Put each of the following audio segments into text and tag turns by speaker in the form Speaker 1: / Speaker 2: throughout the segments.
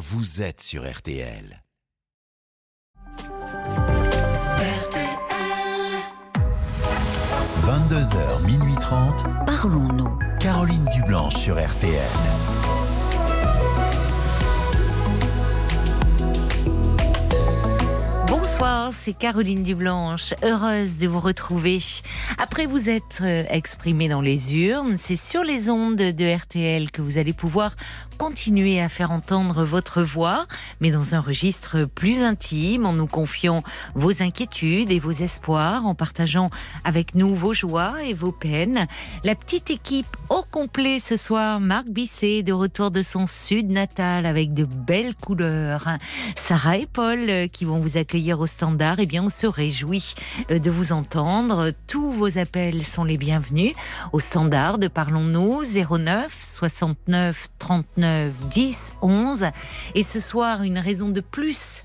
Speaker 1: vous êtes sur RTL. 22h, minuit 30.
Speaker 2: Parlons-nous.
Speaker 1: Caroline Dublanche sur RTL.
Speaker 2: Bonsoir, c'est Caroline Dublanche, heureuse de vous retrouver. Après vous être euh, exprimé dans les urnes, c'est sur les ondes de RTL que vous allez pouvoir continuer à faire entendre votre voix, mais dans un registre plus intime, en nous confiant vos inquiétudes et vos espoirs, en partageant avec nous vos joies et vos peines. La petite équipe au complet ce soir, Marc Bisset, de retour de son sud natal avec de belles couleurs. Sarah et Paul euh, qui vont vous accueillir au standard, eh bien on se réjouit euh, de vous entendre. Tous vos appels sont les bienvenus. Au standard de Parlons-nous 09 69 39 10 11. Et ce soir, une raison de plus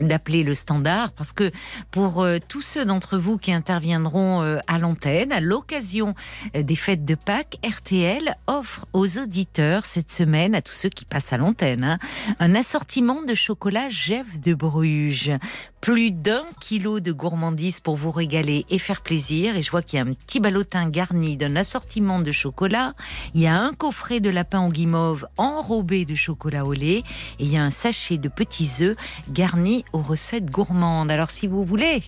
Speaker 2: d'appeler le standard parce que pour euh, tous ceux d'entre vous qui interviendront euh, à l'antenne à l'occasion euh, des fêtes de Pâques, RTL offre aux auditeurs cette semaine, à tous ceux qui passent à l'antenne, hein, un assortiment de chocolat Jeff de Bruges. Plus d'un kilo de gourmandise pour vous régaler et faire plaisir. Et je vois qu'il y a un petit ballotin garni d'un assortiment de chocolat. Il y a un coffret de lapin en guimauve enrobé de chocolat au lait. Et il y a un sachet de petits œufs garnis aux recettes gourmandes. Alors si vous voulez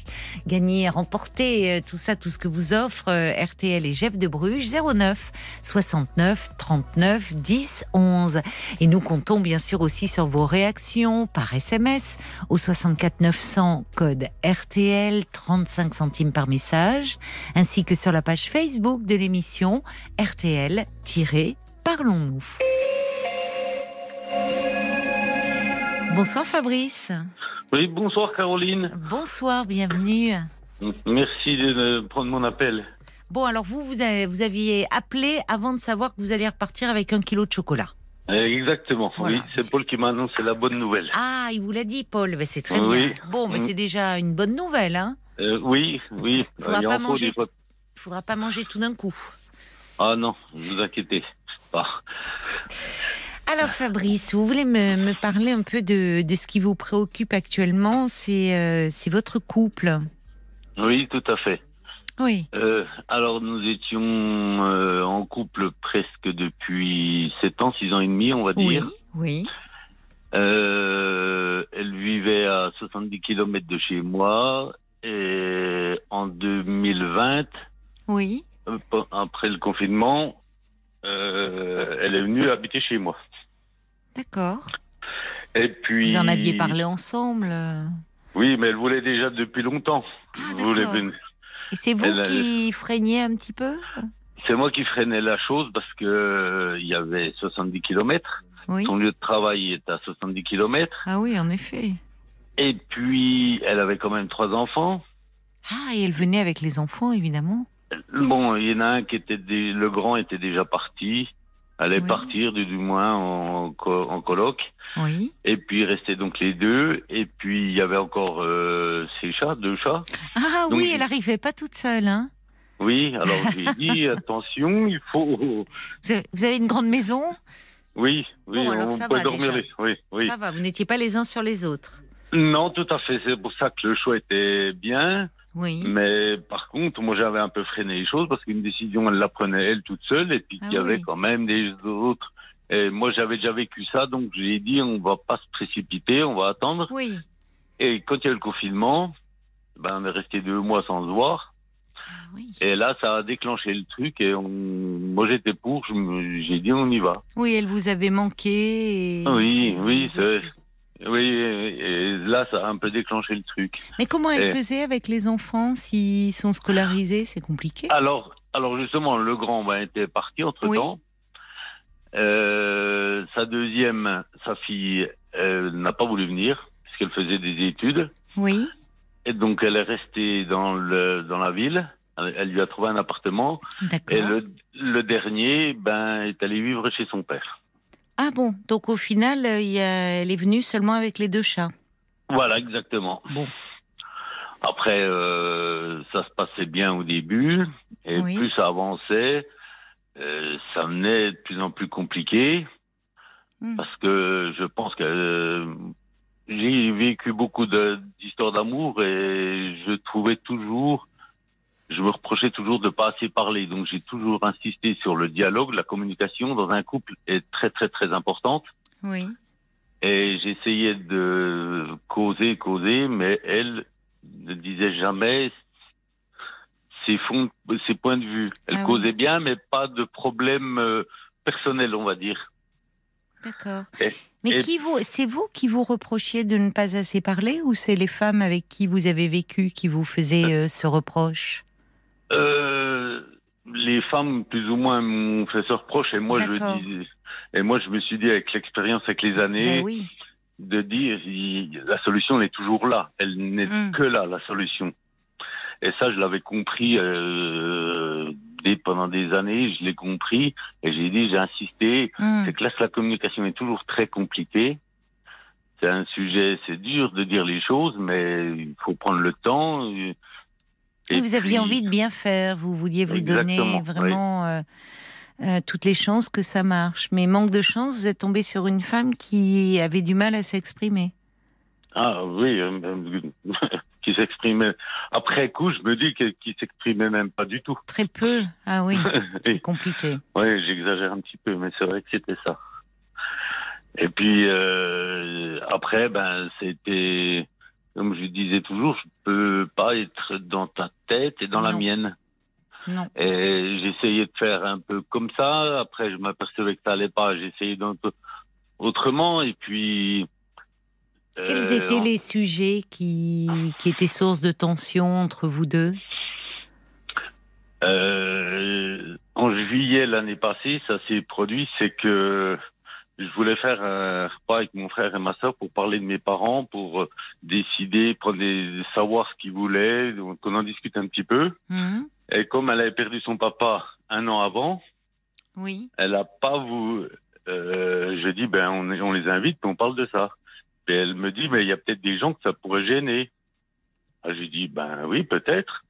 Speaker 2: gagner, remporter euh, tout ça, tout ce que vous offre euh, RTL et Jeff de Bruges, 09 69 39 10 11. Et nous comptons bien sûr aussi sur vos réactions par SMS au 64 900 code RTL 35 centimes par message, ainsi que sur la page Facebook de l'émission RTL-Parlons-nous. Bonsoir Fabrice.
Speaker 3: Oui, bonsoir Caroline.
Speaker 2: Bonsoir, bienvenue.
Speaker 3: Merci de prendre mon appel.
Speaker 2: Bon, alors vous, vous, avez- vous aviez appelé avant de savoir que vous alliez repartir avec un kilo de chocolat.
Speaker 3: Euh, Exactement,
Speaker 2: Voilà.
Speaker 3: oui, c'est Paul qui m'a annoncé la bonne nouvelle.
Speaker 2: Ah, il vous l'a dit, Paul. Ben, c'est très
Speaker 3: Oui.
Speaker 2: bien. Bon, mais
Speaker 3: Mm.
Speaker 2: c'est déjà une bonne nouvelle. Hein
Speaker 3: Euh, oui, oui,
Speaker 2: Faudra
Speaker 3: il y a
Speaker 2: pas
Speaker 3: encore
Speaker 2: manger.
Speaker 3: des fois-
Speaker 2: Il faudra pas manger tout d'un coup.
Speaker 3: Ah non, ne vous inquiétez pas.
Speaker 2: Alors Fabrice, vous voulez me, me parler un peu de, de ce qui vous préoccupe actuellement? C'est euh, c'est votre couple.
Speaker 3: Oui, tout à fait.
Speaker 2: Oui.
Speaker 3: Euh, alors nous étions euh, en couple presque depuis 7 ans, 6 ans et demi, on va
Speaker 2: Oui.
Speaker 3: dire.
Speaker 2: Oui.
Speaker 3: Euh, elle vivait à 70 km de chez moi et en 2020,
Speaker 2: Oui.
Speaker 3: après le confinement, elle est venue habiter chez moi.
Speaker 2: D'accord.
Speaker 3: Et puis.
Speaker 2: Vous en aviez parlé ensemble.
Speaker 3: Oui, mais elle voulait déjà depuis longtemps.
Speaker 2: Ah,
Speaker 3: voulait venir.
Speaker 2: Et c'est vous
Speaker 3: Elle
Speaker 2: qui freignez un petit peu?
Speaker 3: C'est moi qui freinais la chose parce que euh, il y avait 70 km.
Speaker 2: Oui.
Speaker 3: Son lieu de travail est à 70 km.
Speaker 2: Ah oui, en effet.
Speaker 3: Et puis, elle avait quand même trois enfants.
Speaker 2: Ah, et elle venait avec les enfants, évidemment.
Speaker 3: Bon, il y en a un qui était dé- le grand était déjà parti. Allait
Speaker 2: Oui.
Speaker 3: partir du, du moins en, en coloc.
Speaker 2: Oui.
Speaker 3: Et puis il restait donc les deux. Et puis il y avait encore euh, ses chats, deux chats.
Speaker 2: Ah
Speaker 3: Donc,
Speaker 2: oui, elle arrivait pas toute seule. Hein
Speaker 3: Oui, alors j'ai dit attention, il faut.
Speaker 2: vous, avez, vous avez une grande maison?
Speaker 3: Oui, oui,
Speaker 2: Bon, alors
Speaker 3: on
Speaker 2: ça
Speaker 3: peut
Speaker 2: va
Speaker 3: dormir les. Oui, oui.
Speaker 2: Ça va, vous n'étiez pas les uns sur les autres.
Speaker 3: Non, tout à fait. C'est pour ça que le choix était bien.
Speaker 2: Oui.
Speaker 3: Mais par contre, moi, j'avais un peu freiné les choses parce qu'une décision, elle la prenait elle toute seule et puis
Speaker 2: Ah
Speaker 3: qu'il y avait quand même des autres. Et moi, j'avais déjà vécu ça, donc j'ai dit, on va pas se précipiter, on va attendre.
Speaker 2: Oui.
Speaker 3: Et quand il y a eu le confinement, ben, on est resté deux mois sans se voir.
Speaker 2: Ah oui.
Speaker 3: Et là, ça a déclenché le truc et on... moi, j'étais pour, je j'ai dit, on y va.
Speaker 2: Oui, elle vous avait manqué. et-
Speaker 3: Oui, oui, c'est-. Oui, et là, ça a un peu déclenché le truc.
Speaker 2: Mais comment elle
Speaker 3: Et-
Speaker 2: faisait avec les enfants s'ils sont scolarisés? C'est compliqué.
Speaker 3: Alors, alors justement, le grand ben, était parti entre temps. sa deuxième, sa fille, n'a pas voulu venir puisqu'elle faisait des études.
Speaker 2: Oui.
Speaker 3: Et donc, elle est restée dans, le, dans la ville. Elle, elle lui a trouvé un appartement.
Speaker 2: D'accord.
Speaker 3: Et le, le dernier, ben, est allé vivre chez son père.
Speaker 2: Ah bon, donc au final, euh, il elle est venue seulement avec les deux chats.
Speaker 3: Voilà, exactement.
Speaker 2: Bon.
Speaker 3: Après, euh, ça se passait bien au début, et
Speaker 2: Oui.
Speaker 3: plus ça avançait, euh, ça venait de plus en plus compliqué.
Speaker 2: Hmm.
Speaker 3: Parce que je pense que euh, j'ai vécu beaucoup d'histoires d'amour et je trouvais toujours, je me reprochais toujours de pas assez parler. Donc j'ai toujours insisté sur le dialogue, la communication dans un couple est très très très importante.
Speaker 2: Oui.
Speaker 3: Et j'essayais de causer, causer, mais elle ne disait jamais ses, fonds, ses points de vue. Elle
Speaker 2: Ah oui.
Speaker 3: causait bien, mais pas de problème euh, personnel, on va dire.
Speaker 2: D'accord. Mais
Speaker 3: et-
Speaker 2: qui vous, c'est vous qui vous reprochiez de ne pas assez parler ou c'est les femmes avec qui vous avez vécu qui vous faisaient euh, ce reproche?
Speaker 3: Euh, les femmes, plus ou moins, m'ont fait ce reproche, et moi, je dis, et moi, je me suis dit, avec l'expérience, avec les années,
Speaker 2: Ben oui.
Speaker 3: de dire, il- la solution elle est toujours là. Elle n'est
Speaker 2: Mm.
Speaker 3: que là, la solution. Et ça, je l'avais compris euh, dès, pendant des années, je l'ai compris, et j'ai dit, j'ai insisté,
Speaker 2: Hmm.
Speaker 3: c'est que là, la communication est toujours très compliquée. C'est un sujet, c'est dur de dire les choses, mais il faut prendre le temps. Et, et
Speaker 2: vous aviez envie de bien faire, vous vouliez vous donner vraiment euh, euh, toutes les chances que ça marche. Mais manque de chance, vous êtes tombé sur une femme qui avait du mal à s'exprimer.
Speaker 3: Ah oui, euh, qui s'exprimait. Après coup, je me dis qu'il qui s'exprimait même pas du tout.
Speaker 2: Très peu. Ah oui, c'est compliqué.
Speaker 3: Oui, j'exagère un petit peu, mais c'est vrai que c'était ça. Et puis après, ben c'était comme je disais toujours, je peux pas être dans ta tête et dans la mienne.
Speaker 2: Non.
Speaker 3: Et j'essayais de faire un peu comme ça. Après, je m'apercevais que ça allait pas. J'essayais d'un peu autrement. Et puis.
Speaker 2: Quels
Speaker 3: euh,
Speaker 2: étaient les sujets qui, qui étaient source de tension entre vous deux
Speaker 3: Euh, en juillet l'année passée, ça s'est produit, c'est que je voulais faire un repas avec mon frère et ma soeur pour parler de mes parents, pour euh, décider, prendre des, savoir ce qu'ils voulaient, donc qu'on en discute un petit peu.
Speaker 2: Mhm.
Speaker 3: Et comme elle avait perdu son papa un an avant,
Speaker 2: Oui.
Speaker 3: elle a pas voulu. Euh, je dis ben on, on les invite, puis on parle de ça. Et elle me dit mais il y a peut-être des gens que ça pourrait gêner. Ah, J'ai dit ben oui peut-être.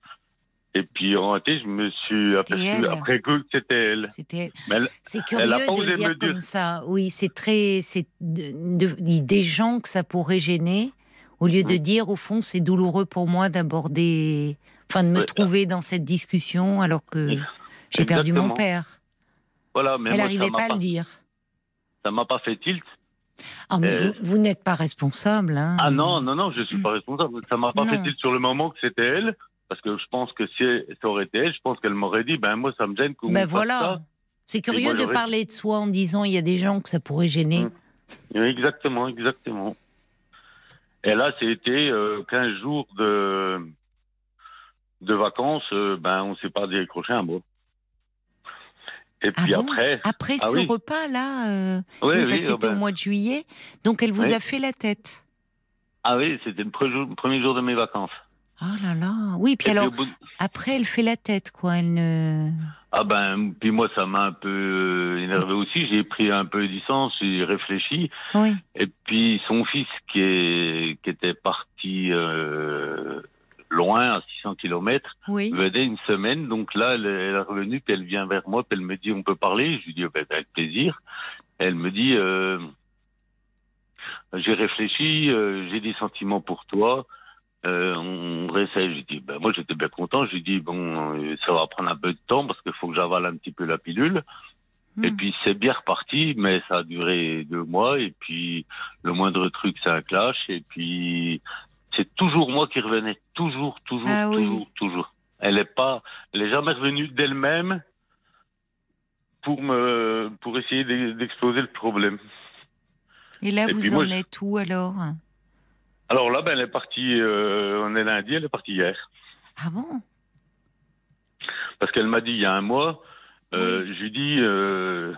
Speaker 3: Et puis en réalité je me suis aperçu
Speaker 2: elle.
Speaker 3: après coup que c'était elle.
Speaker 2: C'était. C'est
Speaker 3: Elle a
Speaker 2: curieux
Speaker 3: pas
Speaker 2: de le dire
Speaker 3: me dire.
Speaker 2: comme ça. Oui, c'est très, c'est de- de- des gens que ça pourrait gêner, au lieu de
Speaker 3: Mm.
Speaker 2: dire au fond c'est douloureux pour moi d'aborder, enfin de me
Speaker 3: Ouais.
Speaker 2: trouver dans cette discussion alors que j'ai perdu mon père.
Speaker 3: voilà mais
Speaker 2: Elle n'arrivait pas à le dire.
Speaker 3: Ça m'a pas fait tilt.
Speaker 2: Ah mais
Speaker 3: Euh,
Speaker 2: vous, vous n'êtes pas responsable. Hein.
Speaker 3: Ah non non non je suis pas responsable. Ça m'a pas
Speaker 2: Non.
Speaker 3: fait tilt sur le moment que c'était elle. Parce que je pense que si ça aurait été elle, je pense qu'elle m'aurait dit, ben moi ça me gêne
Speaker 2: Ben voilà. C'est curieux
Speaker 3: moi,
Speaker 2: de parler de soi en disant il y a des gens que ça pourrait gêner.
Speaker 3: Oui, Exactement, exactement. Et là, c'était euh, 15 jours de, de vacances, euh, ben, on s'est pas décroché un mot. Et
Speaker 2: Ah
Speaker 3: puis
Speaker 2: bon
Speaker 3: après,
Speaker 2: Après
Speaker 3: Ah
Speaker 2: ce
Speaker 3: oui.
Speaker 2: repas-là, euh,
Speaker 3: oui,
Speaker 2: oui,
Speaker 3: oui, euh,
Speaker 2: c'était
Speaker 3: ben,
Speaker 2: au mois de juillet, donc elle vous a fait la tête.
Speaker 3: ah oui, c'était le premier jour de mes vacances.
Speaker 2: Oh là là. Oui, puis
Speaker 3: Et
Speaker 2: alors,
Speaker 3: puis de-
Speaker 2: après, elle fait la tête, quoi. Elle ne.
Speaker 3: ah ben, puis moi, ça m'a un peu euh, énervé aussi. J'ai pris un peu de distance, j'ai réfléchi.
Speaker 2: Oui.
Speaker 3: Et puis son fils qui, est, qui était parti euh, loin, à 600 kilomètres,
Speaker 2: Oui.
Speaker 3: venait une semaine, donc là, elle, elle est revenue, puis elle vient vers moi, puis elle me dit, on peut parler? Je lui dis, oh, ben, avec plaisir. Elle me dit, euh, j'ai réfléchi, euh, j'ai des sentiments pour toi, euh, on réessaye. Je dis, ben, moi, j'étais bien content. Je lui dis, bon, euh, ça va prendre un peu de temps, parce qu'il faut que j'avale un petit peu la pilule. Et
Speaker 2: Hmm.
Speaker 3: puis, c'est bien reparti, mais ça a duré deux mois, et puis, le moindre truc, c'est un clash, et puis, c'est toujours moi qui revenais, toujours, toujours,
Speaker 2: Ah oui.
Speaker 3: toujours, toujours. Elle est pas, elle est jamais revenue d'elle-même pour me, pour essayer d'e- d'exploser le problème.
Speaker 2: Et là,
Speaker 3: Et
Speaker 2: vous en
Speaker 3: moi,
Speaker 2: êtes où alors?
Speaker 3: Alors là, ben, elle est partie, euh, on est lundi, elle est partie hier.
Speaker 2: Ah bon?
Speaker 3: Parce qu'elle m'a dit il y a un mois, euh, je lui dis, euh,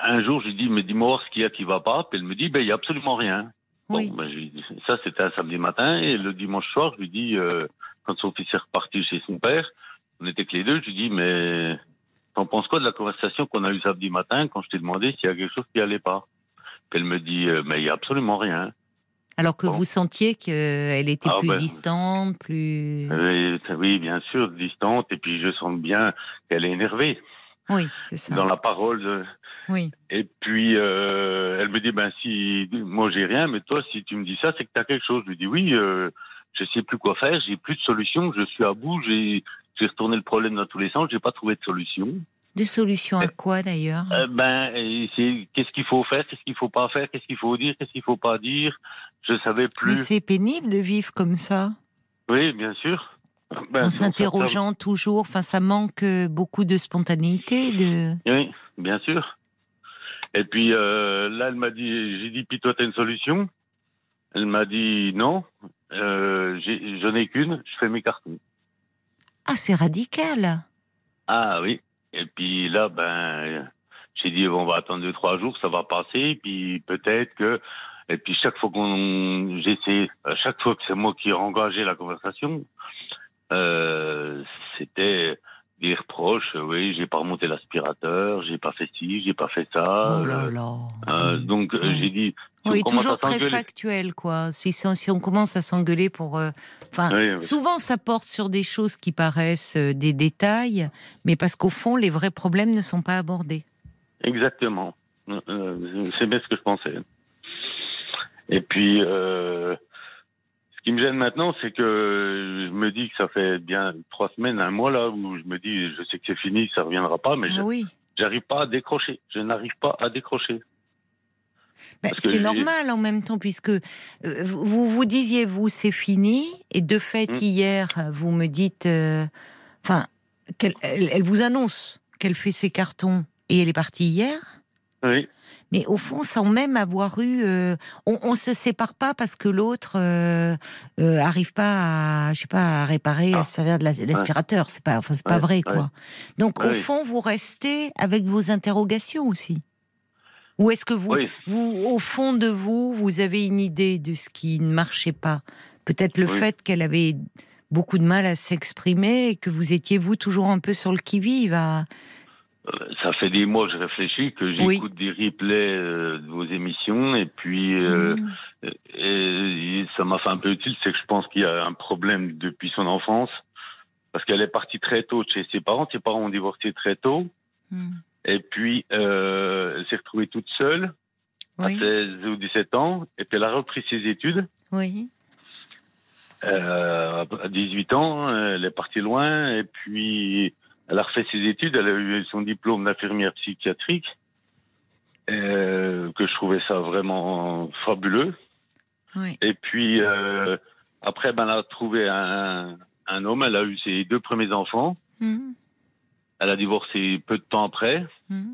Speaker 3: un jour, je lui dis, mais dis-moi ce qu'il y a qui va pas. Puis elle me dit, ben, il y a absolument rien.
Speaker 2: Oui.
Speaker 3: Bon, ben, je lui dis- ça, c'était un samedi matin. Et le dimanche soir, je lui dis, quand son fils est reparti chez son père, on était que les deux, je lui dis, mais t'en penses quoi de la conversation qu'on a eue samedi matin quand je t'ai demandé s'il y a quelque chose qui allait pas? Puis elle me dit, mais il y a absolument rien.
Speaker 2: Alors que
Speaker 3: Bon.
Speaker 2: vous sentiez qu'elle était
Speaker 3: Ah
Speaker 2: plus
Speaker 3: ben.
Speaker 2: distante, plus.
Speaker 3: Euh, oui, bien sûr, distante. Et puis je sens bien qu'elle est énervée.
Speaker 2: Oui, c'est ça.
Speaker 3: dans la parole. de-
Speaker 2: Oui.
Speaker 3: Et puis, euh, elle me dit, ben si, moi j'ai rien, mais toi, si tu me dis ça, c'est que tu as quelque chose. Je lui dis, oui, euh, je sais plus quoi faire, j'ai plus de solution, je suis à bout, j'ai j'ai retourné le problème dans tous les sens, j'ai pas trouvé de solution.
Speaker 2: De solution à quoi d'ailleurs
Speaker 3: Euh, ben, c'est qu'est-ce qu'il faut faire, qu'est-ce qu'il faut pas faire, qu'est-ce qu'il faut dire, qu'est-ce qu'il faut pas dire. Je savais
Speaker 2: Mais
Speaker 3: plus.
Speaker 2: c'est pénible de vivre comme ça,
Speaker 3: Oui, bien sûr. Ben,
Speaker 2: en s'interrogeant toujours. Enfin, ça manque euh, beaucoup de spontanéité. De...
Speaker 3: Oui, bien sûr. Et puis euh, là, elle m'a dit, j'ai dit, puis toi, t'as une solution? Elle m'a dit non, euh, j'ai- j'en ai qu'une, je fais mes cartons.
Speaker 2: Ah, c'est radical.
Speaker 3: Ah oui. Et puis là, ben, j'ai dit, on va attendre deux, trois jours, ça va passer, puis peut-être que. Et puis chaque fois qu'on. J'essaie, à chaque fois que c'est moi qui ai engagé la conversation, euh, c'était des reproches. Oui, j'ai pas remonté l'aspirateur, j'ai pas fait ci, j'ai pas fait ça.
Speaker 2: oh là
Speaker 3: euh,
Speaker 2: là.
Speaker 3: euh,
Speaker 2: Oui.
Speaker 3: donc euh,
Speaker 2: Oui.
Speaker 3: j'ai dit. si
Speaker 2: Oui, toujours très factuel, quoi. Si, on commence à s'engueuler pour. euh, Enfin, souvent, ça porte sur des choses qui paraissent euh, des détails, mais parce qu'au fond, les vrais problèmes ne sont pas abordés.
Speaker 3: Exactement. Euh, c'est bien ce que je pensais. Et puis, euh, qui me gêne maintenant, c'est que je me dis que ça fait bien trois semaines, un mois là, où je me dis, je sais que c'est fini, ça reviendra pas, mais
Speaker 2: Ah oui.
Speaker 3: j'arrive pas à décrocher. Je n'arrive pas à décrocher.
Speaker 2: Ben, c'est normal en même temps, puisque euh, vous vous disiez, vous, c'est fini, et de fait,
Speaker 3: Mm.
Speaker 2: hier, vous me dites. euh, Enfin, elle vous annonce qu'elle fait ses cartons, et elle est partie hier?
Speaker 3: Oui,
Speaker 2: Mais au fond, sans même avoir eu, euh, on, on se sépare pas parce que l'autre euh, euh, arrive pas à, je sais pas, à réparer, à
Speaker 3: Ah.
Speaker 2: se servir de la- de l'aspirateur. C'est pas, enfin, c'est pas vrai, quoi. Donc, au fond, vous restez avec vos interrogations aussi. Ou est-ce que vous,
Speaker 3: oui,
Speaker 2: vous, au fond de vous, vous avez une idée de ce qui ne marchait pas? Peut-être le
Speaker 3: Oui.
Speaker 2: fait qu'elle avait beaucoup de mal à s'exprimer et que vous étiez vous toujours un peu sur le qui-vive. à-
Speaker 3: ça fait des mois que je réfléchis, que
Speaker 2: Oui.
Speaker 3: j'écoute des replays euh, de vos émissions, et puis euh,
Speaker 2: Mm.
Speaker 3: et, et ça m'a fait un peu utile, c'est que je pense qu'il y a un problème depuis son enfance, parce qu'elle est partie très tôt de chez ses parents. Ses parents ont divorcé très tôt.
Speaker 2: Mm.
Speaker 3: Et puis, euh, elle s'est retrouvée toute seule à
Speaker 2: Oui,
Speaker 3: 16 ou 17 ans. Et puis, elle a repris ses études.
Speaker 2: oui.
Speaker 3: Euh, à 18 ans, elle est partie loin. Et puis, elle a refait ses études. Elle a eu son diplôme d'infirmière psychiatrique. Euh, que je trouvais ça vraiment fabuleux.
Speaker 2: oui.
Speaker 3: Et puis, euh, après, ben, elle a trouvé un, un homme. Elle a eu ses deux premiers enfants.
Speaker 2: Mm.
Speaker 3: Elle a divorcé peu de temps après.
Speaker 2: Mm.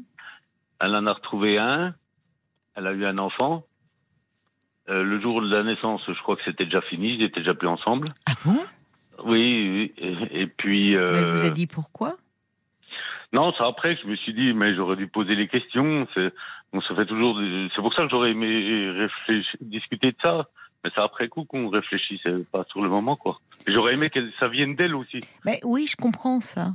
Speaker 3: Elle en a retrouvé un. Elle a eu un enfant. Euh, le jour de la naissance, je crois que c'était déjà fini. Ils n'étaient déjà plus ensemble.
Speaker 2: Ah bon?
Speaker 3: Oui, oui. Et, et puis. euh,
Speaker 2: Elle vous a dit pourquoi?
Speaker 3: Non, c'est après que je me suis dit, mais j'aurais dû poser les questions. C'est, on se fait toujours. des- C'est pour ça que j'aurais aimé réfléchir, discuter de ça. Mais c'est après coup qu'on réfléchit, c'est pas sur le moment, quoi. J'aurais aimé que ça vienne d'elle aussi.
Speaker 2: Ben oui, je comprends ça.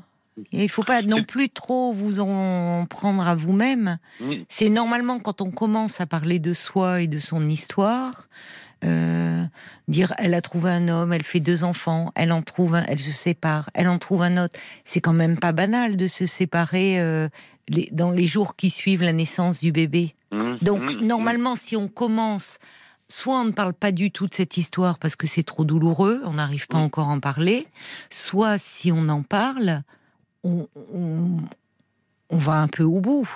Speaker 2: Et il faut pas non plus trop vous en prendre à vous-même.
Speaker 3: Oui,
Speaker 2: C'est normalement quand on commence à parler de soi et de son histoire, euh, dire elle a trouvé un homme, elle fait deux enfants, elle en trouve un, elle se sépare, elle en trouve un autre. C'est quand même pas banal de se séparer euh, les- dans les jours qui suivent la naissance du bébé.
Speaker 3: Mmh,
Speaker 2: Donc
Speaker 3: mmh,
Speaker 2: normalement, si on commence, soit on ne parle pas du tout de cette histoire parce que c'est trop douloureux, on n'arrive pas encore à en parler, soit si on en parle, on, on- on va un peu au bout.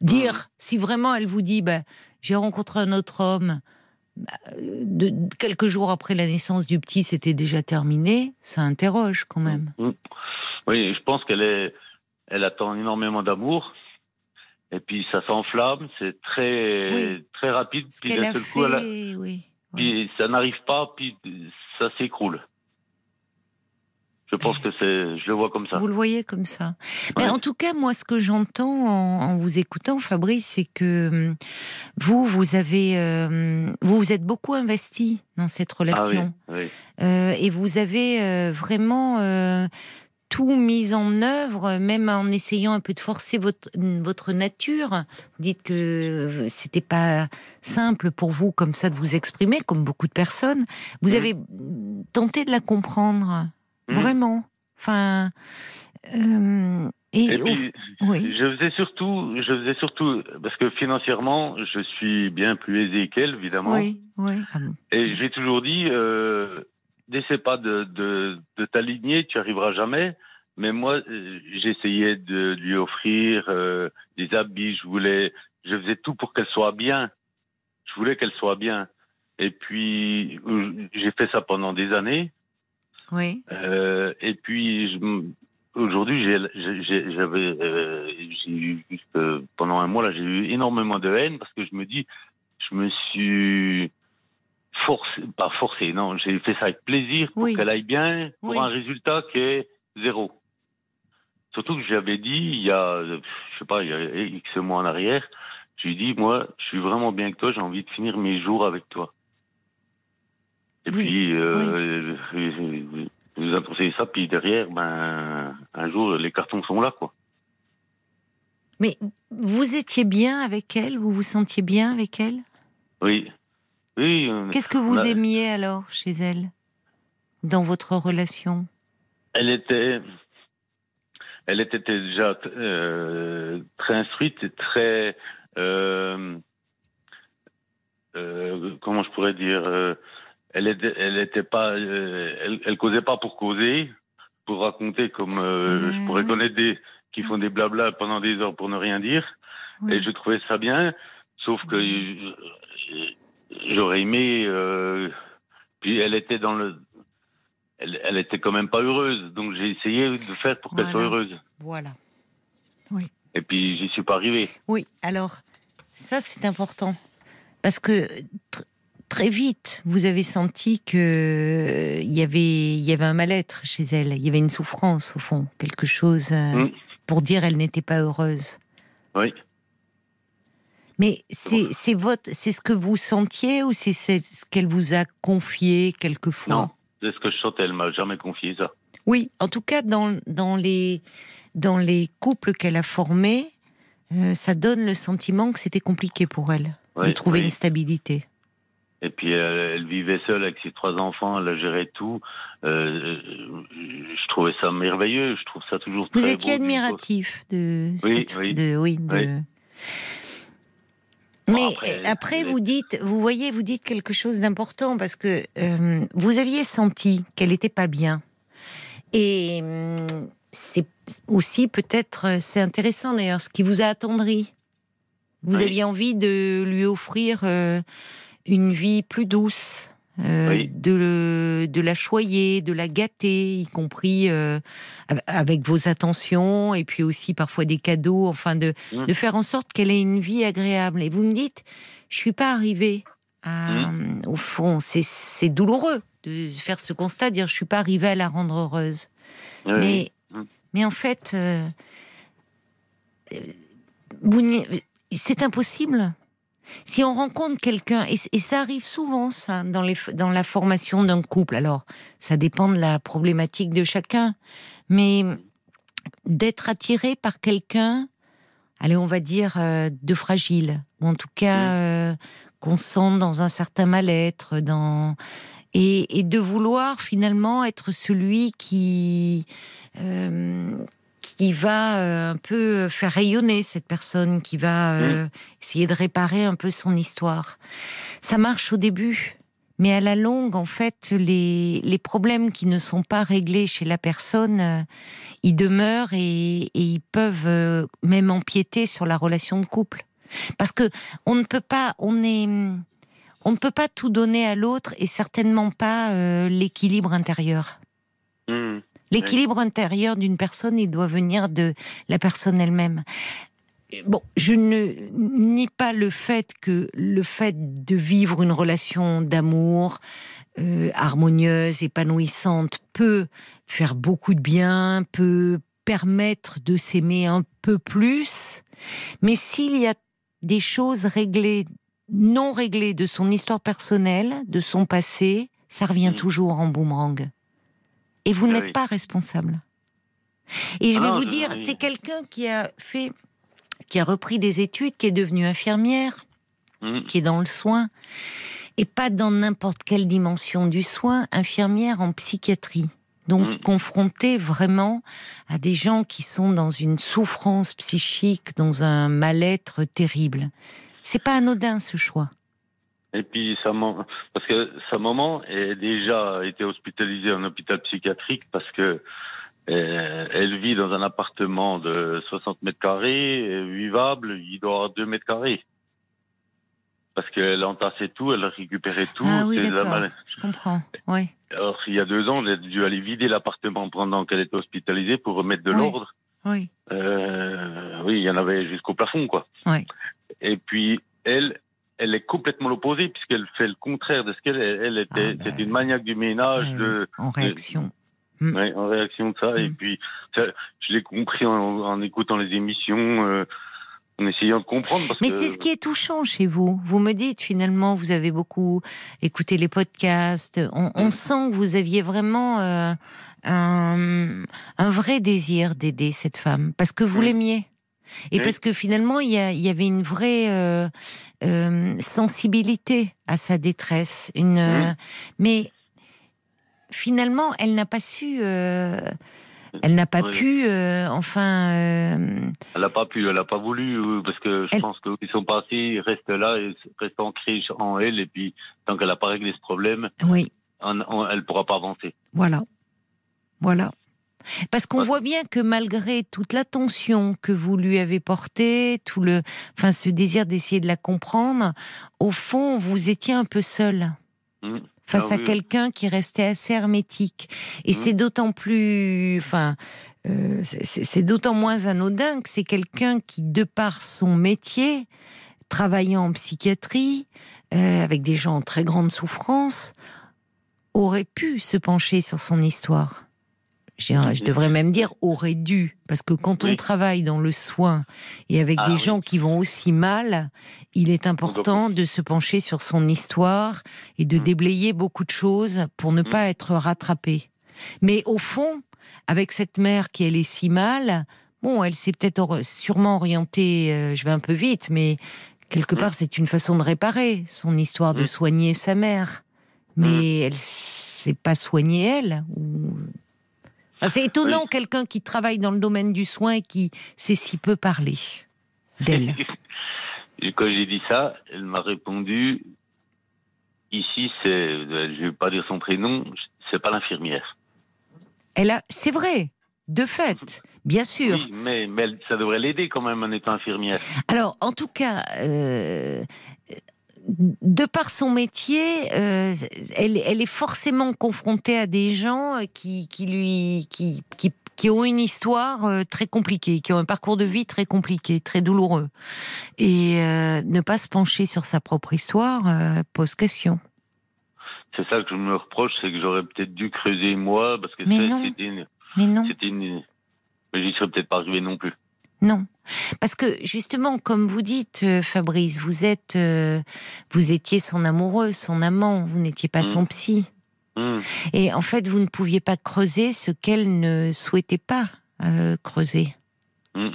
Speaker 2: Dire, si vraiment elle vous dit, bah, j'ai rencontré un autre homme, de, quelques jours après la naissance du petit, c'était déjà terminé, ça interroge quand même.
Speaker 3: mmh. Oui, je pense qu'elle est, elle attend énormément d'amour. Et puis ça s'enflamme, c'est très,
Speaker 2: Oui.
Speaker 3: très rapide.
Speaker 2: Ce
Speaker 3: Puis d'un seul
Speaker 2: fait,
Speaker 3: coup, elle a-
Speaker 2: oui. oui.
Speaker 3: Puis ça n'arrive pas, puis ça s'écroule. Je pense que c'est, je le vois comme ça.
Speaker 2: Vous le voyez comme ça. Mais en tout cas, moi, ce que j'entends en, en vous écoutant, Fabrice, c'est que hum, vous, vous avez, euh, vous vous êtes beaucoup investi dans cette
Speaker 3: Ah oui,
Speaker 2: relation,
Speaker 3: oui.
Speaker 2: Euh, et vous avez euh, vraiment euh, tout mis en œuvre, même en essayant un peu de forcer votre votre nature. Vous dites que c'était pas simple pour vous comme ça de vous exprimer, comme beaucoup de personnes. Vous
Speaker 3: Mhm.
Speaker 2: avez hum, tenté de la comprendre.
Speaker 3: Mhm.
Speaker 2: Vraiment. Enfin, euh, Et,
Speaker 3: Et
Speaker 2: au-
Speaker 3: puis,
Speaker 2: oui.
Speaker 3: je faisais surtout, je faisais surtout, parce que financièrement, je suis bien plus aisé qu'elle, évidemment.
Speaker 2: Oui, oui.
Speaker 3: Et j'ai toujours dit, euh, n'essaie pas de, de, de t'aligner, tu arriveras jamais. Mais moi, euh, j'essayais de lui offrir euh, des habits, je voulais, je faisais tout pour qu'elle soit bien. Je voulais qu'elle soit bien. Et puis, euh, j'ai fait ça pendant des années.
Speaker 2: Oui.
Speaker 3: Euh, et puis, aujourd'hui, j'avais, euh, eu, euh, pendant un mois là, j'ai eu énormément de haine parce que je me dis, je me suis forcé, pas forcé, non, j'ai fait ça avec plaisir pour
Speaker 2: Oui.
Speaker 3: qu'elle aille bien, pour
Speaker 2: Oui.
Speaker 3: un résultat qui est zéro. Surtout que j'avais dit, il y a, je sais pas, il y a X mois en arrière, je lui ai dit, moi, je suis vraiment bien avec toi, j'ai envie de finir mes jours avec toi. Et
Speaker 2: Vous-
Speaker 3: puis, euh, euh, vous a conseillé ça, puis derrière, ben, un jour, les cartons sont là, quoi.
Speaker 2: Mais vous étiez bien avec elle? Vous vous sentiez bien avec elle?
Speaker 3: Oui. Oui.
Speaker 2: Qu'est-ce que vous
Speaker 3: a-
Speaker 2: aimiez alors chez elle? Dans votre relation?
Speaker 3: Elle était, elle était déjà euh, très instruite et très, euh, euh, comment je pourrais dire, elle était, elle était pas, euh, elle, elle causait pas pour causer, pour raconter comme euh, je pourrais
Speaker 2: ouais.
Speaker 3: connaître des qui font des blabla pendant des heures pour ne rien dire. Et je trouvais ça bien, sauf que euh, j'aurais aimé. euh, puis elle était dans le, elle, elle était quand même pas heureuse, donc j'ai essayé de faire pour qu'elle
Speaker 2: Voilà.
Speaker 3: soit heureuse.
Speaker 2: Voilà.
Speaker 3: Et puis j'y suis pas arrivé.
Speaker 2: Oui, alors, ça c'est important. Parce que très vite, vous avez senti que euh, il y avait, il y avait un mal-être chez elle, il y avait une souffrance au fond, quelque chose euh,
Speaker 3: Mm.
Speaker 2: pour dire elle n'était pas heureuse.
Speaker 3: Oui.
Speaker 2: Mais c'est c'est votre, c'est ce que vous sentiez ou c'est ce qu'elle vous a confié quelquefois?
Speaker 3: Non, c'est ce que je sentais. Elle m'a jamais confié ça.
Speaker 2: Oui, en tout cas dans dans les dans les couples qu'elle a formés, euh, ça donne le sentiment que c'était compliqué pour elle de trouver
Speaker 3: oui.
Speaker 2: une stabilité.
Speaker 3: Et puis elle, elle vivait seule avec ses trois enfants, elle géré tout. Euh, je trouvais ça merveilleux. Je trouve ça toujours
Speaker 2: Vous
Speaker 3: très
Speaker 2: étiez
Speaker 3: beau.
Speaker 2: admiratif de
Speaker 3: Oui,
Speaker 2: cette,
Speaker 3: oui.
Speaker 2: de oui de.
Speaker 3: Oui.
Speaker 2: Mais
Speaker 3: Bon,
Speaker 2: après,
Speaker 3: après,
Speaker 2: vous dites, vous voyez, vous dites quelque chose d'important parce que euh, vous aviez senti qu'elle n'était pas bien. Et hum, c'est aussi peut-être, euh, c'est intéressant d'ailleurs, ce qui vous a attendri. Vous aviez envie de lui offrir euh, une vie plus douce, euh,
Speaker 3: Oui.
Speaker 2: de, le- de la choyer, de la gâter, y compris euh, av- avec vos attentions et puis aussi parfois des cadeaux, enfin de,
Speaker 3: Mm.
Speaker 2: de faire en sorte qu'elle ait une vie agréable. Et vous me dites, je suis pas arrivée à,
Speaker 3: Mm.
Speaker 2: au fond, c'est- douloureux de faire ce constat, de dire je suis pas arrivée à la rendre heureuse.
Speaker 3: Oui,
Speaker 2: Mais,
Speaker 3: Mm.
Speaker 2: mais en fait, euh, c'est impossible. Si on rencontre quelqu'un, et, et ça arrive souvent, ça, dans, les, dans la formation d'un couple, alors ça dépend de la problématique de chacun, mais d'être attiré par quelqu'un, allez, on va dire, euh, de fragile, ou en tout cas
Speaker 3: Mm.
Speaker 2: euh, qu'on sent dans un certain mal-être, dans et, et de vouloir finalement être celui qui euh, qui va euh, un peu faire rayonner cette personne, qui va euh, essayer de réparer un peu son histoire. Ça marche au début, mais à la longue, en fait, les, les problèmes qui ne sont pas réglés chez la personne, euh, ils demeurent et, et ils peuvent euh, même empiéter sur la relation de couple. Parce que on ne peut pas, on est, on ne peut pas tout donner à l'autre et certainement pas euh, l'équilibre intérieur.
Speaker 3: Mm.
Speaker 2: L'équilibre intérieur d'une personne, il doit venir de la personne elle-même. Bon, je ne nie pas le fait que le fait de vivre une relation d'amour euh, harmonieuse, épanouissante, peut faire beaucoup de bien, peut permettre de s'aimer un peu plus. Mais s'il y a des choses réglées, non réglées de son histoire personnelle, de son passé, ça revient
Speaker 3: Mhm.
Speaker 2: toujours en boomerang. Et vous n'êtes
Speaker 3: oui.
Speaker 2: pas responsable. Et je
Speaker 3: Ah
Speaker 2: vais
Speaker 3: non,
Speaker 2: vous dire,
Speaker 3: oui.
Speaker 2: c'est quelqu'un qui a fait, qui a repris des études, qui est devenu infirmière,
Speaker 3: Mm.
Speaker 2: qui est dans le soin, et pas dans n'importe quelle dimension du soin, infirmière en psychiatrie. donc
Speaker 3: Mm.
Speaker 2: confronté vraiment à des gens qui sont dans une souffrance psychique, dans un mal-être terrible. C'est pas anodin ce choix.
Speaker 3: Et puis sa maman, parce que sa maman est déjà été hospitalisée en hôpital psychiatrique parce que euh, elle vit dans un appartement de 60 mètres carrés, vivable, il doit avoir 2 mètres carrés. Parce qu'elle entassait tout, elle récupérait tout.
Speaker 2: ah oui,
Speaker 3: la
Speaker 2: d'accord. Je comprends. Oui.
Speaker 3: Alors, il y a deux ans, elle a dû aller vider l'appartement pendant qu'elle était hospitalisée pour remettre de
Speaker 2: Oui.
Speaker 3: l'ordre.
Speaker 2: Oui.
Speaker 3: Euh, oui, il y en avait jusqu'au plafond, quoi.
Speaker 2: Ouais.
Speaker 3: Et puis, elle, elle est complètement l'opposé, puisqu'elle fait le contraire de ce qu'elle est. Elle était,
Speaker 2: Ah,
Speaker 3: c'est une maniaque du ménage, de,
Speaker 2: En réaction.
Speaker 3: ouais, en réaction de ça. Et
Speaker 2: Mm.
Speaker 3: puis, ça, je l'ai compris en, en écoutant les émissions, euh, en essayant de comprendre. Parce
Speaker 2: Mais
Speaker 3: que,
Speaker 2: c'est ce qui est touchant chez vous. Vous me dites finalement, vous avez beaucoup écouté les podcasts. On, on
Speaker 3: Mm.
Speaker 2: sent que vous aviez vraiment euh, un, un vrai désir d'aider cette femme parce que vous l'aimiez. Et
Speaker 3: Oui.
Speaker 2: parce que finalement, il y, avait une vraie euh, euh, sensibilité à sa détresse. Une, euh, mais finalement, elle n'a pas su, elle n'a pas
Speaker 3: Oui.
Speaker 2: pu, enfin,
Speaker 3: Elle n'a pas pu, elle n'a pas voulu, parce que je
Speaker 2: Elle-
Speaker 3: pense qu'ils sont passés, ils restent là, ils restent ancrés en elle, et puis tant qu'elle n'a pas réglé ce problème,
Speaker 2: oui,
Speaker 3: on- on- elle ne pourra pas avancer.
Speaker 2: Voilà. Voilà. Parce qu'on voit bien que malgré toute l'attention que vous lui avez portée, tout le, enfin, ce désir d'essayer de la comprendre, au fond, vous étiez un peu seul
Speaker 3: Mm.
Speaker 2: face
Speaker 3: Ah
Speaker 2: à
Speaker 3: oui.
Speaker 2: quelqu'un qui restait assez hermétique. Et
Speaker 3: Mm.
Speaker 2: c'est d'autant plus, enfin, euh, c'est d'autant moins anodin que c'est quelqu'un qui, de par son métier, travaillant en psychiatrie, euh, avec des gens en très grande souffrance, aurait pu se pencher sur son histoire. Je,
Speaker 3: Mhm.
Speaker 2: devrais même dire aurait dû, parce que quand on
Speaker 3: Oui.
Speaker 2: travaille dans le soin et avec
Speaker 3: Ah
Speaker 2: des
Speaker 3: oui.
Speaker 2: gens qui vont aussi mal, il est important de se pencher sur son histoire et de
Speaker 3: Mhm.
Speaker 2: déblayer beaucoup de choses pour ne
Speaker 3: Mhm.
Speaker 2: pas être rattrapé. Mais au fond, avec cette mère qui elle est si mal, bon, elle s'est peut-être or- sûrement orientée, euh, je vais un peu vite, mais quelque part c'est une façon de réparer son histoire de soigner sa mère. Mais elle s'est pas soignée elle. ou- c'est étonnant quelqu'un qui travaille dans le domaine du soin et qui sait si peu parler d'elle.
Speaker 3: Quand j'ai dit ça, elle m'a répondu ici, c'est, euh, je vais pas dire son prénom, c'est pas l'infirmière.
Speaker 2: Elle a, c'est vrai, de fait, bien sûr.
Speaker 3: Oui, mais, ça devrait l'aider quand même en étant infirmière.
Speaker 2: Alors, en tout cas, euh, de par son métier, euh, elle, elle est forcément confrontée à des gens qui, qui lui, qui, qui, qui ont une histoire euh, très compliquée, qui ont un parcours de vie très compliqué, très douloureux. Et euh, ne pas se pencher sur sa propre histoire euh, pose question.
Speaker 3: C'est ça que je me reproche, c'est que j'aurais peut-être dû creuser moi, parce que c'était une,
Speaker 2: Mais non.
Speaker 3: une, mais j'y serais peut-être pas arrivé non plus.
Speaker 2: Non, parce que justement, comme vous dites, euh, Fabrice, vous êtes, euh, vous étiez son amoureux, son amant, vous n'étiez pas
Speaker 3: Mm.
Speaker 2: son psy,
Speaker 3: Hum.
Speaker 2: et en fait, vous ne pouviez pas creuser ce qu'elle ne souhaitait pas euh, creuser.
Speaker 3: hum.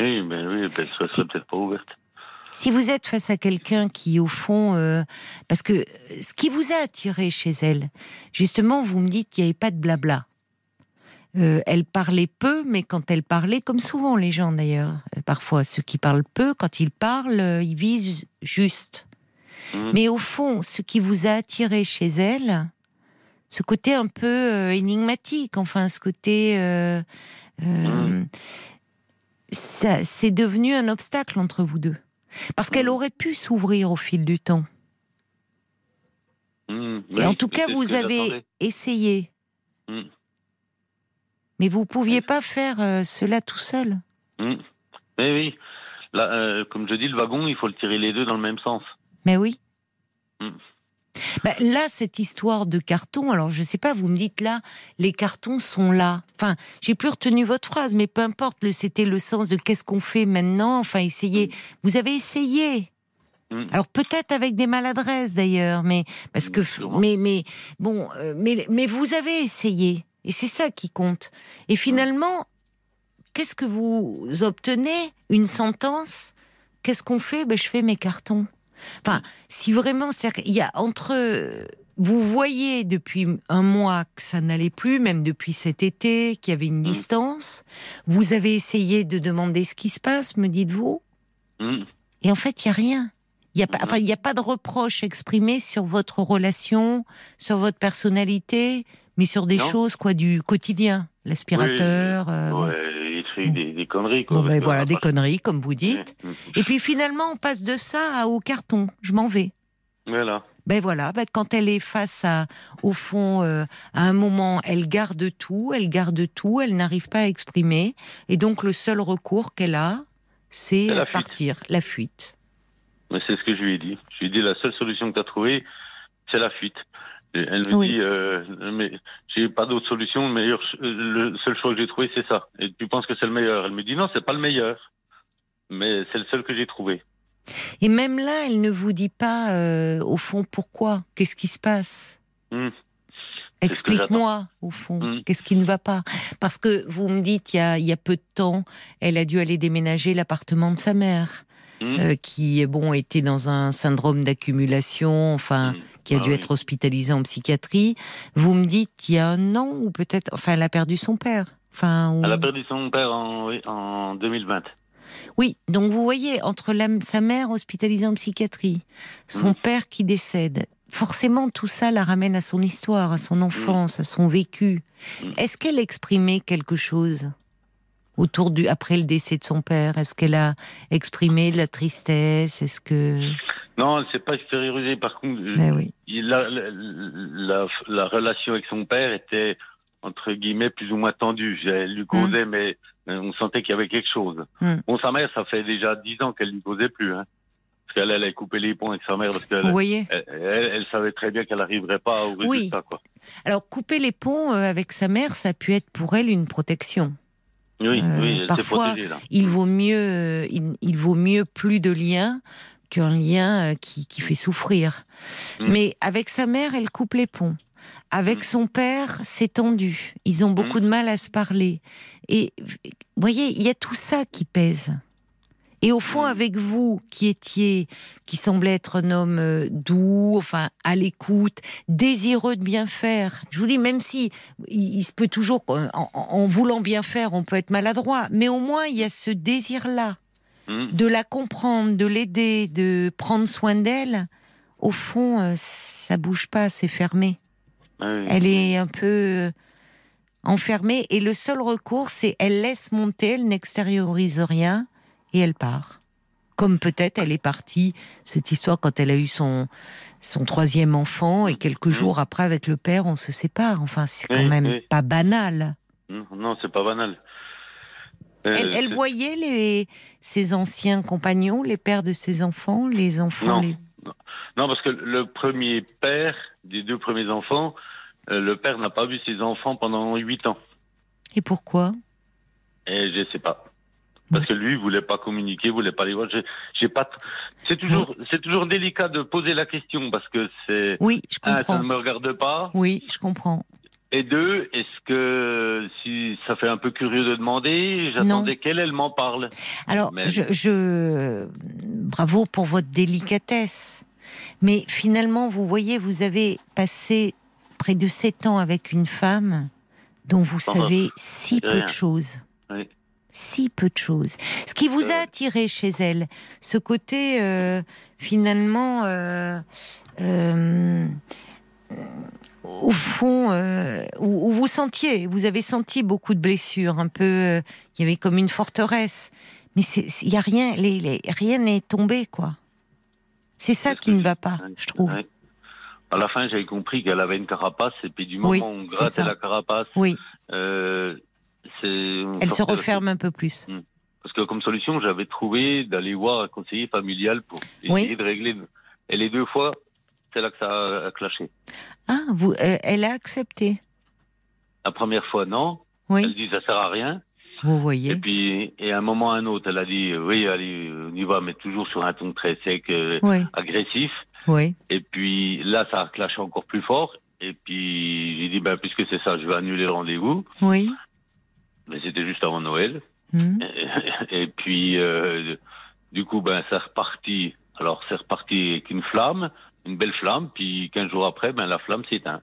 Speaker 3: Oui, ben oui, ben, ça
Speaker 2: Si-
Speaker 3: serait peut-être pas ouverte.
Speaker 2: Si vous êtes face à quelqu'un qui, au fond, euh, parce que ce qui vous a attiré chez elle, justement, vous me dites qu'il n'y avait pas de blabla. Euh, elle parlait peu, mais quand elle parlait, comme souvent les gens d'ailleurs, euh, parfois ceux qui parlent peu, quand ils parlent, euh, ils visent juste.
Speaker 3: Hum.
Speaker 2: Mais au fond, ce qui vous a attiré chez elle, ce côté un peu euh, énigmatique, enfin, ce côté. euh, ça, c'est devenu un obstacle entre vous deux. Parce qu'elle
Speaker 3: Mm.
Speaker 2: aurait pu s'ouvrir au fil du temps. Et
Speaker 3: oui,
Speaker 2: en tout cas, vous avez essayé. Mais vous pouviez pas faire euh, cela tout seul?
Speaker 3: Mais oui, là, euh, comme je dis, le wagon, il faut le tirer les deux dans le même sens.
Speaker 2: Mais oui.
Speaker 3: Mm.
Speaker 2: Bah, là, cette histoire de carton, alors je sais pas, vous me dites là, les cartons sont là. Enfin, j'ai plus retenu votre phrase, mais peu importe, c'était le sens de qu'est-ce qu'on fait maintenant. Enfin, essayez. Vous avez essayé. Alors peut-être avec des maladresses d'ailleurs, mais parce que, mais mais bon, euh, mais mais vous avez essayé et c'est ça qui compte. Et finalement, qu'est-ce que vous obtenez? Une sentence? Qu'est-ce qu'on fait? Ben, je fais mes cartons. Enfin, si vraiment, qu'il y a entre vous voyez depuis un mois que ça n'allait plus, même depuis cet été, qu'il y avait une distance. Vous avez essayé de demander ce qui se passe, me dites-vous?
Speaker 3: Hmm.
Speaker 2: Et en fait, il n'y a rien. Il n'y a, pas-
Speaker 3: Mhm.
Speaker 2: enfin, il y a pas de reproche exprimé sur votre relation, sur votre personnalité, mais sur des
Speaker 3: Non.
Speaker 2: choses quoi du quotidien. L'aspirateur. euh, bon.
Speaker 3: Ouais, des, des conneries, quoi.
Speaker 2: Bon, ben voilà, des conneries, comme vous dites.
Speaker 3: Ouais.
Speaker 2: Et puis finalement, on passe de ça à- au carton. Je m'en vais.
Speaker 3: Voilà.
Speaker 2: Ben voilà, ben quand elle est face à, au fond, euh, à un moment, elle garde tout, elle garde tout, elle n'arrive pas à exprimer. Et donc, le seul recours qu'elle a, c'est euh,
Speaker 3: fuite.
Speaker 2: partir, la fuite.
Speaker 3: Mais c'est ce que je lui ai dit. Je lui ai dit la seule solution que tu as trouvée, c'est la fuite. Et elle me
Speaker 2: Oui.
Speaker 3: dit, euh, mais j'ai pas d'autre solution. Le meilleur, le seul choix que j'ai trouvé, c'est ça. Et tu penses que c'est le meilleur? Elle me dit non, c'est pas le meilleur, mais c'est le seul que j'ai trouvé.
Speaker 2: Et même là, elle ne vous dit pas, euh, au fond, pourquoi? Qu'est-ce qui se passe?
Speaker 3: Hmm.
Speaker 2: Explique-moi, au fond,
Speaker 3: Mm.
Speaker 2: qu'est-ce qui ne va pas? Parce que vous me dites, il y, a, il y a peu de temps, elle a dû aller déménager l'appartement de sa mère,
Speaker 3: Hmm.
Speaker 2: euh, qui, bon, était dans un syndrome d'accumulation, enfin,
Speaker 3: Hmm.
Speaker 2: Qui a
Speaker 3: Ah
Speaker 2: dû
Speaker 3: oui.
Speaker 2: être hospitalisée en psychiatrie. Vous me dites, il y a un an, ou peut-être, enfin, elle a perdu son père. Enfin,
Speaker 3: Elle a perdu son père en, oui, en 2020.
Speaker 2: Oui, donc vous voyez, entre la- sa mère hospitalisée en psychiatrie, son
Speaker 3: Mm.
Speaker 2: père qui décède, forcément tout ça la ramène à son histoire, à son enfance, à son vécu.
Speaker 3: Mm.
Speaker 2: Est-ce qu'elle exprimait quelque chose? Autour du après le décès de son père? Est-ce qu'elle a exprimé de la tristesse? Est-ce que
Speaker 3: Non, elle s'est pas extériorisée. Par contre, euh,
Speaker 2: Ben oui.
Speaker 3: la, la, la- la relation avec son père était entre guillemets plus ou moins tendue. Elle lui causait, mais euh, on sentait qu'il y avait quelque chose.
Speaker 2: Mm.
Speaker 3: Bon, sa mère, ça fait déjà dix ans qu'elle lui causait plus, hein. Parce qu'elle elle a coupé les ponts avec sa mère parce qu'elle
Speaker 2: Vous voyez?
Speaker 3: elle, elle- elle savait très bien qu'elle n'arriverait pas au
Speaker 2: Oui.
Speaker 3: résultat, quoi.
Speaker 2: Alors couper les ponts euh, avec sa mère, ça a pu être pour elle une protection.
Speaker 3: Oui,
Speaker 2: Euh,
Speaker 3: oui, s'est
Speaker 2: parfois,
Speaker 3: protégée là.
Speaker 2: il vaut mieux, euh, il, il vaut mieux plus de liens qu'un lien euh, qui, qui fait souffrir.
Speaker 3: Mm.
Speaker 2: Mais avec sa mère, elle coupe les ponts. Avec
Speaker 3: Mm.
Speaker 2: son père, c'est tendu. Ils ont beaucoup de mal à se parler. Et vous voyez, il y a tout ça qui pèse. Et au fond,
Speaker 3: Mm.
Speaker 2: avec vous, qui étiez, qui semblait être un homme euh, doux, enfin à l'écoute, désireux de bien faire. Je vous dis, même si il, se peut toujours, en, voulant bien faire, on peut être maladroit, mais au moins il y a ce désir-là
Speaker 3: Hmm.
Speaker 2: de la comprendre, de l'aider, de prendre soin d'elle. Au fond, euh, ça bouge pas, c'est fermé.
Speaker 3: Ah.
Speaker 2: Elle est un peu euh, enfermée et le seul recours, c'est elle laisse monter, elle n'extériorise rien et elle part. Comme peut-être elle est partie, cette histoire quand elle a eu son, son troisième enfant et quelques
Speaker 3: Mhm.
Speaker 2: jours après avec le père, on se sépare. Enfin, c'est quand
Speaker 3: Oui,
Speaker 2: même
Speaker 3: oui.
Speaker 2: pas banal.
Speaker 3: Hmm, Non, c'est pas banal. Euh,
Speaker 2: Elle, voyait les, ses anciens compagnons, les pères de ses enfants, les enfants.
Speaker 3: Non.
Speaker 2: les-
Speaker 3: Non, parce que le premier père des deux premiers enfants, euh, le père n'a pas vu ses enfants pendant huit ans.
Speaker 2: Et pourquoi?
Speaker 3: Et je sais pas. Parce que lui, il voulait pas communiquer, voulait pas les voir. J'ai- pas. C'est toujours, c'est toujours délicat de poser la question parce que c'est
Speaker 2: Oui, je
Speaker 3: un, ça
Speaker 2: comprends.
Speaker 3: ne me regarde pas.
Speaker 2: Oui, je comprends.
Speaker 3: Et deux, est-ce que si ça fait un peu curieux de demander, j'attendais qu'elle, elle m'en parle.
Speaker 2: Alors,
Speaker 3: Mais-
Speaker 2: je, je- bravo pour votre délicatesse. Mais finalement, vous voyez, vous avez passé près de sept ans avec une femme dont vous savez si peu
Speaker 3: rien.
Speaker 2: de choses.
Speaker 3: Oui.
Speaker 2: Si peu de choses. Ce qui vous a
Speaker 3: Euh.
Speaker 2: attiré chez elle, ce côté euh, finalement, euh, euh, au fond, où, où vous sentiez, vous avez senti beaucoup de blessures, un peu, il y avait comme une forteresse. Mais il y a rien, les, les- rien n'est tombé, quoi. C'est ça qui ne va pas, je trouve.
Speaker 3: À la fin, j'avais compris qu'elle avait une carapace, et puis du moment
Speaker 2: Oui,
Speaker 3: où on grattait la carapace,
Speaker 2: Oui,
Speaker 3: euh,
Speaker 2: elle se referme un peu plus.
Speaker 3: Parce que comme solution, j'avais trouvé d'aller voir un conseiller familial pour essayer
Speaker 2: Oui.
Speaker 3: de régler. Et les deux fois, c'est là que ça a clashé.
Speaker 2: Ah, vous, euh, elle a accepté.
Speaker 3: La première fois, non.
Speaker 2: Oui,
Speaker 3: Elle dit ça sert à rien.
Speaker 2: vous
Speaker 3: Et
Speaker 2: voyez.
Speaker 3: puis, et à un moment, à un autre, elle a dit oui, allez, on y va, mais toujours sur un ton très sec, euh,
Speaker 2: Oui,
Speaker 3: agressif.
Speaker 2: oui.
Speaker 3: Et puis là, ça a clashé encore plus fort. Et puis j'ai dit ben puisque c'est ça, je vais annuler le rendez-vous.
Speaker 2: Oui.
Speaker 3: Mais c'était juste avant Noël.
Speaker 2: Hmm.
Speaker 3: Et puis, euh, du coup, ben, c'est reparti. Alors, c'est reparti avec une flamme. une belle flamme, puis 15 jours après, ben, la flamme s'éteint.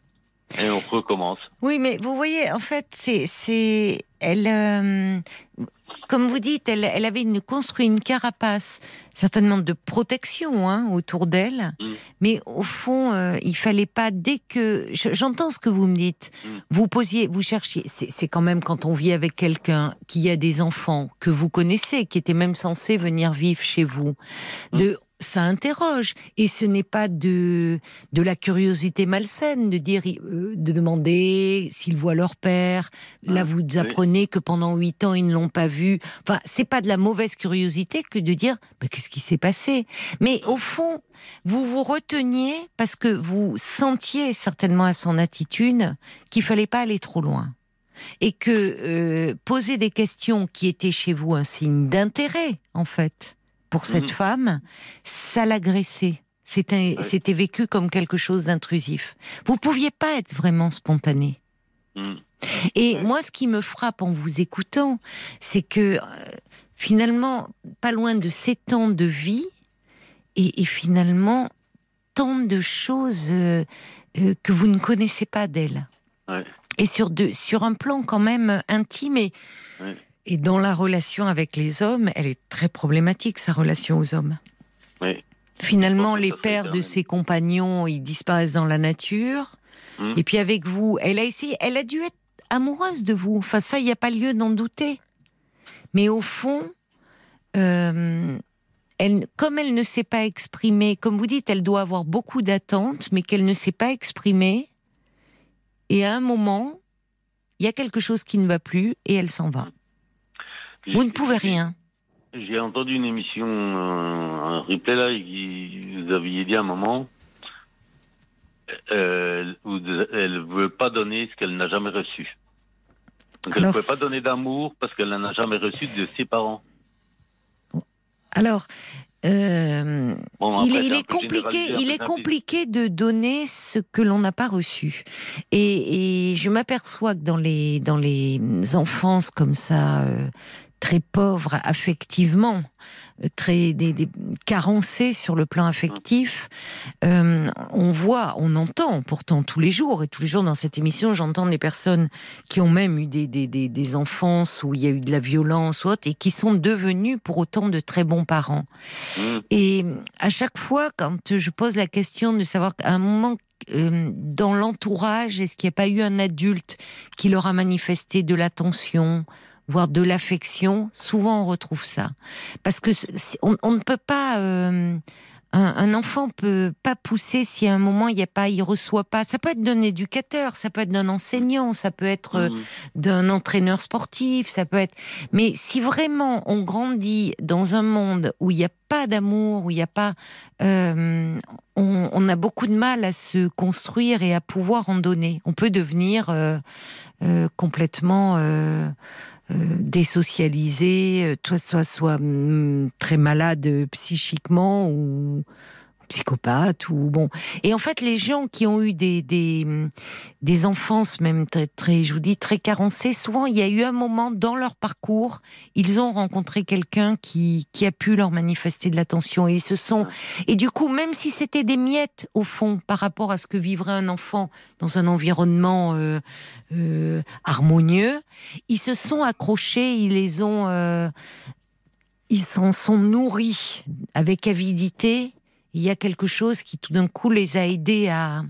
Speaker 3: Et on recommence.
Speaker 2: Oui, mais vous voyez, en fait, c'est, elle, euh, comme vous dites, elle, elle avait une, construit une carapace, certainement de protection hein, autour d'elle,
Speaker 3: Mm.
Speaker 2: mais au fond, euh, il fallait pas dès que je- j'entends ce que vous me dites,
Speaker 3: Mm.
Speaker 2: vous posiez, vous cherchiez. C'est, c'est quand même quand on vit avec quelqu'un qui a des enfants que vous connaissez, qui était même censé venir vivre chez vous,
Speaker 3: Mm.
Speaker 2: de ça interroge. Et ce n'est pas de de la curiosité malsaine de dire euh, de demander s'ils voient leur père. Là vous apprenez que pendant huit ans ils ne l'ont pas vu. Enfin c'est pas de la mauvaise curiosité que de dire bah, qu'est-ce qui s'est passé? Mais au fond vous vous reteniez parce que vous sentiez certainement à son attitude qu'il fallait pas aller trop loin. Et que euh, poser des questions qui étaient chez vous un signe d'intérêt en fait pour cette
Speaker 3: Mhm.
Speaker 2: femme ça l'agressait c'était vécu comme quelque chose d'intrusif vous pouviez pas être vraiment spontané
Speaker 3: Mm.
Speaker 2: et
Speaker 3: Ouais.
Speaker 2: moi, ce qui me frappe en vous écoutant, c'est que euh, finalement, pas loin de sept ans de vie, et, et finalement, tant de choses euh, euh, que vous ne connaissez pas d'elle.
Speaker 3: Ouais.
Speaker 2: Et sur, de, sur un plan quand même intime et. Et dans la relation avec les hommes, elle est très problématique, sa relation aux hommes.
Speaker 3: Oui.
Speaker 2: Finalement, les pères de ses compagnons, ils disparaissent dans la nature.
Speaker 3: Mm.
Speaker 2: Et puis avec vous, elle a essayé, elle a dû être amoureuse de vous. Enfin, ça, il n'y a pas lieu d'en douter. Mais au fond, euh, elle, comme elle ne s'est pas exprimée, comme vous dites, elle doit avoir beaucoup d'attentes, mais qu'elle ne s'est pas exprimée. Et à un moment, il y a quelque chose qui ne va plus et elle s'en va. Vous ne pouvez rien.
Speaker 3: J'ai entendu une émission, un, un replay là, qui vous aviez dit à un moment, euh, elle ne veut pas donner ce qu'elle n'a jamais reçu. Donc elle ne pouvait pas donner d'amour parce qu'elle n'en a jamais reçu de ses parents.
Speaker 2: Alors, euh,
Speaker 3: Bon,
Speaker 2: il, est- il compliqué, il est compliqué de donner ce que l'on n'a pas reçu. Et, et je m'aperçois que dans les dans les enfances comme ça, euh, très pauvres affectivement, euh, très des, des carencées sur le plan affectif, euh, on voit, on entend pourtant tous les jours et tous les jours dans cette émission, j'entends des personnes qui ont même eu des, des, des, des enfances où il y a eu de la violence ou autre et qui sont devenus pour autant de très bons parents.
Speaker 3: Mm.
Speaker 2: Et à chaque fois, quand je pose la question de savoir qu'à un moment, euh, dans l'entourage, est-ce qu'il n'y a pas eu un adulte qui leur a manifesté de l'attention, voire de l'affection Souvent, on retrouve ça. Parce que on, on ne peut pas. euh, un, un enfant peut pas pousser si à un moment il n'y a pas, il reçoit pas. Ça peut être d'un éducateur, ça peut être d'un enseignant, ça peut être euh,
Speaker 3: Mm.
Speaker 2: d'un entraîneur sportif, ça peut être. Mais si vraiment on grandit dans un monde où il n'y a pas d'amour, où il n'y a pas, euh, on, on a beaucoup de mal à se construire et à pouvoir en donner. On peut devenir euh, euh, complètement désocialisé, euh, soit soit soit hum, très malade euh, psychiquement ou psychopathe ou bon. Et en fait, les gens qui ont eu des des, des enfances même très, très, je vous dis, très carencées, souvent il y a eu un moment dans leur parcours, ils ont rencontré quelqu'un qui, qui a pu leur manifester de l'attention et ils se sont, et du coup, même si c'était des miettes au fond par rapport à ce que vivrait un enfant dans un environnement euh, euh, harmonieux, ils se sont accrochés, ils les ont, euh, ils s'en sont nourris avec avidité. Il y a quelque chose qui tout d'un coup les a aidés à,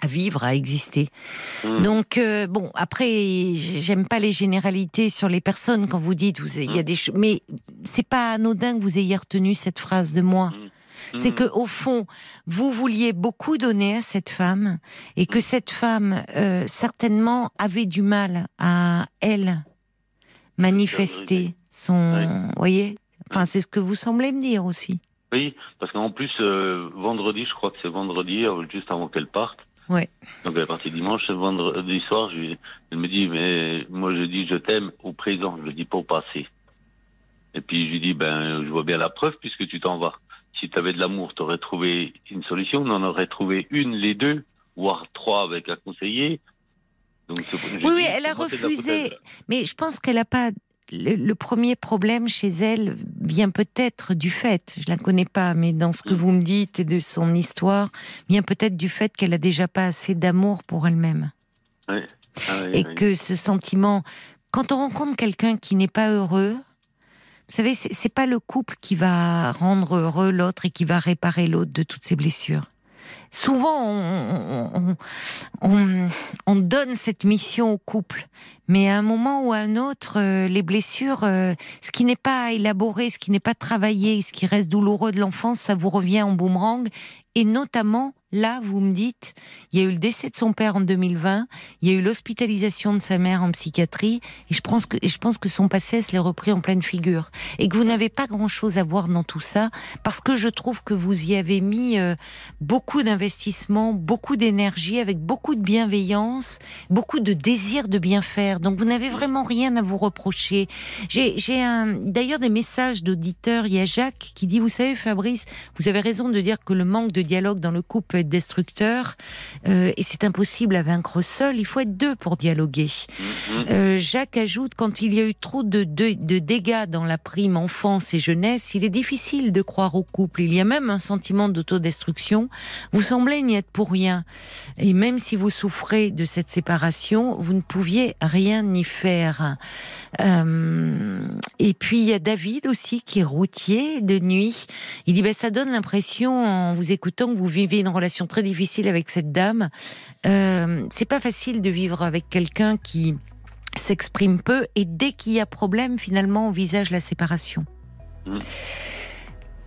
Speaker 2: à vivre, à exister.
Speaker 3: Mm.
Speaker 2: Donc euh, bon, après, j'aime pas les généralités sur les personnes quand vous dites, vous, il y a des, ch- mais c'est pas anodin que vous ayez retenu cette phrase de moi. C'est
Speaker 3: Mm.
Speaker 2: que au fond, vous vouliez beaucoup donner à cette femme et que cette femme euh, certainement avait du mal à elle manifester son, voyez? Enfin, c'est ce que vous semblez me dire aussi.
Speaker 3: Oui, parce qu'en plus, euh, vendredi, je crois que c'est vendredi, euh, juste avant qu'elle parte.
Speaker 2: Ouais.
Speaker 3: Donc elle est partie dimanche, vendredi soir, je elle me dit, mais moi je dis je t'aime au présent, je le dis pas au passé. Et puis je lui dis, ben je vois bien la preuve puisque tu t'en vas. Si tu avais de l'amour, tu aurais trouvé une solution, on en aurait trouvé une, les deux, voire trois avec un conseiller. Donc,
Speaker 2: Oui, oui, elle a refusé. Mais je pense qu'elle a pas. Le, le premier problème chez elle vient peut-être du fait, je la connais pas, mais dans ce que
Speaker 3: Mm.
Speaker 2: vous me dites et de son histoire, vient peut-être du fait qu'elle a déjà pas assez d'amour pour elle-même.
Speaker 3: Oui. Ah oui,
Speaker 2: et
Speaker 3: oui.
Speaker 2: que ce sentiment, quand on rencontre quelqu'un qui n'est pas heureux, vous savez, c'est pas le couple qui va rendre heureux l'autre et qui va réparer l'autre de toutes ses blessures. Souvent, on, on- on- on donne cette mission au couple, mais à un moment ou à un autre, euh, les blessures, euh, ce qui n'est pas élaboré, ce qui n'est pas travaillé, ce qui reste douloureux de l'enfance, ça vous revient en boomerang. Et notamment, là, vous me dites, il y a eu le décès de son père en 2020, il y a eu l'hospitalisation de sa mère en psychiatrie, et je pense que, je pense que son passé se l'est repris en pleine figure. Et que vous n'avez pas grand-chose à voir dans tout ça, parce que je trouve que vous y avez mis euh, beaucoup d'investissement, beaucoup d'énergie, avec beaucoup de bienveillance, beaucoup de désir de bien faire. Donc vous n'avez vraiment rien à vous reprocher. J'ai d'ailleurs des messages d'auditeurs. Il y a Jacques qui dit, vous savez Fabrice, vous avez raison de dire que le manque de dialogue dans le couple être destructeur, euh, et c'est impossible à vaincre seul. Il faut être deux pour dialoguer.
Speaker 3: Mhm.
Speaker 2: Euh, Jacques ajoute quand il y a eu trop de, de, de dégâts dans la prime enfance et jeunesse, il est difficile de croire au couple. Il y a même un sentiment d'autodestruction. Vous semblez n'y être pour rien. Et même si vous souffrez de cette séparation, vous ne pouviez rien y faire. Euh, et puis il y a David aussi qui est routier de nuit. Il dit ben, ça donne l'impression en vous écoutant que vous vivez une relation très difficile avec cette dame. Euh, c'est pas facile de vivre avec quelqu'un qui s'exprime peu et dès qu'il y a problème, finalement, envisage la séparation.
Speaker 3: Mm.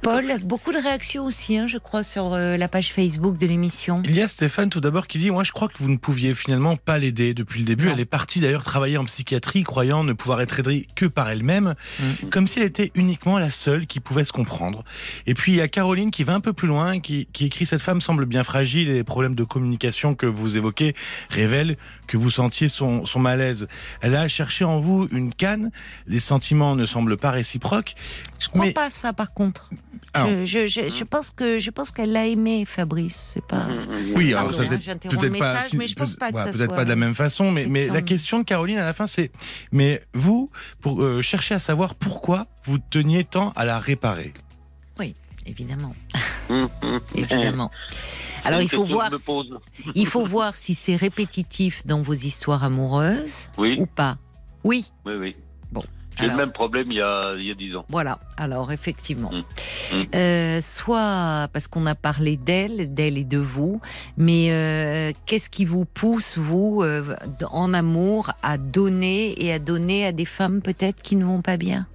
Speaker 2: Paul, beaucoup de réactions aussi, hein, je crois, sur euh, la page Facebook de l'émission.
Speaker 4: Il y a Stéphane tout d'abord qui dit Moi, je crois que vous ne pouviez finalement pas l'aider depuis le début.
Speaker 2: Non.
Speaker 4: Elle est partie d'ailleurs travailler en psychiatrie, croyant ne pouvoir être aidée que par elle-même,
Speaker 2: Mm.
Speaker 4: comme si elle était uniquement la seule qui pouvait se comprendre. Et puis il y a Caroline qui va un peu plus loin, qui, qui écrit Cette femme semble bien fragile et les problèmes de communication que vous évoquez révèlent que vous sentiez son, son malaise. Elle a cherché en vous une canne, les sentiments ne semblent pas réciproques.
Speaker 2: Je crois
Speaker 4: Mais-
Speaker 2: pas ça, par contre.
Speaker 4: Alors.
Speaker 2: je, je, je, je pense que je pense qu'elle l'a aimé, Fabrice. C'est pas.
Speaker 3: Mhm.
Speaker 4: Oui,
Speaker 2: Pardon,
Speaker 4: alors ça
Speaker 2: hein,
Speaker 4: c'est
Speaker 2: j'interromps
Speaker 4: peut-être pas,
Speaker 2: pas
Speaker 4: peut-être pas de la même façon, mais, la question de Caroline à la fin c'est, mais vous, pour euh, chercher à savoir pourquoi vous teniez tant à la réparer.
Speaker 2: Évidemment,
Speaker 3: Mhm.
Speaker 2: évidemment. Alors il faut voir, il faut voir si c'est répétitif dans vos histoires amoureuses
Speaker 3: Oui,
Speaker 2: ou pas. Oui.
Speaker 3: oui, oui.
Speaker 2: Bon,
Speaker 3: J'ai le même problème il y a, il y a 10 ans.
Speaker 2: Voilà, alors effectivement.
Speaker 3: Mm. Mm.
Speaker 2: Euh, soit parce qu'on a parlé d'elle, d'elle et de vous, mais euh, qu'est-ce qui vous pousse, vous, euh, en amour, à donner et à donner à des femmes peut-être qui ne vont pas bien?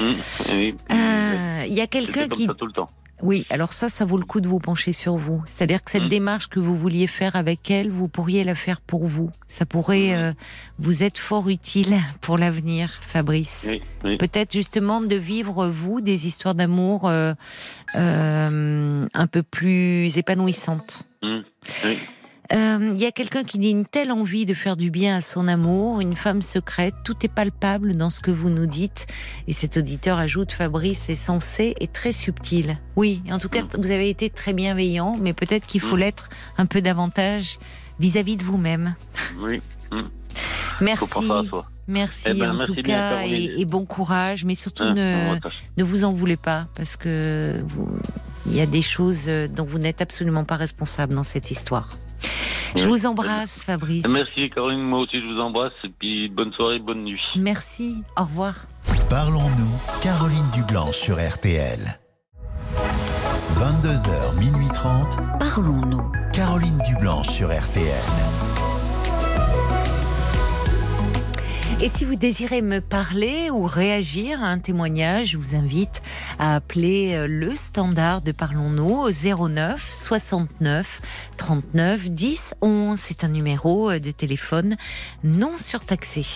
Speaker 2: Euh, Il y a quelqu'un
Speaker 3: comme
Speaker 2: qui...
Speaker 3: ça tout le temps.
Speaker 2: Oui, alors ça, ça vaut le coup de vous pencher sur vous. C'est-à-dire que cette
Speaker 3: Mm.
Speaker 2: démarche que vous vouliez faire avec elle, vous pourriez la faire pour vous. Ça pourrait
Speaker 3: Mm.
Speaker 2: euh, vous être fort utile pour l'avenir, Fabrice.
Speaker 3: Oui, oui.
Speaker 2: Peut-être justement de vivre, vous, des histoires d'amour euh, euh, un peu plus épanouissantes.
Speaker 3: Mhm. Oui.
Speaker 2: Euh, Il y a quelqu'un qui dit une telle envie de faire du bien à son amour, une femme secrète, tout est palpable dans ce que vous nous dites. Et cet auditeur ajoute, Fabrice est sensé et très subtil. Oui, en tout cas,
Speaker 3: Mm.
Speaker 2: vous avez été très bienveillant, mais peut-être qu'il faut
Speaker 3: Mm.
Speaker 2: l'être un peu davantage vis-à-vis de vous-même.
Speaker 3: Oui. Faut
Speaker 2: Merci. Merci
Speaker 3: Eh ben,
Speaker 2: en
Speaker 3: merci
Speaker 2: tout cas et, et bon courage, mais surtout
Speaker 3: Hein,
Speaker 2: ne, ne vous en voulez pas parce que vous, il y a des choses euh, dont vous n'êtes absolument pas responsable dans cette histoire. Je vous embrasse, Fabrice.
Speaker 3: Merci Caroline, moi aussi je vous embrasse et puis bonne soirée, bonne nuit.
Speaker 2: Merci. Au revoir.
Speaker 1: Parlons-nous, Caroline Dublanche sur RTL. 22h, minuit 30,
Speaker 5: Parlons-nous.
Speaker 1: Caroline Dublanche sur RTL.
Speaker 2: Et si vous désirez me parler ou réagir à un témoignage, je vous invite à appeler euh, le standard de Parlons-nous au 09 69 39 10 11. C'est un numéro euh, de téléphone non surtaxé.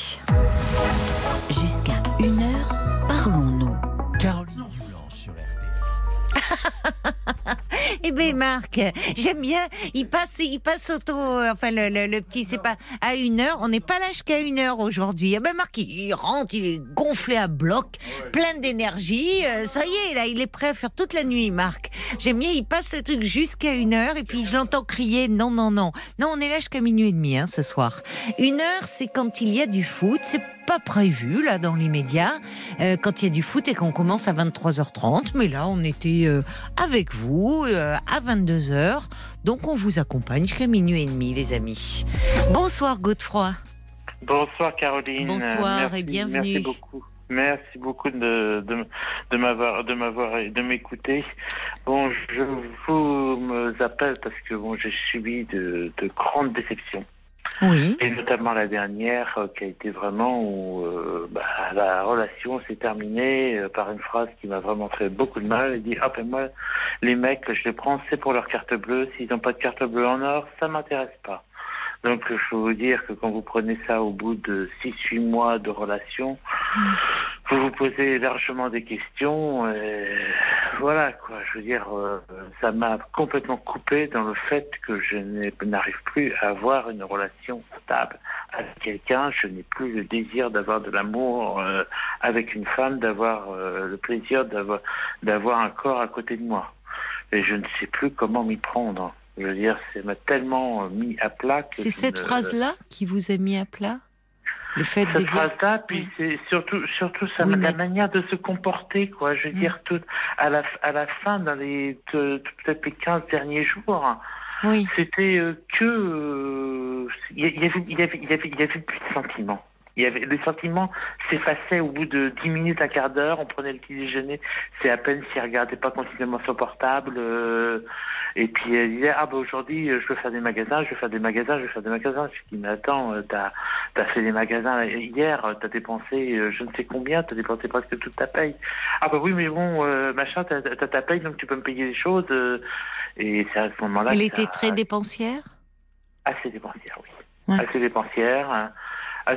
Speaker 5: Jusqu'à une heure, parlons-nous.
Speaker 1: Caroline Dublanche sur RTL.
Speaker 2: Eh ben Marc, j'aime bien. Il passe, il passe auto. Enfin le, le, le petit, c'est pas à une heure. On n'est pas là jusqu'à une heure aujourd'hui. Eh ben Marc, il, il rentre, il est gonflé à bloc, plein d'énergie. Euh, ça y est, là, il est prêt à faire toute la nuit, Marc. J'aime bien. Il passe le truc jusqu'à une heure et puis je l'entends crier non, non, non, non. On est là jusqu'à minuit et demi hein, ce soir. Une heure, c'est quand il y a du foot. C'est pas prévu là dans l'immédiat euh, quand il y a du foot et qu'on commence à 23h30 mais là on était euh, avec vous euh, à 22h donc on vous accompagne jusqu'à minuit et demi les amis bonsoir Godefroy
Speaker 5: Bonsoir Caroline.
Speaker 2: Bonsoir
Speaker 5: Merci-
Speaker 2: et bienvenue.
Speaker 5: Merci beaucoup. Merci beaucoup de, de, de m'avoir de m'avoir de m'écouter. Bon, je vous me appelle parce que bon, j'ai subi de, de grandes déceptions et notamment la dernière euh, qui a été vraiment où euh, bah, la relation s'est terminée euh, par une phrase qui m'a vraiment fait beaucoup de mal. Il dit ah ben moi les mecs je les prends c'est pour leur carte bleue. S'ils n'ont pas de carte bleue en or ça m'intéresse pas. Donc je peux vous dire que quand vous prenez ça au bout de 6-8 mois de relation, vous vous posez largement des questions. Et voilà quoi, je veux dire, euh, ça m'a complètement coupé dans le fait que je n'arrive plus à avoir une relation stable avec quelqu'un. Je n'ai plus le désir d'avoir de l'amour euh, avec une femme, d'avoir euh, le plaisir d'avoir un corps à côté de moi. Et je ne sais plus comment m'y prendre. Je veux dire, ça m'a tellement euh, mis à plat que
Speaker 2: c'est cette
Speaker 5: ne-
Speaker 2: phrase là qui vous a mis à plat? Le fait de
Speaker 5: cette
Speaker 2: dire
Speaker 5: phrase-là, puis
Speaker 2: Oui.
Speaker 5: c'est surtout, surtout ça,
Speaker 2: Oui,
Speaker 5: la manière de se comporter, quoi. Je veux
Speaker 2: Mm.
Speaker 5: dire, tout, à la, à la fin, dans les, peut-être les 15 derniers jours, c'était euh, que, euh, il y, avait, il y avait, il y avait, il y avait plus de sentiments. Il y avait, les sentiments s'effaçaient au bout de 10 minutes, un quart d'heure, on prenait le petit déjeuner, c'est à peine s'il regardait pas continuellement son portable, euh, et puis elle disait, ah bah aujourd'hui, euh, je veux faire des magasins, je veux faire des magasins, je veux faire des magasins. Je dis, mais attends, euh, t'as, t'as fait des magasins hier, t'as dépensé je ne sais combien, t'as dépensé presque toute ta paye. Ah bah oui, mais bon, euh, machin, t'as, ta paye, donc tu peux me payer des choses, et c'est à ce moment-là
Speaker 2: elle était
Speaker 5: ça-
Speaker 2: très dépensière?
Speaker 5: Assez dépensière, oui.
Speaker 2: Ouais.
Speaker 5: Assez dépensière.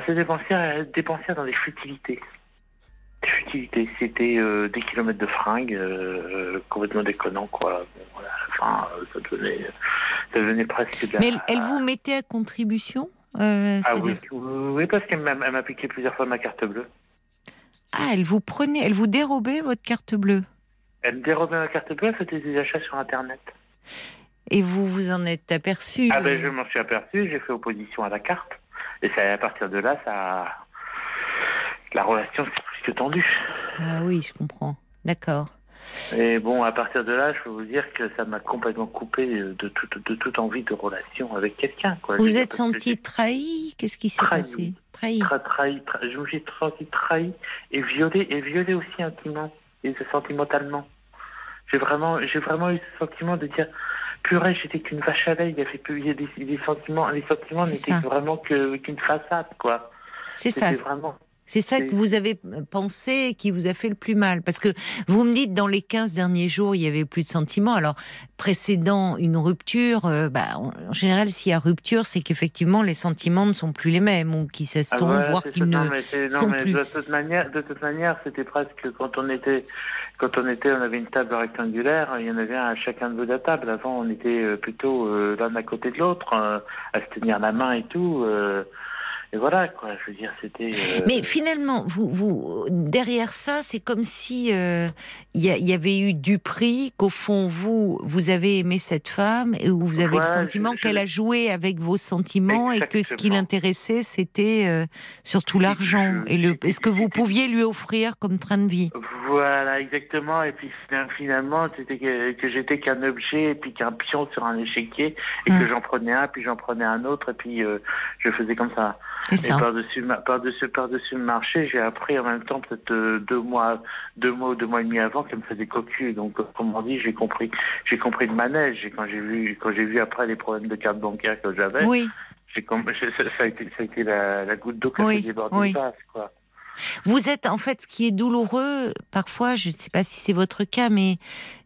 Speaker 5: Dépensière, euh, dépensière dans des futilités. Des futilités. C'était euh, des kilomètres de fringues, euh, euh, complètement déconnant, quoi. Bon, voilà, à la fin, euh, ça devenait, ça devenait presque de la...
Speaker 2: mais elle, elle vous mettait à contribution euh,
Speaker 5: Ah oui, oui, oui, parce qu'elle m'a, piqué plusieurs fois ma carte bleue.
Speaker 2: ah elle vous prenait elle vous dérobait votre carte bleue
Speaker 5: Elle me dérobait ma carte bleue, elle faisait des achats sur Internet.
Speaker 2: et vous vous en êtes aperçu
Speaker 5: Ah ben, je m'en suis aperçu, j'ai fait opposition à la carte. Et c'est à partir de là, ça... La relation s'est plus que tendue.
Speaker 2: Ah oui, je comprends. D'accord.
Speaker 5: Et bon, à partir de là, je peux vous dire que ça m'a complètement coupé de toute, de toute envie de relation avec quelqu'un. quoi.
Speaker 2: Vous êtes
Speaker 5: que
Speaker 2: senti trahi? Qu'est-ce qui s'est
Speaker 5: Trahi.
Speaker 2: passé? Trahi.
Speaker 5: tra- trahi, tra- je me suis senti trahi et violé, et violé aussi intimement, et sentimentalement. J'ai vraiment, j'ai vraiment eu ce sentiment de dire, purée, j'étais qu'une vache à lait, il y avait plus, il y a des, des sentiments, les sentiments n'étaient vraiment que, qu'une façade, quoi.
Speaker 2: C'est ça.
Speaker 5: C'était vraiment,
Speaker 2: C'est ça que vous avez pensé qui vous a fait le plus mal. Parce que vous me dites, dans les 15 derniers jours, il y avait plus de sentiments. Alors, précédant une rupture, euh, bah, en général, s'il y a rupture, c'est qu'effectivement, les sentiments ne sont plus les mêmes ou qu'ils
Speaker 5: Ah
Speaker 2: s'estompent,
Speaker 5: ouais,
Speaker 2: voire qu'ils ne...
Speaker 5: Non, mais, c'est- non,
Speaker 2: sont
Speaker 5: mais
Speaker 2: plus.
Speaker 5: de toute manière, de toute manière, c'était presque quand on était, quand on était, on avait une table rectangulaire, il y en avait un à chacun de bout de la table. Avant, on était euh, plutôt euh, l'un à côté de l'autre, euh, à se tenir la main et tout. Euh, et voilà, quoi. Je veux dire, c'était. euh,
Speaker 2: Mais finalement, vous, vous, derrière ça, c'est comme si euh, il y, a- il y avait eu du prix, qu'au fond, vous, vous avez aimé cette femme et où vous avez le sentiment
Speaker 5: je-
Speaker 2: qu'elle a joué avec vos sentiments et que ce qui l'intéressait, c'était euh, surtout l'argent et le,
Speaker 5: et
Speaker 2: ce que vous pouviez lui offrir comme train de vie.
Speaker 5: Voilà, exactement. Et puis finalement, c'était que, que j'étais qu'un objet et puis qu'un pion sur un échiquier et que j'en prenais un, puis j'en prenais un autre et puis euh, je faisais comme ça.
Speaker 2: C'est
Speaker 5: Et
Speaker 2: ça.
Speaker 5: par-dessus, par-dessus, par-dessus le marché, j'ai appris en même temps, peut-être euh, deux mois, deux mois ou deux mois et demi avant, qu'elle me faisait cocu. Donc, comme on dit, j'ai compris, j'ai compris le manège. Et quand j'ai vu, quand j'ai vu après les problèmes de carte bancaire que j'avais,
Speaker 2: Oui.
Speaker 5: j'ai ça, ça a été, ça a été la, la goutte d'eau qui
Speaker 2: Oui,
Speaker 5: a fait déborder
Speaker 2: oui.
Speaker 5: le vase, quoi.
Speaker 2: Vous êtes, en fait, ce qui est douloureux, parfois, je ne sais pas si c'est votre cas, mais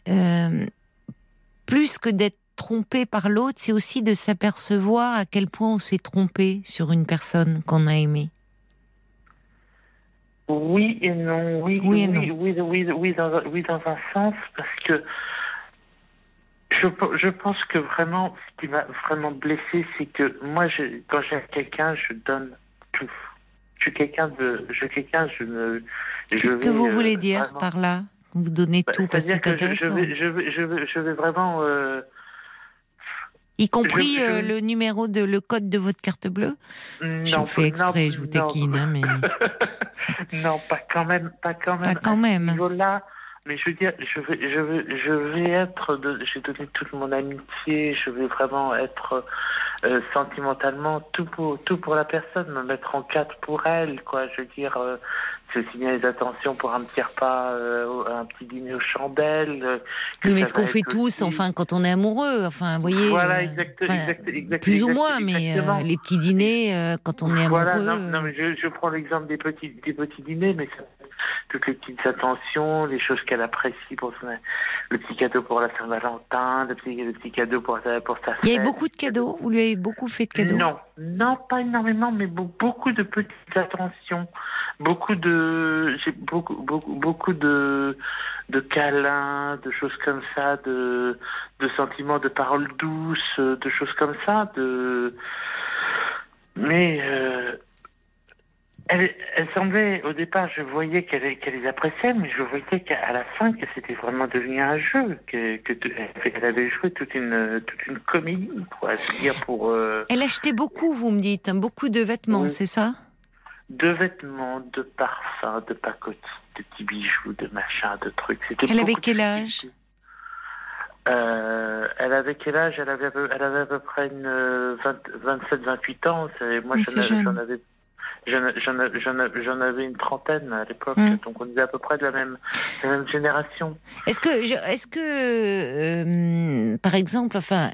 Speaker 2: euh, plus que d'être trompé par l'autre, c'est aussi de s'apercevoir à quel point on s'est trompé sur une personne qu'on a aimée.
Speaker 5: Oui et non, oui,
Speaker 2: Oui et
Speaker 5: oui, oui, oui, oui, dans, oui, dans un sens, parce que je, je pense que vraiment, ce qui m'a vraiment blessé, c'est que moi, je, quand j'aime quelqu'un, je donne tout. Je suis quelqu'un de, je suis quelqu'un, je ne.
Speaker 2: Qu'est-ce que vous
Speaker 5: euh,
Speaker 2: voulez dire
Speaker 5: vraiment-
Speaker 2: par là? Vous donnez
Speaker 5: Bah,
Speaker 2: tout parce que c'est
Speaker 5: je, je
Speaker 2: intéressant.
Speaker 5: je vais, je vais, je vais, je vais vraiment. euh,
Speaker 2: Y compris
Speaker 5: je- je-
Speaker 2: euh, le numéro de le code de votre carte bleue? Je
Speaker 5: non,
Speaker 2: vous fais exprès, je vous
Speaker 5: non.
Speaker 2: taquine, hein, mais
Speaker 5: non, pas quand même, pas quand même.
Speaker 2: Pas quand même.
Speaker 5: Niveau-là, mais je veux dire, je vais, je vais, je vais être, de, j'ai donné toute mon amitié, je vais vraiment être euh, sentimentalement tout pour, tout pour la personne, me mettre en quatre pour elle, quoi. Je veux dire, euh, c'est bien les attentions pour un petit repas, euh, un petit dîner aux chandelles. euh,
Speaker 2: oui, mais ce qu'on fait tous,
Speaker 5: aussi-
Speaker 2: enfin, quand on est amoureux, enfin, vous voyez.
Speaker 5: Voilà, exact, exact, exact,
Speaker 2: plus ou moins, mais les petits dîners, quand on est amoureux.
Speaker 5: Voilà, non,
Speaker 2: euh,
Speaker 5: non, mais je, je prends l'exemple des petits, des petits dîners, mais ça, toutes les petites attentions, les choses qu'elle apprécie pour son, le petit cadeau pour la Saint-Valentin, le petit, le petit cadeau pour sa, pour sa
Speaker 2: Il y
Speaker 5: fête.
Speaker 2: avait beaucoup de cadeaux. Vous lui avez beaucoup fait de cadeaux.
Speaker 5: Non, non, pas énormément, mais be- beaucoup de petites attentions, beaucoup de, j'ai beaucoup, beaucoup, beaucoup de, de câlins, de choses comme ça, de, de sentiments, de paroles douces, de choses comme ça, de, mais euh, elle, elle semblait, au départ, je voyais qu'elle les appréciait, mais je voyais qu'à la fin, que c'était vraiment devenu un jeu, que, elle avait joué toute une, toute une comédie, quoi. Dire, pour euh,
Speaker 2: Elle achetait beaucoup, vous me dites, hein, beaucoup de vêtements,
Speaker 5: Oui.
Speaker 2: c'est ça?
Speaker 5: De vêtements, de parfums, de pacotis, de petits bijoux, de machins, de trucs. C'était
Speaker 2: Elle avait quel âge?
Speaker 5: Euh, Elle avait quel âge? Elle avait, à peu- elle avait à peu près une 27-28 ans. c'est- Moi, j'en avais-. J'en avais. Une trentaine à l'époque,
Speaker 2: Mm.
Speaker 5: donc on était à peu près de la même, de la même génération.
Speaker 2: Est-ce que, est-ce que, euh, par exemple, enfin,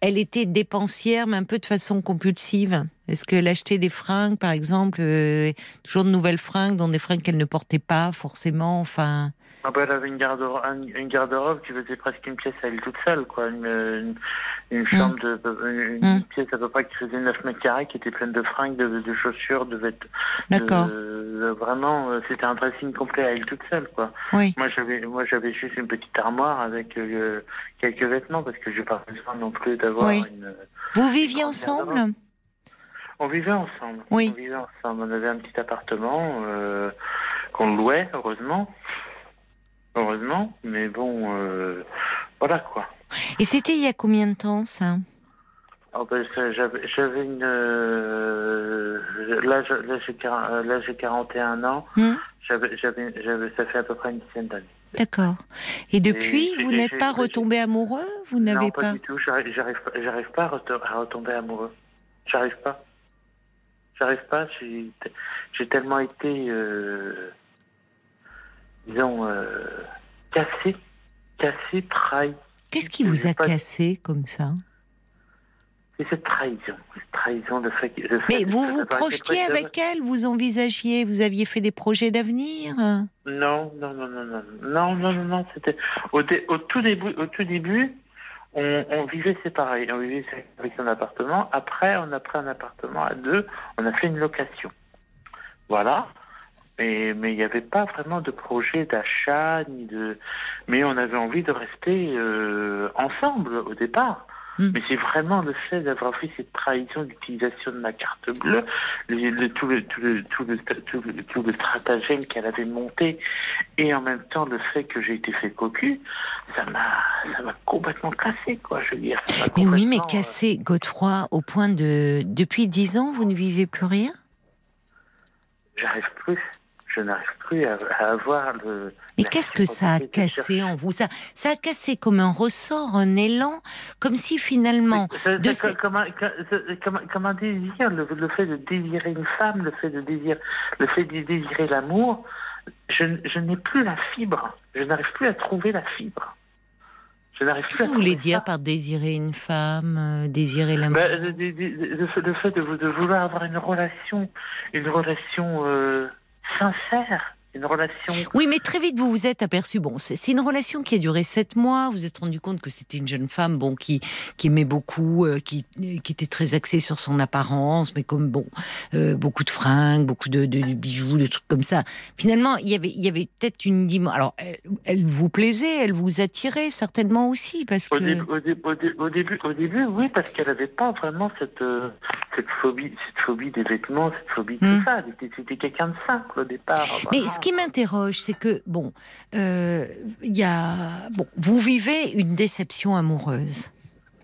Speaker 2: elle était dépensière, mais un peu de façon compulsive? Est-ce qu'elle achetait des fringues, par exemple, euh, toujours de nouvelles fringues, dont des fringues qu'elle ne portait pas forcément Enfin,
Speaker 5: Ah bah, elle avait une garde-robe une qui faisait presque une pièce à elle toute seule, quoi. Une, une, une chambre de, une, une
Speaker 2: Mm.
Speaker 5: pièce à peu près qui faisait 9 mètres carrés, qui était pleine de fringues, de, de chaussures, de vêtements.
Speaker 2: d'accord.
Speaker 5: de- vraiment, euh, c'était un dressing complet à elle toute seule, quoi.
Speaker 2: Oui.
Speaker 5: Moi, j'avais, moi, j'avais juste une petite armoire avec euh, quelques vêtements parce que j'ai pas besoin non plus d'avoir
Speaker 2: Oui.
Speaker 5: une.
Speaker 2: Vous viviez ensemble?
Speaker 5: On vivait ensemble.
Speaker 2: Oui.
Speaker 5: On vivait ensemble. On avait un petit appartement euh, qu'on louait, heureusement. Heureusement, mais bon, euh, voilà quoi.
Speaker 2: Et c'était il y a combien de temps, ça?
Speaker 5: Ah ben, j'avais, une. euh, là, j'ai, quar- euh, là, j'ai 41 ans.
Speaker 2: Hmm
Speaker 5: J'avais, ça fait à peu près une dizaine d'années.
Speaker 2: D'accord. Et depuis, vous n'êtes pas retombé amoureux? Vous
Speaker 5: non,
Speaker 2: n'avez
Speaker 5: pas,
Speaker 2: pas
Speaker 5: du tout. J'arrive, j'arrive, pas- à, reto- à retomber amoureux. J'arrive pas. J'arrive pas. J'ai, j'ai tellement été, euh, disons, euh, cassé, cassé, trahi.
Speaker 2: Qu'est-ce qui vous a
Speaker 5: pas-
Speaker 2: cassé comme ça?
Speaker 5: C'est cette trahison, cette trahison, le fait fait
Speaker 2: Mais
Speaker 5: de-
Speaker 2: vous vous projetiez avec elle Vous envisagiez Vous aviez fait des projets d'avenir?
Speaker 5: Non, non, non, non, non, non, non, non, non, c'était au, dé- au tout début, au tout début, on, on vivait séparés, on vivait avec son appartement. Après, on a pris un appartement à deux, on a fait une location. Voilà. Mais il n'y avait pas vraiment de projet d'achat ni de. Mais on avait envie de rester euh, ensemble au départ.
Speaker 2: Hmm.
Speaker 5: Mais c'est vraiment le fait d'avoir fait cette trahison d'utilisation de ma carte bleue, le, le- tout, le, tout, le, tout, le, tout, le, tout le stratagème qu'elle avait monté, et en même temps le fait que j'ai été fait cocu, ça m'a, ça m'a complètement cassé, quoi. Je veux dire.
Speaker 2: Mais oui, mais
Speaker 5: complètement, euh,
Speaker 2: cassé, Godefroy, au point de. Depuis dix ans, vous ne vivez plus rien?
Speaker 5: J'arrive plus. Je n'arrive plus à, à avoir le.
Speaker 2: Mais qu'est-ce que ça a cassé en vous? Ça, ça a cassé comme un ressort, un élan, comme si finalement.
Speaker 5: C'est-
Speaker 2: de ces-
Speaker 5: désir, le, le fait de désirer une femme, le fait de désirer, le fait de désirer l'amour, je, je n'ai plus la fibre. Je n'arrive plus à trouver la fibre.
Speaker 2: Qu'est-ce que vous voulez dire
Speaker 5: ça.
Speaker 2: par désirer une femme, euh, désirer l'amour?
Speaker 5: Ben, le, fait- le fait de, de vouloir avoir une relation, une relation euh, sincère, une relation.
Speaker 2: Oui, mais très vite, vous vous êtes aperçu. Bon, c'est une relation qui a duré sept mois. Vous vous êtes rendu compte que c'était une jeune femme, bon, qui, qui aimait beaucoup, euh, qui, qui était très axée sur son apparence, mais comme bon, euh, beaucoup de fringues, beaucoup de, de bijoux, de trucs comme ça. Finalement, il y avait, il y avait peut-être une dimension. Alors, elle, elle vous plaisait, elle vous attirait certainement aussi, parce
Speaker 5: Au,
Speaker 2: que.
Speaker 5: dé- au, dé- au dé- au début, au début, oui, parce qu'elle n'avait pas vraiment cette, euh, cette phobie, cette phobie des vêtements, cette phobie de tout ça. C'était quelqu'un de simple au départ.
Speaker 2: Mais
Speaker 5: vraiment.
Speaker 2: Ce qui m'interroge, c'est que bon, euh, il y a bon, vous vivez une déception amoureuse,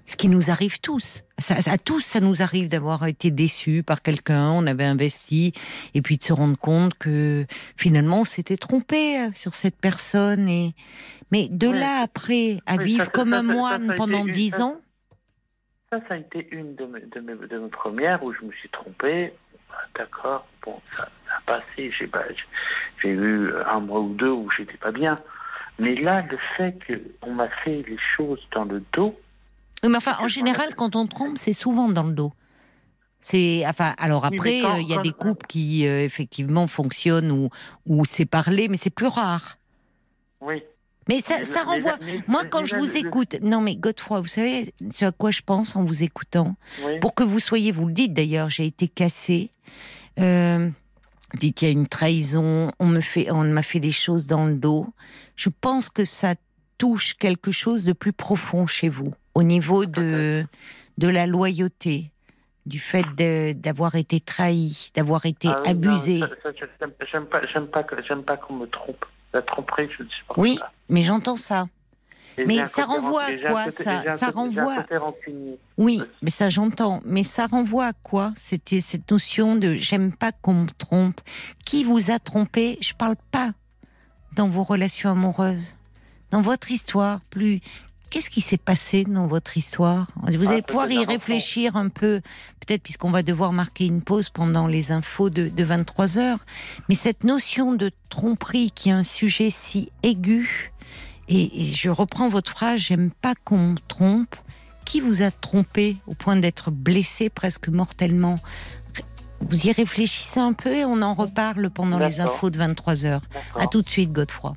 Speaker 2: ce qui nous arrive tous. Ça, à tous, ça nous arrive d'avoir été déçus par quelqu'un, on avait investi, et puis de se rendre compte que finalement on s'était trompé euh, sur cette personne. Et mais de
Speaker 5: Ouais.
Speaker 2: là après à
Speaker 5: Oui,
Speaker 2: vivre
Speaker 5: ça-
Speaker 2: comme
Speaker 5: ça-
Speaker 2: un moine pendant dix ans.
Speaker 5: Ça, ça a été une de mes, de mes, de mes premières où je me suis trompé. Ah, D'accord, bon, ça, ça a passé. J'ai j'ai eu un mois ou deux où j'étais pas bien. Mais là, le fait qu'on m'a fait les choses dans le dos,
Speaker 2: Oui, mais enfin, en général, quand on trompe, c'est souvent dans le dos. C'est enfin alors après euh, il y a des couples qui euh, effectivement fonctionnent où où c'est parlé mais c'est plus rare.
Speaker 5: oui.
Speaker 2: Mais ça, renvoie. Moi, quand je vous écoute, non mais Godefroy, vous savez ce à quoi je pense en vous écoutant?
Speaker 5: Oui.
Speaker 2: Pour que vous soyez, vous le dites d'ailleurs, j'ai été cassée. Euh, dites qu'il y a une trahison, on me fait, on m'a fait des choses dans le dos. Je pense que ça touche quelque chose de plus profond chez vous, au niveau de de la loyauté, du fait d'avoir été trahi, d'avoir été
Speaker 5: Ah oui,
Speaker 2: abusé.
Speaker 5: j'aime- pas, pas, pas qu'on me trompe. La tromperie, je ne supporte
Speaker 2: Oui,
Speaker 5: pas.
Speaker 2: mais j'entends ça.
Speaker 5: Et
Speaker 2: Mais ça renvoie à quoi,
Speaker 5: côté-
Speaker 2: ça Ça renvoie-. Oui, mais ça j'entends. Mais ça renvoie à quoi C'était cette notion de j'aime pas qu'on me trompe. Qui vous a trompé? Je parle pas dans vos relations amoureuses, dans votre histoire. Plus, qu'est-ce qui s'est passé dans votre histoire? Vous
Speaker 5: Ah,
Speaker 2: allez pouvoir y réfléchir un peu, peut-être puisqu'on va devoir marquer une pause pendant les infos de, de 23 heures. Mais cette notion de tromperie qui est un sujet si aigu. Et, et je reprends votre phrase, j'aime pas qu'on me trompe. Qui vous a trompé au point d'être blessé presque mortellement? Vous y réfléchissez un peu et on en reparle pendant les infos de 23 heures. À tout de suite, Godefroy.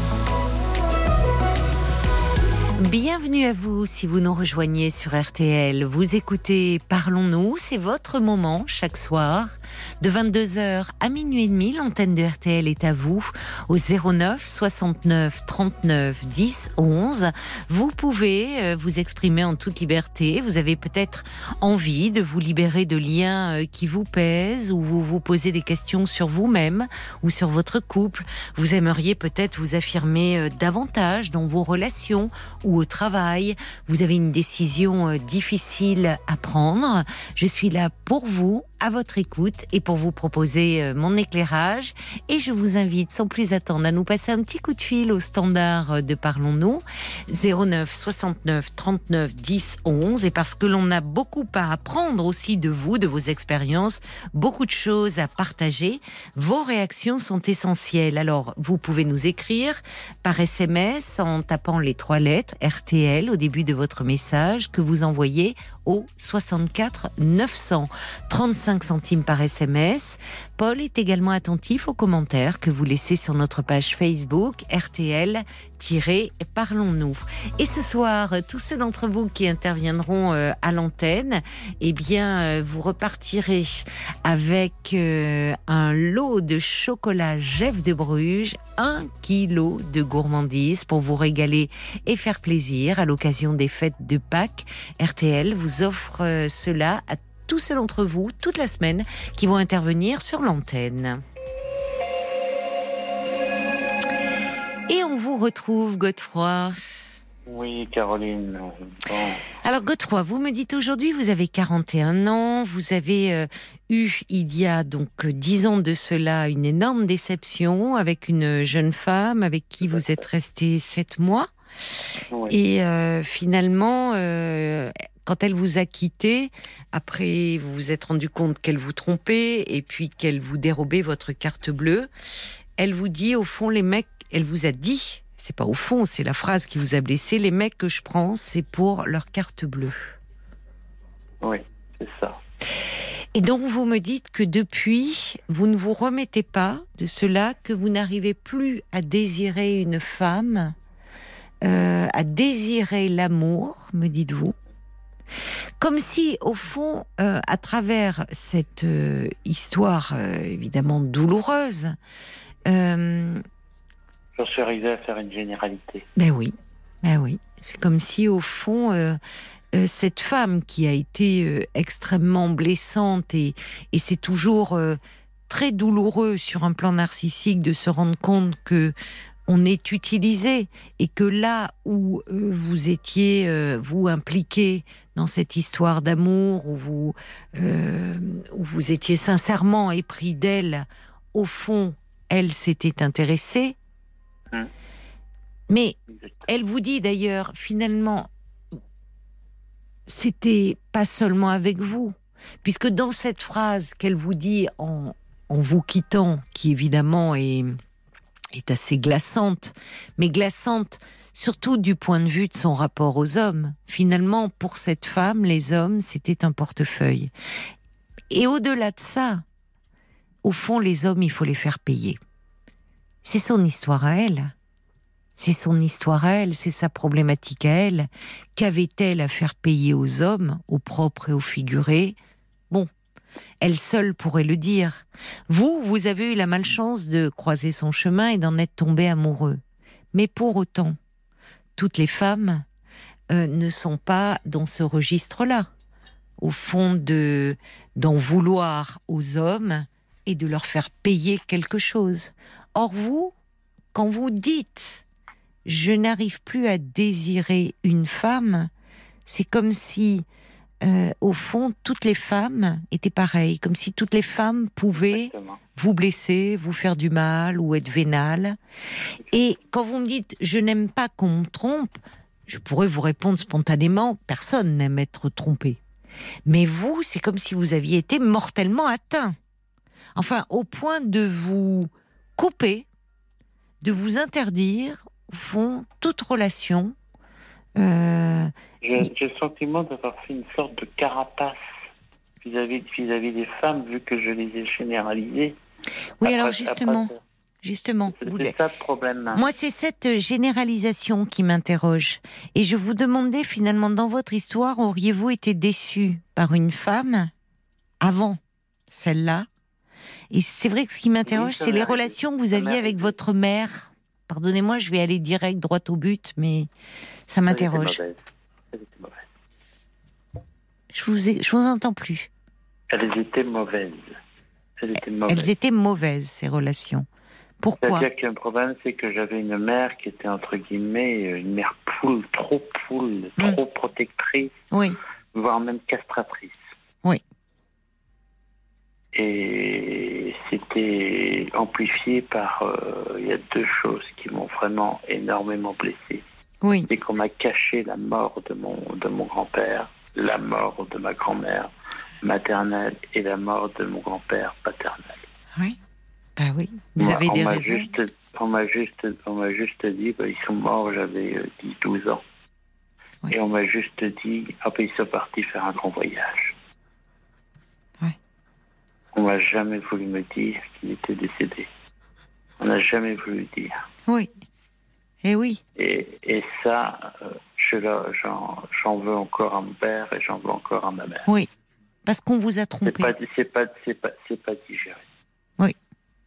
Speaker 2: Bienvenue à vous si vous nous rejoignez sur RTL. Vous écoutez Parlons-nous, c'est votre moment chaque soir. De 22h à minuit et demi, l'antenne de RTL est à vous au 09 69 39 10 11. Vous pouvez euh, vous exprimer en toute liberté. Vous avez peut-être envie de vous libérer de liens euh, qui vous pèsent ou vous vous posez des questions sur vous-même ou sur votre couple. Vous aimeriez peut-être vous affirmer euh, davantage dans vos relations ou au travail. Vous avez une décision euh, difficile à prendre. Je suis là pour vous, à votre écoute et pour vous proposer euh, mon éclairage. Et je vous invite sans plus attendre à nous passer un petit coup de fil au standard euh, de Parlons-nous 09 69 39 10 11. Et parce que l'on a beaucoup à apprendre aussi de vous, de vos expériences, beaucoup de choses à partager, vos réactions sont essentielles. Alors, vous pouvez nous écrire par SMS en tapant les trois lettres RTL au début de votre message que vous envoyez au 64 900 35 centimes par SMS. Paul est également attentif aux commentaires que vous laissez sur notre page Facebook RTL Parlons-nous. Et ce soir, tous ceux d'entre vous qui interviendront euh, à l'antenne, eh bien, euh, vous repartirez avec euh, un lot de chocolat Jeff de Bruges, un kilo de gourmandise pour vous régaler et faire plaisir à l'occasion des fêtes de Pâques. RTL vous offre cela à tous ceux d'entre vous toute la semaine qui vont intervenir sur l'antenne. Et on vous retrouve, Godefroy.
Speaker 5: Oui, Caroline. Bon.
Speaker 2: Alors Godefroy, vous me dites aujourd'hui, vous avez 41 ans, vous avez euh, eu il y a donc euh, 10 ans de cela une énorme déception avec une jeune femme avec qui vous êtes resté 7 mois.
Speaker 5: Oui.
Speaker 2: Et euh, finalement, euh, quand elle vous a quitté, après vous vous êtes rendu compte qu'elle vous trompait et puis qu'elle vous dérobait votre carte bleue, elle vous dit au fond les mecs, elle vous a dit, c'est pas au fond, c'est la phrase qui vous a blessé, les mecs que je prends, c'est pour leur carte bleue.
Speaker 5: Oui. c'est ça.
Speaker 2: Et donc vous me dites que depuis, vous ne vous remettez pas de cela, que vous n'arrivez plus à désirer une femme, euh, à désirer l'amour, me dites-vous. Comme si, au fond, euh, à travers cette euh, histoire évidemment douloureuse,
Speaker 5: J'en suis arrivé à faire une généralité.
Speaker 2: Ben oui, ben oui. C'est comme si, au fond, euh, cette femme qui a été euh, extrêmement blessante et, c'est toujours euh, très douloureux sur un plan narcissique de se rendre compte que on est utilisé et que là où vous étiez vous impliqué dans cette histoire d'amour où vous où vous étiez sincèrement épris d'elle. Au fond elle s'était intéressée. Hum. mais elle vous dit d'ailleurs finalement c'était pas seulement avec vous, puisque dans cette phrase qu'elle vous dit en, vous quittant, qui évidemment est, est assez glaçante, mais glaçante surtout du point de vue de son rapport aux hommes. Finalement, pour cette femme, les hommes, c'était un portefeuille. Et au-delà de ça, au fond, les hommes, il faut les faire payer. C'est son histoire à elle. C'est son histoire à elle, c'est sa problématique à elle. Qu'avait-elle à faire payer aux hommes, au propre et au figuré? Bon, elle seule pourrait le dire. Vous, vous avez eu la malchance de croiser son chemin et d'en être tombé amoureux. Mais pour autant, toutes les femmes euh, ne sont pas dans ce registre-là. Au fond de d'en vouloir aux hommes et de leur faire payer quelque chose. Or vous, quand vous dites je n'arrive plus à désirer une femme, c'est comme si, euh, au fond, toutes les femmes étaient pareilles, comme si toutes les femmes pouvaient vous blesser, vous faire du mal ou être vénales. Et quand vous me dites je n'aime pas qu'on me trompe, je pourrais vous répondre spontanément personne n'aime être trompé. Mais vous, c'est comme si vous aviez été mortellement atteint. Enfin, au point de vous couper, de vous interdire font toute relation.
Speaker 5: Euh, J'ai le sentiment d'avoir fait une sorte de carapace vis-à-vis vis des femmes, vu que je les ai généralisées.
Speaker 2: Oui, alors justement. Justement,
Speaker 5: c'est ça le problème.
Speaker 2: Moi, c'est cette généralisation qui m'interroge. Et je vous demandais finalement, dans votre histoire, auriez-vous été déçu par une femme avant celle-là? Et c'est vrai que ce qui m'interroge, c'est les relations que vous aviez avec votre mère Pardonnez-moi, je vais aller direct, droit au but, mais ça m'interroge. Je vous, je vous entends plus.
Speaker 5: Elles étaient mauvaises.
Speaker 2: Elles étaient mauvaises, Elles étaient mauvaises ces relations. Pourquoi
Speaker 5: C'est-à-dire qu'il y a un problème, c'est que j'avais une mère qui était entre guillemets une mère poule, trop poule, hmm. trop protectrice,
Speaker 2: oui.
Speaker 5: voire même castratrice. Et c'était amplifié par. Euh, il y a deux choses qui m'ont vraiment énormément blessé.
Speaker 2: Oui.
Speaker 5: C'est qu'on m'a caché la mort de mon, de mon grand-père, la mort de ma grand-mère maternelle et la mort de mon grand-père paternel.
Speaker 2: Oui. Bah oui. Vous avez des raisons.
Speaker 5: Juste, on m'a juste, on m'a juste dit, bah, ils sont morts, j'avais 10-12 euh, ans. Et on m'a juste dit, ah, ils sont partis faire un grand voyage. On m'a jamais voulu me dire qu'il était décédé. On n'a jamais voulu dire.
Speaker 2: Oui. Et eh oui.
Speaker 5: Et, et ça, euh, j'en veux encore à mon père et j'en veux encore à ma mère.
Speaker 2: Oui. Parce qu'on vous a trompé.
Speaker 5: C'est pas, pas, pas, pas digéré.
Speaker 2: Oui,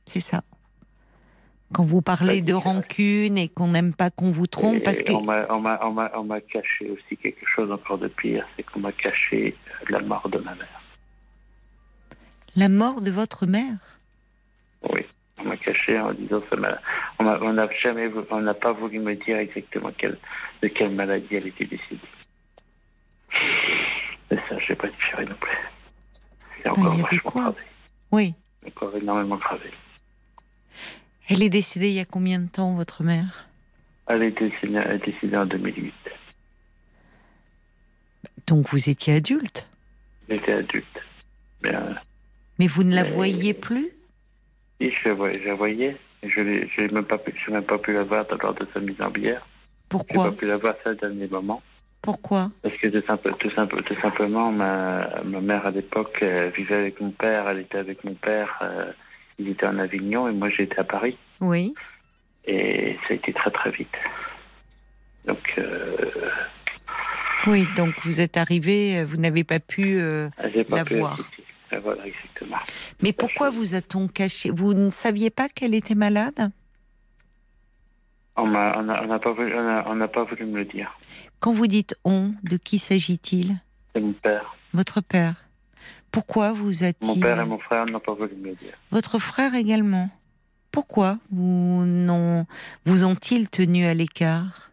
Speaker 2: c'est ça. Quand vous parlez de rancune et qu'on n'aime pas qu'on vous trompe, parce que.
Speaker 5: On m'a caché aussi quelque chose encore de pire, c'est qu'on m'a caché la mort de ma mère.
Speaker 2: La mort de votre mère?
Speaker 5: Oui, on m'a caché en disant ça. On n'a jamais, on n'a pas voulu me dire exactement de quelle maladie elle était décédée. Mais ça, je n'ai pas différé non plus.
Speaker 2: Il y a encore il quoi? Oui.
Speaker 5: Encore énormément gravé.
Speaker 2: Elle est décédée il y a combien de temps, votre mère?
Speaker 5: Elle est, décédée, elle est décédée en 2008.
Speaker 2: Donc vous étiez adulte?
Speaker 5: J'étais adulte. Mais, euh,
Speaker 2: mais vous ne la voyez plus?
Speaker 5: Oui, je, la voyais. Je n'ai même, pas pu, même pas pu la voir lors de sa mise en bière.
Speaker 2: Pourquoi?
Speaker 5: Je n'ai pas pu la voir ça dernier moment.
Speaker 2: Pourquoi?
Speaker 5: Parce que tout, simple, tout, simple, tout simplement, ma, ma mère à l'époque euh, vivait avec mon père, elle était avec mon père, euh, il était en Avignon et moi j'étais à Paris.
Speaker 2: Oui.
Speaker 5: Et ça a été très très vite. Donc, euh,
Speaker 2: Oui, donc vous êtes arrivé, euh, vous n'avez pas pu euh,
Speaker 5: j'ai pas
Speaker 2: la
Speaker 5: pu
Speaker 2: voir.
Speaker 5: Ah, Voilà, exactement.
Speaker 2: Mais pourquoi vous a-t-on caché? Vous ne saviez pas qu'elle était malade?
Speaker 5: On n'a pas, voulu- on a- on pas voulu me le dire.
Speaker 2: Quand vous dites on, de qui s'agit-il?
Speaker 5: C'est mon père.
Speaker 2: Votre père. Pourquoi vous
Speaker 5: Mon
Speaker 2: a-t-il
Speaker 5: père et mon frère n'ont pas voulu me le dire.
Speaker 2: Votre frère également. Pourquoi vous n'ont vous ont-ils tenu à l'écart?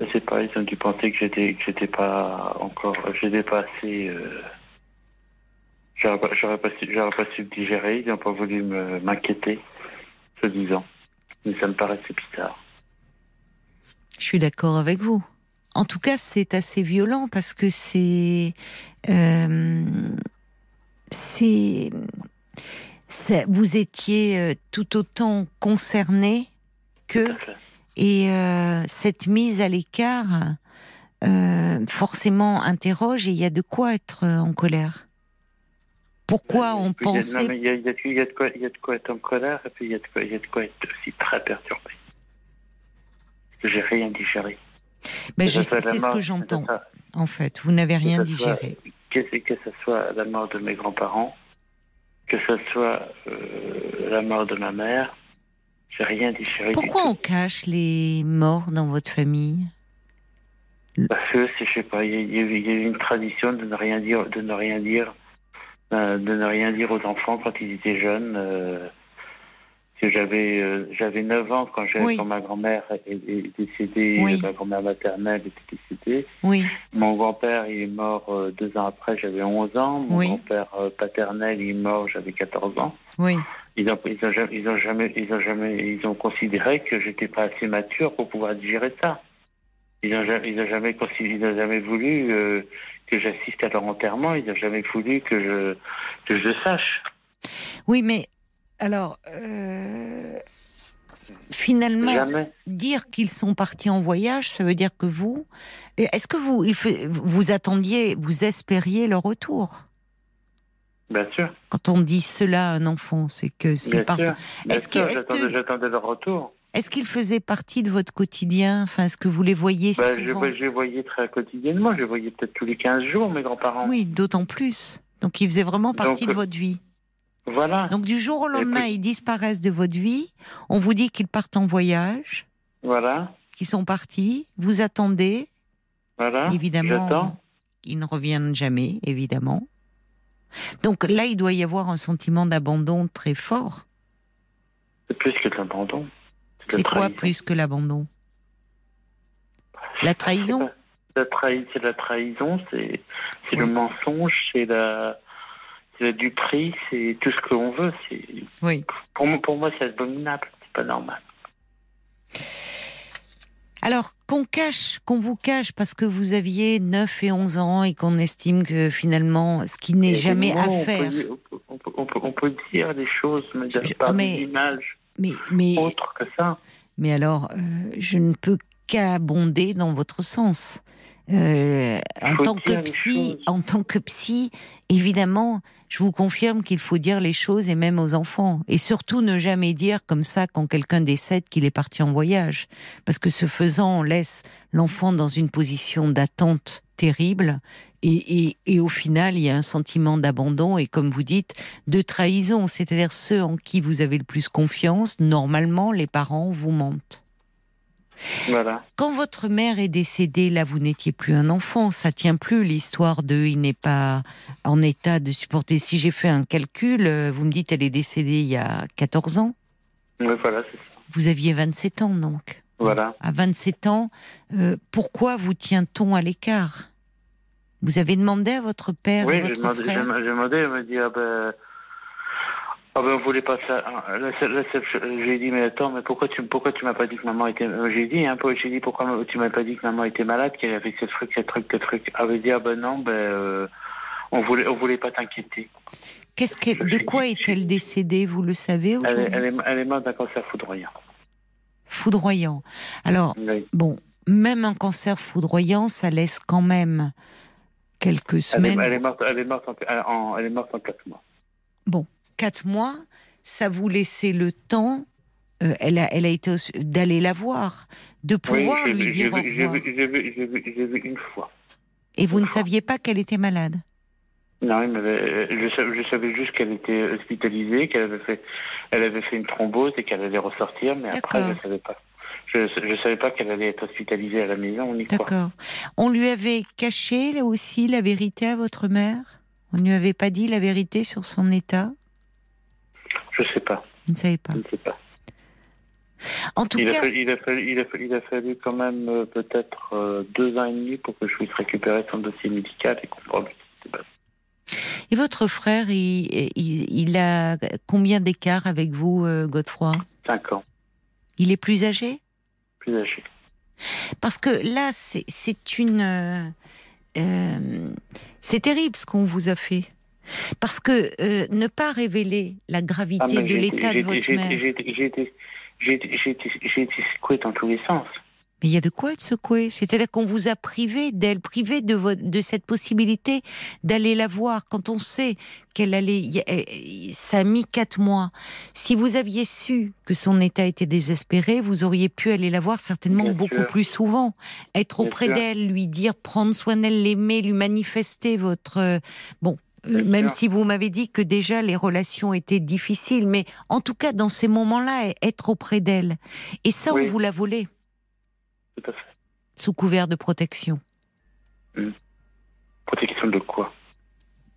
Speaker 5: Je sais pas, ils ont dû penser que j'étais que j'étais pas encore, j'étais pas assez. Euh, j'aurais pas, j'aurais pas su, j'aurais pas su le digérer. Ils n'ont pas voulu me m'inquiéter, se disant. Mais ça me paraissait bizarre.
Speaker 2: Je suis d'accord avec vous. En tout cas, c'est assez violent parce que c'est euh, c'est vous étiez euh, tout autant concerné que et euh, cette mise à l'écart euh, forcément interroge et il y a de quoi être en colère. Pourquoi on pensait
Speaker 5: Il y, a, de quoi, être en colère et puis il y a de quoi, il y a de quoi être aussi très perturbé. J'ai rien digéré.
Speaker 2: Mais
Speaker 5: Que
Speaker 2: je c'est ce que j'entends. En fait, vous n'avez rien
Speaker 5: que ce soit-
Speaker 2: digéré.
Speaker 5: Que, que ce soit la mort de mes grands-parents, que ce soit euh, la mort de ma mère, j'ai rien digéré
Speaker 2: Pourquoi on cache les morts dans votre famille?
Speaker 5: Parce que, je sais pas, il y, y y a une tradition de ne rien dire, de ne rien dire, euh, de ne rien dire aux enfants quand ils étaient jeunes. euh, j'avais, euh, j'avais 9 ans quand,
Speaker 2: Oui.
Speaker 5: quand ma grand-mère est, est décédée,
Speaker 2: Oui.
Speaker 5: ma grand-mère maternelle était décédée.
Speaker 2: Oui,
Speaker 5: Mon grand-père il est mort euh, deux ans après, j'avais 11 ans. Mon grand-père euh, paternel il est mort, j'avais 14 ans.
Speaker 2: oui.
Speaker 5: Ils ont, ils ont, jamais, ils ont jamais, ils ont jamais, ils ont considéré que j'étais pas assez mature pour pouvoir digérer ça. Ils ont jamais, jamais, jamais voulu euh, que j'assiste à leur enterrement. Ils ont jamais voulu que je, que je le sache.
Speaker 2: Oui, mais alors, euh, finalement,
Speaker 5: Jamais.
Speaker 2: dire qu'ils sont partis en voyage, ça veut dire que vous, est-ce que vous, il vous attendiez, vous espériez leur retour?
Speaker 5: Bien sûr.
Speaker 2: Quand on dit cela à un enfant, c'est que
Speaker 5: sûr. Bien
Speaker 2: Est-ce que-
Speaker 5: sûr,
Speaker 2: est-ce que-
Speaker 5: j'attendais leur retour.
Speaker 2: Est-ce qu'ils faisaient partie de votre quotidien? Enfin, est-ce que vous les voyez
Speaker 5: Ben, je,
Speaker 2: souvent?
Speaker 5: je les voyais très quotidiennement. Je les voyais peut-être tous les 15 jours, mes grands-parents.
Speaker 2: Oui, d'autant plus. Donc, ils faisaient vraiment partie
Speaker 5: Donc,
Speaker 2: de votre vie.
Speaker 5: Voilà.
Speaker 2: Donc, du jour au lendemain,
Speaker 5: puis-
Speaker 2: ils disparaissent de votre vie. On vous dit qu'ils partent en voyage,
Speaker 5: Voilà.
Speaker 2: qu'ils sont partis. Vous attendez.
Speaker 5: Voilà.
Speaker 2: Évidemment, ils ne reviennent jamais, évidemment. Donc là, il doit y avoir un sentiment d'abandon très fort.
Speaker 5: C'est plus que de l'abandon.
Speaker 2: C'est quoi plus que l'abandon? La trahison?
Speaker 5: La, trahi- c'est la trahison, c'est c'est le
Speaker 2: Oui.
Speaker 5: mensonge, c'est la, la duperie, c'est tout ce que l'on veut.
Speaker 2: Oui.
Speaker 5: pour, moi- pour moi, c'est abominable, c'est pas normal.
Speaker 2: Alors, qu'on cache, qu'on vous cache parce que vous aviez 9 et 11 ans et qu'on estime que finalement, ce qui n'est jamais à faire.
Speaker 5: On peut, on peut- on peut dire des choses, mais
Speaker 2: Je-
Speaker 5: pas
Speaker 2: mais-
Speaker 5: d'image
Speaker 2: Mais, mais,
Speaker 5: autre que ça.
Speaker 2: mais alors, euh, je ne peux qu'abonder dans votre sens. Euh, en tant que psy, en tant que psy, évidemment, je vous confirme qu'il faut dire les choses et même aux enfants. Et surtout ne jamais dire comme ça quand quelqu'un décède qu'il est parti en voyage. Parce que ce faisant, on laisse l'enfant dans une position d'attente terrible. Et, et, et au final, il y a un sentiment d'abandon et, comme vous dites, de trahison. C'est-à-dire ceux en qui vous avez le plus confiance, normalement, les parents vous mentent.
Speaker 5: Voilà.
Speaker 2: Quand votre mère est décédée, là, vous n'étiez plus un enfant. Ça tient plus l'histoire de il n'est pas en état de supporter. Si j'ai fait un calcul, euh, vous me dites elle est décédée il y a 14 ans.
Speaker 5: Oui, voilà, c'est ça.
Speaker 2: Vous aviez 27 ans donc.
Speaker 5: Voilà.
Speaker 2: À 27 ans, euh, pourquoi vous tient-on à l'écart? Vous avez demandé à votre père,
Speaker 5: Oui, j'ai
Speaker 2: votre
Speaker 5: demandé,
Speaker 2: frère
Speaker 5: j'ai demandé, elle me dit, ah ben, ah ben, on voulait pas ça. Ah, J'ai dit, mais attends, mais pourquoi tu, pourquoi tu m'as pas dit que maman était, euh, j'ai dit, peu, j'ai dit, pourquoi tu m'as pas dit que maman était malade, qu'elle avait ce truc, ce truc, ce truc. Elle avait dit, ah ben non, ben, euh, on voulait, on voulait pas t'inquiéter.
Speaker 2: Qu'est-ce qu'elle- de quoi est-elle décédée Vous le savez
Speaker 5: Elle, elle est, elle est morte d'un cancer foudroyant.
Speaker 2: Foudroyant. Alors,
Speaker 5: Oui.
Speaker 2: Bon, même un cancer foudroyant, ça laisse quand même quelques
Speaker 5: Elle est,
Speaker 2: semaines.
Speaker 5: elle est morte, elle est morte en, en- elle est morte en quatre mois.
Speaker 2: Bon, quatre mois, ça vous laissait le temps. euh, elle, a, elle a été hosp- d'aller la voir, de pouvoir lui
Speaker 5: vu-
Speaker 2: dire au
Speaker 5: j'ai
Speaker 2: revoir.
Speaker 5: vu- j'ai vu- une fois.
Speaker 2: Et vous ne
Speaker 5: fois.
Speaker 2: saviez pas qu'elle était malade?
Speaker 5: Non, je, savais, je savais juste qu'elle était hospitalisée, qu'elle avait fait, elle avait fait une thrombose et qu'elle allait ressortir, mais après je
Speaker 2: D'accord.
Speaker 5: savais pas. Je ne savais pas qu'elle allait être hospitalisée à la maison ni quoi.
Speaker 2: D'accord. On lui avait caché là aussi la vérité à votre mère? On ne lui avait pas dit la vérité sur son état?
Speaker 5: Je sais pas.
Speaker 2: Vous ne savez pas.
Speaker 5: Je ne sais pas.
Speaker 2: En tout
Speaker 5: Il a,
Speaker 2: cas,
Speaker 5: fallu, il, a fallu, il, a fallu, il a fallu quand même euh, peut-être euh, deux ans et demi pour que je puisse récupérer son dossier médical et comprendre ce qui s'était passé.
Speaker 2: et votre frère, il a combien d'écart avec vous, euh, Godefroy?
Speaker 5: Cinq ans,
Speaker 2: Il est plus âgé?
Speaker 5: Plus.
Speaker 2: Parce que là, c'est- c'est une. euh, euh, c'est terrible ce qu'on vous a fait. Parce que euh, ne pas révéler la gravité
Speaker 5: Ah,
Speaker 2: de l'état de votre mère.
Speaker 5: été- J'ai été, été secoué dans tous les sens.
Speaker 2: Mais il y a de quoi être secoué. C'est-à-dire qu'on vous a privé d'elle, privé de, votre, de cette possibilité d'aller la voir. Quand on sait qu'elle allait, eh, ça a mis quatre mois. Si vous aviez su que son état était désespéré, vous auriez pu aller la voir certainement
Speaker 5: Bien
Speaker 2: beaucoup
Speaker 5: sûr.
Speaker 2: plus souvent, être auprès d'elle, lui dire, prendre soin d'elle, l'aimer, lui manifester votre euh, bon. euh, même si vous m'avez dit que déjà les relations étaient difficiles, mais en tout cas dans ces moments-là, être auprès d'elle. Et ça,
Speaker 5: Oui.
Speaker 2: on vous l'a volé
Speaker 5: Tout à fait.
Speaker 2: sous couvert de protection
Speaker 5: Protection de quoi?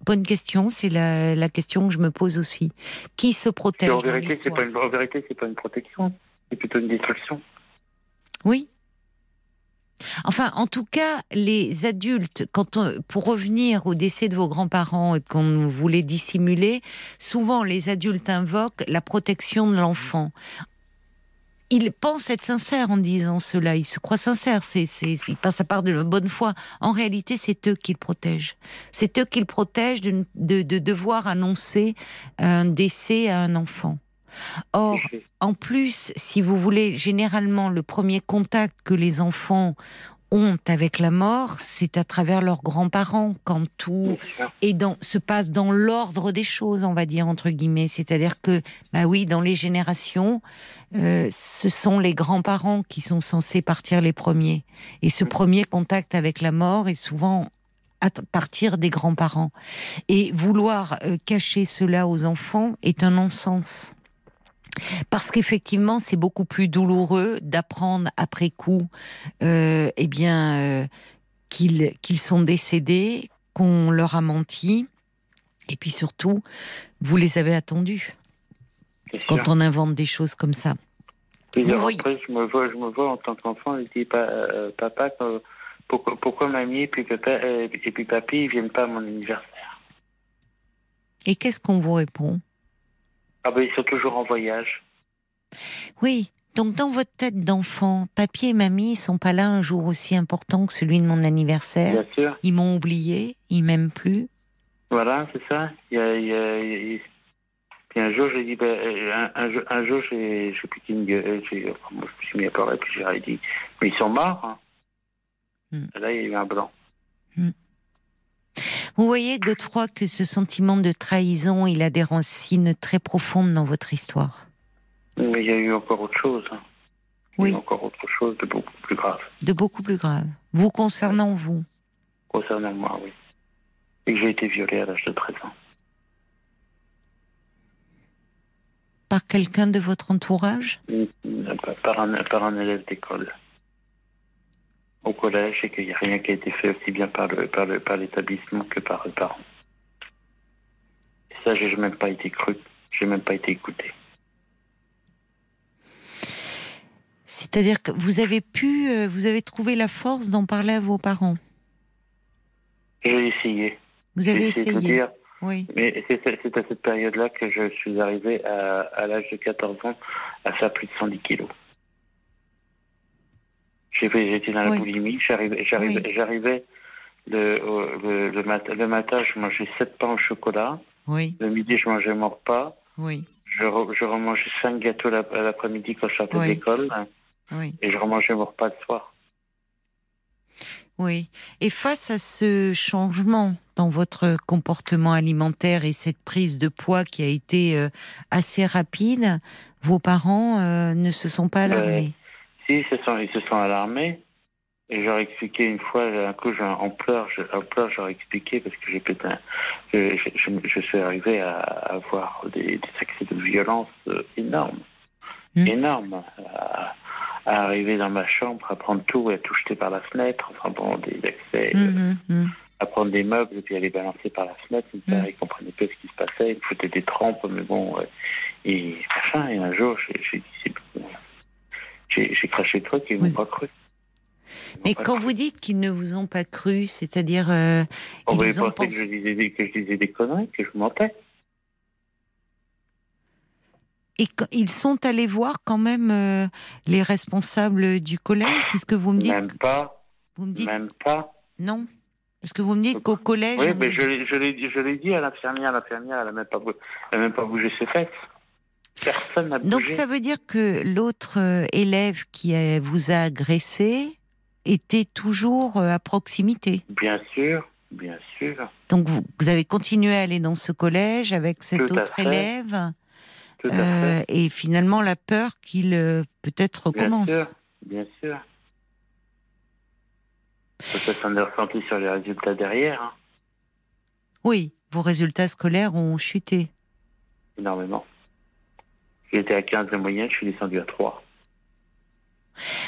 Speaker 2: Bonne question, c'est la, la question que je me pose aussi. Qui se protège
Speaker 5: en vérité, c'est pas une, en vérité, c'est pas une protection. C'est plutôt une destruction.
Speaker 2: Oui. Enfin, en tout cas, les adultes, quand on- pour revenir au décès de vos grands-parents et qu'on voulait dissimuler, souvent les adultes invoquent la protection de l'enfant. Ils pensent être sincères en disant cela, ils se croient sincères, c'est, ils passent à part de la bonne foi. En réalité, c'est eux qui le protègent. C'est eux qui le protègent de, de, de devoir annoncer un décès à un enfant. Or, en plus, si vous voulez, généralement, le premier contact que les enfants ont avec la mort, c'est à travers leurs grands-parents, quand tout dans, se passe dans l'ordre des choses, on va dire, entre guillemets. C'est-à-dire que, bah oui, dans les générations, euh, ce sont les grands-parents qui sont censés partir les premiers. Et ce premier contact avec la mort est souvent à partir des grands-parents. Et vouloir euh, cacher cela aux enfants est un non-sens. Parce qu'effectivement, c'est beaucoup plus douloureux d'apprendre après coup, euh, eh bien, euh, qu'ils sont décédés, qu'on leur a menti, et puis surtout, vous les avez attendus quand on invente des choses comme ça.
Speaker 5: Et
Speaker 2: Oui.
Speaker 5: après, je me vois, je me vois en tant qu'enfant, je dis, euh, papa, pourquoi, pourquoi mamie et puis papa euh, et puis papy ils viennent pas à mon anniversaire?
Speaker 2: Et qu'est-ce qu'on vous répond?
Speaker 5: Ah ben ils sont toujours en voyage.
Speaker 2: Oui. Donc dans votre tête d'enfant, papier et mamie ils sont pas là un jour aussi important que celui de mon anniversaire?
Speaker 5: Bien sûr.
Speaker 2: Ils m'ont oublié, ils m'aiment plus?
Speaker 5: Voilà, c'est ça. Il y a, il y a- il y a- Puis un jour, j'ai dit, ben, euh, un, un jour, un jour, j'ai, qui me gueule, enfin, moi, je me suis mis à pleurer, puis j'ai dit, mais ils sont morts. Hein.
Speaker 2: Hmm.
Speaker 5: Là, il y a eu un blanc.
Speaker 2: Vous voyez, Godefroy, que ce sentiment de trahison, il a des racines très profondes dans votre histoire.
Speaker 5: Mais il y a eu encore autre chose. hein. Il y a
Speaker 2: Oui.
Speaker 5: encore autre chose de beaucoup plus grave.
Speaker 2: De beaucoup plus grave. Vous concernant vous.
Speaker 5: Concernant moi, oui. Et que j'ai été violée à l'âge de 13 ans.
Speaker 2: Par quelqu'un de votre entourage?
Speaker 5: Par un, par un élève d'école. Au collège, et qu'il n'y a rien qui a été fait aussi bien par le, par le, par l'établissement que par les parents. Et ça, j'ai même pas été cru. J'ai même pas été écouté.
Speaker 2: C'est-à-dire que vous avez pu, euh, vous avez trouvé la force d'en parler à vos parents?
Speaker 5: J'ai essayé.
Speaker 2: Vous avez
Speaker 5: essayé de
Speaker 2: essayé.
Speaker 5: dire,
Speaker 2: Oui.
Speaker 5: mais c'est c'est à cette période-là que je suis arrivé à, à l'âge de 14 ans à faire plus de 110 kilos. J'étais dans la
Speaker 2: Oui.
Speaker 5: boulimie, j'arrivais, j'arrivais,
Speaker 2: Oui.
Speaker 5: j'arrivais le, le, le, mat- le matin, je mangeais 7 pains au chocolat,
Speaker 2: Oui.
Speaker 5: le midi, je mangeais mon repas,
Speaker 2: Oui.
Speaker 5: je, re- je remangeais 5 gâteaux la- l'après-midi quand je sortais
Speaker 2: Oui.
Speaker 5: hein,
Speaker 2: Oui.
Speaker 5: et je remangeais mon repas le soir.
Speaker 2: Oui. Et face à ce changement dans votre comportement alimentaire et cette prise de poids qui a été euh, assez rapide, vos parents euh, ne se sont pas alarmés?
Speaker 5: Si, ils se sont, ils se sont alarmés. Et j'aurais expliqué une fois, un coup, en pleurs, je, en pleurs, j'aurais expliqué parce que j'ai pété je, je, je, suis arrivé à avoir des, des accès de violence euh, énormes. Mmh. Énormes. À, à, arriver dans ma chambre, à prendre tout et à tout jeter par la fenêtre. Enfin bon, des accès. Mmh, mmh. À prendre des meubles et puis à les balancer par la fenêtre. Mon père, il comprenait pas ce qui se passait. Il me foutait des trempes, mais bon. et machin. Et un jour, j'ai dit, j'ai craché le truc et ils m'ont pas cru.
Speaker 2: Mais quand vous dites qu'ils ne vous ont pas cru, c'est-à-dire. Euh,
Speaker 5: On ils ont pensé que je, disais des, que je disais des conneries, que je mentais.
Speaker 2: Et ils sont allés voir quand même euh, les responsables du collège, puisque vous me dites.
Speaker 5: Même pas.
Speaker 2: Vous me dites.
Speaker 5: Même pas.
Speaker 2: Non. Parce que vous me dites qu'au collège.
Speaker 5: Oui, mais je, je l'ai dit à l'infirmière. L'infirmière, elle n'a même, pas, même pas bougé ses fesses. Personne n'a bougé.
Speaker 2: Donc ça veut dire que l'autre euh, élève qui vous a agressé était toujours euh, à proximité.
Speaker 5: Bien sûr, bien sûr.
Speaker 2: Donc vous, vous avez continué à aller dans ce collège avec cet
Speaker 5: Tout
Speaker 2: autre élève.
Speaker 5: Tout à euh, fait.
Speaker 2: Et finalement, la peur qu'il peut-être recommence.
Speaker 5: Bien sûr, bien sûr. Peut-être est ressenti sur les résultats derrière. Hein.
Speaker 2: Oui, vos résultats scolaires ont chuté.
Speaker 5: Énormément. J'étais à 15 de moyenne, je suis descendu à 3.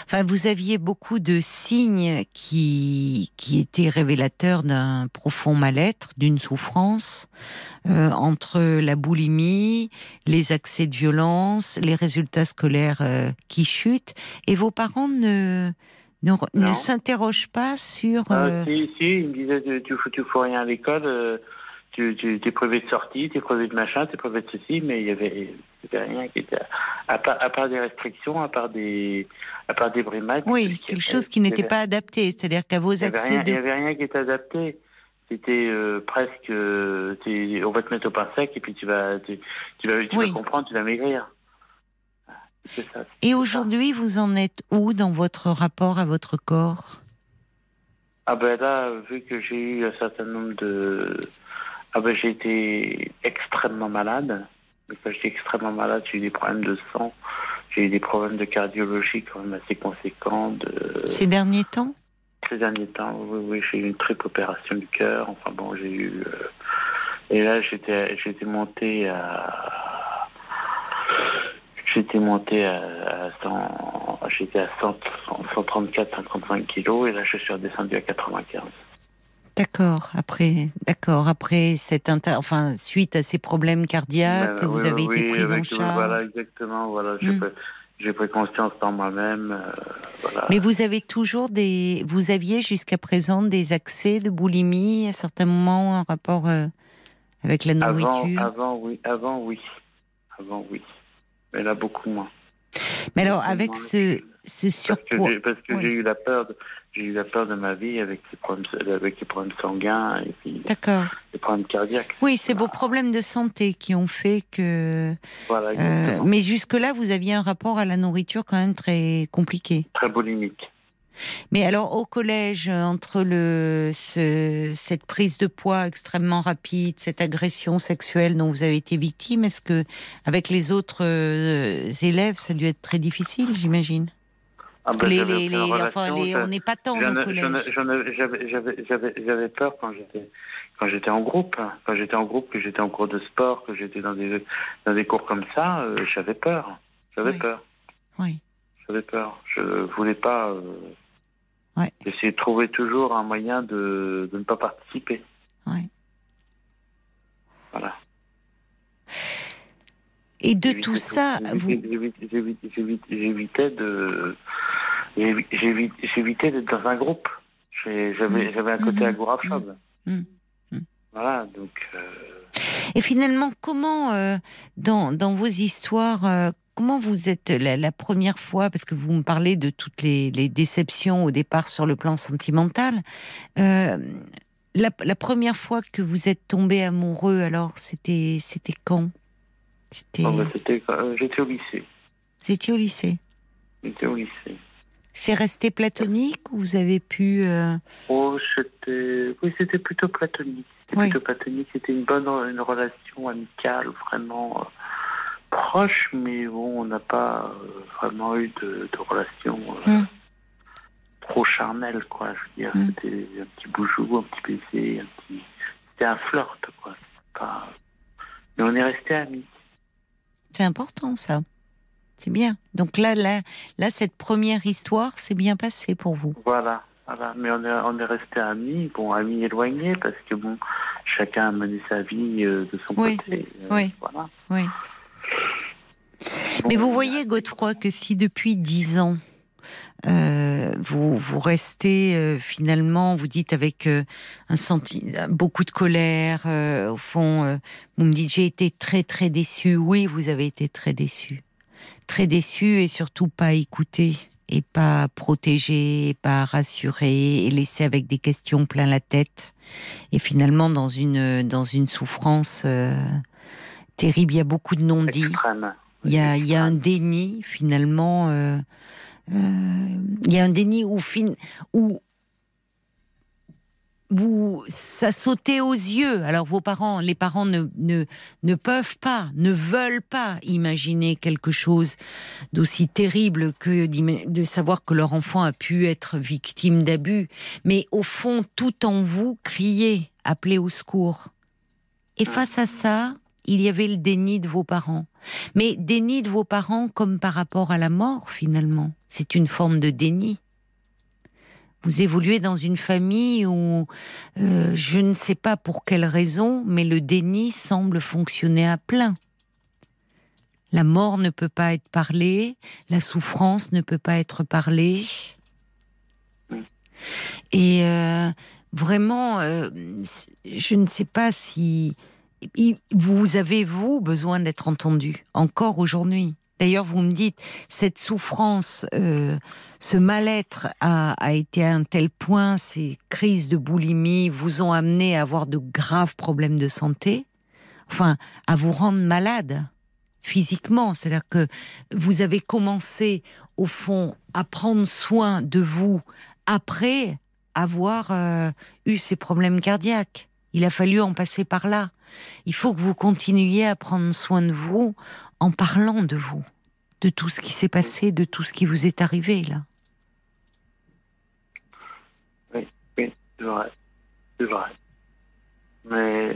Speaker 2: Enfin, vous aviez beaucoup de signes qui, qui étaient révélateurs d'un profond mal-être, d'une souffrance, euh, entre la boulimie, les accès de violence, les résultats scolaires euh, qui chutent. Et vos parents ne, ne, ne s'interrogent pas sur.
Speaker 5: Ah,
Speaker 2: euh...
Speaker 5: si, si, ils me disaient tu ne fous, fous rien à l'école. Tu, tu es privé de sortie, tu es privé de machin, tu es privé de ceci, mais il y avait, avait rien qui était à part, à part, des restrictions, à part des à part des brimades.
Speaker 2: Oui, quelque chose qui n'était pas adapté, c'est-à-dire qu'à vos accès
Speaker 5: Il n'y avait rien qui était adapté. C'était euh, presque, euh, on va te mettre au pain sec et puis tu vas, tu, tu vas, tu
Speaker 2: Oui.
Speaker 5: vas comprendre, tu vas maigrir. Ça,
Speaker 2: Et aujourd'hui, vous en êtes où dans votre rapport à votre corps?
Speaker 5: Ah ben là, vu que j'ai eu un certain nombre de... Ah ben j'ai été extrêmement malade. Quand j'étais extrêmement malade, j'ai eu des problèmes de sang, j'ai eu des problèmes de cardiologie quand même assez conséquents. De...
Speaker 2: ces derniers temps?
Speaker 5: Ces derniers temps, oui, oui, j'ai eu une triple opération du cœur. Enfin bon, j'ai eu... euh, Et là, j'étais j'étais monté à... J'étais monté à, à 100... J'étais à 100, 134, 135 kilos et là, je suis redescendu à 95.
Speaker 2: D'accord. Après, d'accord. Après cette inter... enfin suite à ces problèmes cardiaques,
Speaker 5: Ben,
Speaker 2: vous
Speaker 5: oui,
Speaker 2: avez
Speaker 5: oui,
Speaker 2: été pris en charge.
Speaker 5: Voilà, exactement. Voilà, j'ai
Speaker 2: Mm.
Speaker 5: pris, j'ai pris conscience par moi-même. euh, voilà.
Speaker 2: Mais vous avez toujours des, vous aviez jusqu'à présent des accès de boulimie à certains moments en rapport euh, avec la
Speaker 5: avant,
Speaker 2: nourriture?
Speaker 5: avant, oui, avant, oui, avant, oui. Mais là, beaucoup moins.
Speaker 2: Mais alors avec
Speaker 5: moins.
Speaker 2: Ce, ce
Speaker 5: Parce que
Speaker 2: surpoids,
Speaker 5: j'ai, parce que
Speaker 2: Oui.
Speaker 5: j'ai eu la peur, de, j'ai eu la peur de ma vie avec les problèmes, avec les problèmes sanguins et puis
Speaker 2: d'accord.
Speaker 5: les problèmes cardiaques.
Speaker 2: Oui, c'est vos problèmes de santé qui ont fait que.
Speaker 5: Voilà,
Speaker 2: euh, mais jusque-là, vous aviez un rapport à la nourriture quand même très compliqué.
Speaker 5: Très boulimique.
Speaker 2: Mais alors au collège, entre le ce- cette prise de poids extrêmement rapide, cette agression sexuelle dont vous avez été victime, est-ce que avec les autres euh, élèves, ça a dû être très difficile, j'imagine?
Speaker 5: Ah
Speaker 2: Parce
Speaker 5: ben,
Speaker 2: que les, les, les- enfin,
Speaker 5: relation,
Speaker 2: les- on n'est pas tant
Speaker 5: J'en
Speaker 2: au collège.
Speaker 5: J'avais peur quand j'étais quand j'étais en groupe, quand j'étais en groupe, que j'étais en cours de sport, que j'étais dans des dans des cours comme ça, euh, j'avais peur, j'avais
Speaker 2: Oui.
Speaker 5: peur,
Speaker 2: Oui.
Speaker 5: j'avais peur. Je voulais pas. Euh,
Speaker 2: Ouais.
Speaker 5: J'essayais de trouver toujours un moyen de, de ne pas participer.
Speaker 2: Ouais.
Speaker 5: Voilà.
Speaker 2: Et de tout ça, vous,
Speaker 5: j'évitais- de. j'évi- j'évi- J'évitais d'être dans un groupe. J'avais
Speaker 2: Mm.
Speaker 5: j'avais un côté
Speaker 2: Mhm.
Speaker 5: agoraphobe.
Speaker 2: Mm. Mm.
Speaker 5: Voilà, donc. euh,
Speaker 2: Et finalement, comment, euh, dans, dans vos histoires, euh, comment vous êtes la, la première fois, parce que vous me parlez de toutes les, les déceptions au départ sur le plan sentimental, euh, la, la première fois que vous êtes tombé amoureux, alors c'était c'était quand? C'était
Speaker 5: J'étais au lycée.
Speaker 2: vous étiez au lycée.
Speaker 5: J'étais au lycée.
Speaker 2: C'est resté platonique ou vous avez pu euh,
Speaker 5: Oh, c'était, oui, c'était plutôt platonique. C'était
Speaker 2: Oui.
Speaker 5: plutôt platonique. C'était une bonne, une relation amicale, vraiment euh, proche, mais bon, on n'a pas euh, vraiment eu de, de relation
Speaker 2: Hmm.
Speaker 5: trop charnelle, quoi. Je veux dire,
Speaker 2: Hmm.
Speaker 5: c'était un petit boujou, un petit baiser, un petit, c'était un flirt, quoi. Pas... Mais on est restés amis.
Speaker 2: C'est important ça. C'est bien. Donc là, là, là, cette première histoire s'est bien passée pour vous.
Speaker 5: Voilà. Voilà, mais on est, on est restés amis, bon, amis éloignés, parce que bon, chacun a mené sa vie euh, de son
Speaker 2: Oui,
Speaker 5: côté. euh,
Speaker 2: oui.
Speaker 5: Voilà.
Speaker 2: Oui.
Speaker 5: Bon,
Speaker 2: Mais vous voyez, Godefroy, que si depuis dix ans, euh, vous, vous restez euh, finalement, vous dites avec euh, un senti beaucoup de colère, au fond, vous me dites j'ai été très très déçu. Oui, vous avez été très déçu, très déçu et surtout pas écouté et pas protégé, et pas rassuré et laissé avec des questions plein la tête et finalement dans une dans une souffrance terrible. Il y a beaucoup de non-dits.
Speaker 5: extrême.
Speaker 2: Il y a, il y a un déni finalement. Euh, euh, il y a un déni où, fin, ça sautait aux yeux. Alors vos parents, les parents ne, ne, ne peuvent pas, ne veulent pas imaginer quelque chose d'aussi terrible que de savoir que leur enfant a pu être victime d'abus. Mais au fond, tout en vous criait, appelez au secours. Et face à ça, il y avait le déni de vos parents. Mais déni de vos parents comme par rapport à la mort, finalement. C'est une forme de déni. Vous évoluez dans une famille où euh, je ne sais pas pour quelle raison, mais le déni semble fonctionner à plein. La mort ne peut pas être parlée, la souffrance ne peut pas être parlée. Et euh, vraiment, euh, je ne sais pas si vous avez, vous, besoin d'être entendu, encore aujourd'hui. D'ailleurs, vous me dites, cette souffrance, euh, ce mal-être a, été à un tel point, ces crises de boulimie vous ont amené à avoir de graves problèmes de santé, enfin, à vous rendre malade physiquement. C'est-à-dire que vous avez commencé, au fond, à prendre soin de vous après avoir euh, eu ces problèmes cardiaques. Il a fallu en passer par là. Il faut que vous continuiez à prendre soin de vous en parlant de vous, de tout ce qui s'est passé, de tout ce qui vous est arrivé là.
Speaker 5: C'est vrai. C'est vrai. Mais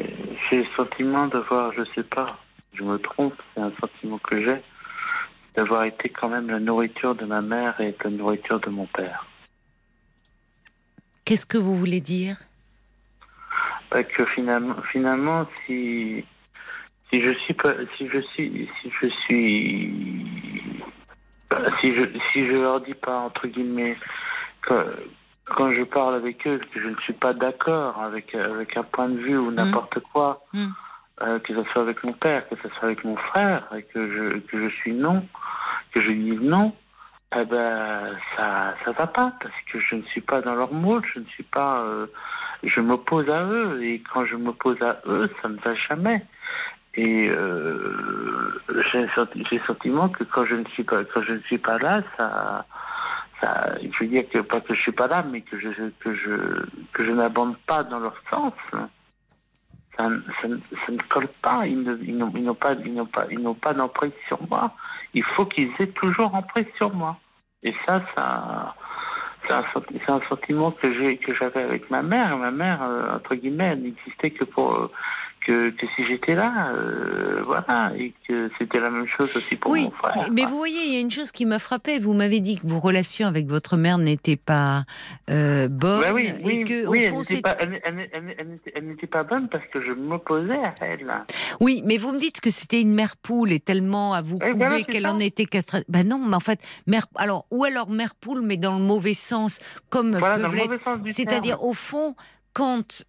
Speaker 5: j'ai le sentiment d'avoir, je sais pas, je me trompe, c'est un sentiment que j'ai, d'avoir été quand même la nourriture de ma mère et la nourriture de mon père.
Speaker 2: Qu'est-ce que vous voulez dire?
Speaker 5: Que finalement, finalement, si si je suis pas, si je suis, si je suis, si je si je leur dis pas entre guillemets que quand je parle avec eux que je ne suis pas d'accord avec avec un point de vue ou n'importe quoi,
Speaker 2: Mm.
Speaker 5: euh, que ce soit avec mon père, que ce soit avec mon frère, et que je que je suis non, que je dise non, eh ben ça ça va pas parce que je ne suis pas dans leur moule, je ne suis pas euh, je m'oppose à eux et quand je m'oppose à eux, ça ne va jamais. Et euh, j'ai le sentiment que quand je ne suis pas quand je ne suis pas là, ça ça je veux dire que pas que je suis pas là, mais que je que je que je n'abonde pas dans leur sens. Ça, ne colle pas. Ils n'ont ils pas ils pas ils pas d'emprise sur moi. Il faut qu'ils aient toujours emprise sur moi. Et ça, ça c'est un, sentiment que j'ai que j'avais avec ma mère. Ma mère, euh, entre guillemets, n'existait que pour euh, que, que si j'étais là, euh, voilà, et que c'était la même chose aussi pour
Speaker 2: Oui,
Speaker 5: mon frère.
Speaker 2: mais- mais vous voyez, il y a une chose qui m'a frappée. Vous m'avez dit que vos relations avec votre mère n'étaient pas euh, bonnes
Speaker 5: Bah oui,
Speaker 2: et
Speaker 5: oui,
Speaker 2: que
Speaker 5: oui, elle
Speaker 2: fond,
Speaker 5: n'était pas, elle, n'était- n'était pas bonne parce que je m'opposais à elle.
Speaker 2: Oui, mais vous me dites que c'était une mère poule et tellement à vous
Speaker 5: Oui,
Speaker 2: prouver
Speaker 5: voilà,
Speaker 2: qu'elle en était castrée. Ben non, mais en fait, mère, alors ou alors mère poule, mais dans le mauvais sens, comme
Speaker 5: Voilà, dans
Speaker 2: peuvent
Speaker 5: le
Speaker 2: l'être-
Speaker 5: mauvais sens du
Speaker 2: C'est-à-dire au fond, quand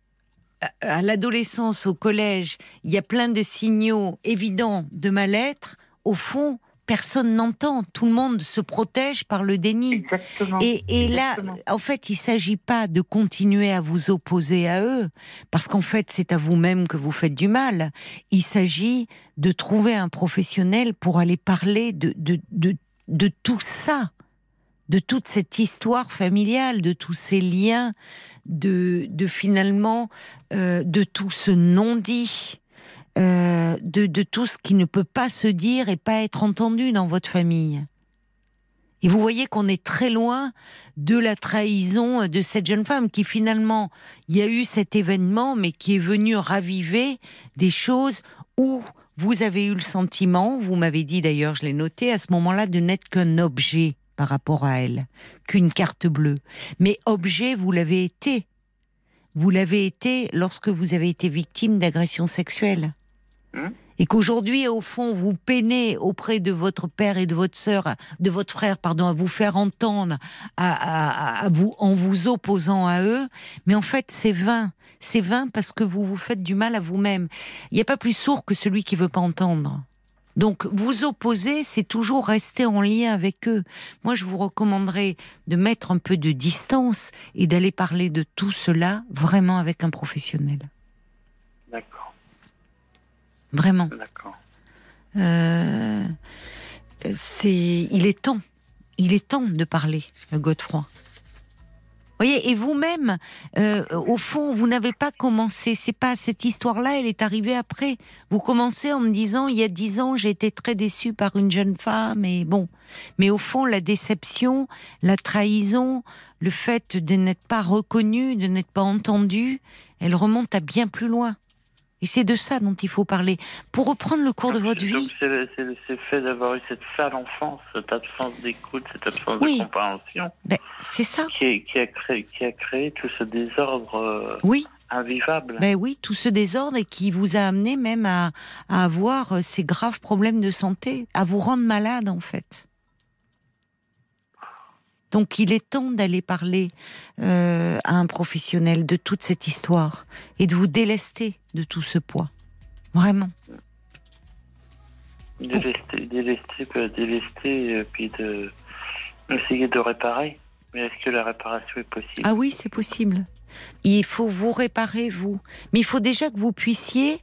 Speaker 2: à- l'adolescence, au collège, il y a plein de signaux évidents de mal-être. Au fond, personne n'entend. Tout le monde se protège par le déni.
Speaker 5: Exactement.
Speaker 2: Et, et là, en fait, il s'agit pas de continuer à vous opposer à eux, parce qu'en fait, c'est à vous-même que vous faites du mal. Il s'agit de trouver un professionnel pour aller parler de, de, de, de tout ça, de toute cette histoire familiale, de tous ces liens, de, finalement, euh, de tout ce non-dit, euh, de, de tout ce qui ne peut pas se dire et pas être entendu dans votre famille. Et vous voyez qu'on est très loin de la trahison de cette jeune femme qui finalement, il y a eu cet événement, mais qui est venu raviver des choses où vous avez eu le sentiment, vous m'avez dit d'ailleurs, je l'ai noté, à ce moment-là, de n'être qu'un objet par rapport à elle, qu'une carte bleue. Mais objet, vous l'avez été. Vous l'avez été lorsque vous avez été victime d'agression sexuelle.
Speaker 5: Hum
Speaker 2: et qu'aujourd'hui, au fond, vous peinez auprès de votre père et de votre sœur, de votre frère, pardon, à vous faire entendre, à, vous, en vous opposant à eux, mais en fait, c'est vain. C'est vain parce que vous vous faites du mal à vous-même. Il n'y a pas plus sourd que celui qui veut pas entendre. Donc, vous opposer, c'est toujours rester en lien avec eux. Moi, je vous recommanderais de mettre un peu de distance et d'aller parler de tout cela vraiment avec un professionnel. Vraiment.
Speaker 5: D'accord.
Speaker 2: Euh, c'est, il est temps, il est temps de parler, Godefroy. Voyez, et vous-même, euh, au fond, vous n'avez pas commencé. C'est pas cette histoire-là, elle est arrivée après. Vous commencez en me disant, il y a dix ans, j'ai été très déçue par une jeune femme, et bon. Mais au fond, la déception, la trahison, le fait de n'être pas reconnu, de n'être pas entendu, elle remonte à bien plus loin. Et c'est de ça dont il faut parler. Pour reprendre le cours de votre vie.
Speaker 5: C'est le, fait d'avoir eu cette sale enfance, cette absence d'écoute, cette absence de compréhension.
Speaker 2: Ben, c'est ça.
Speaker 5: Qui, a créé, qui a créé tout ce désordre euh,
Speaker 2: oui.
Speaker 5: invivable.
Speaker 2: Ben oui, tout ce désordre et qui vous a amené même à, à avoir euh, ces graves problèmes de santé, à vous rendre malade en fait. Donc il est temps d'aller parler euh, à un professionnel de toute cette histoire et de vous délester de tout ce poids. Vraiment.
Speaker 5: Délester, délester, délester, puis de essayer de réparer. Mais est-ce que la réparation est possible?
Speaker 2: Ah oui, c'est possible. Il faut vous réparer, vous. Mais il faut déjà que vous puissiez.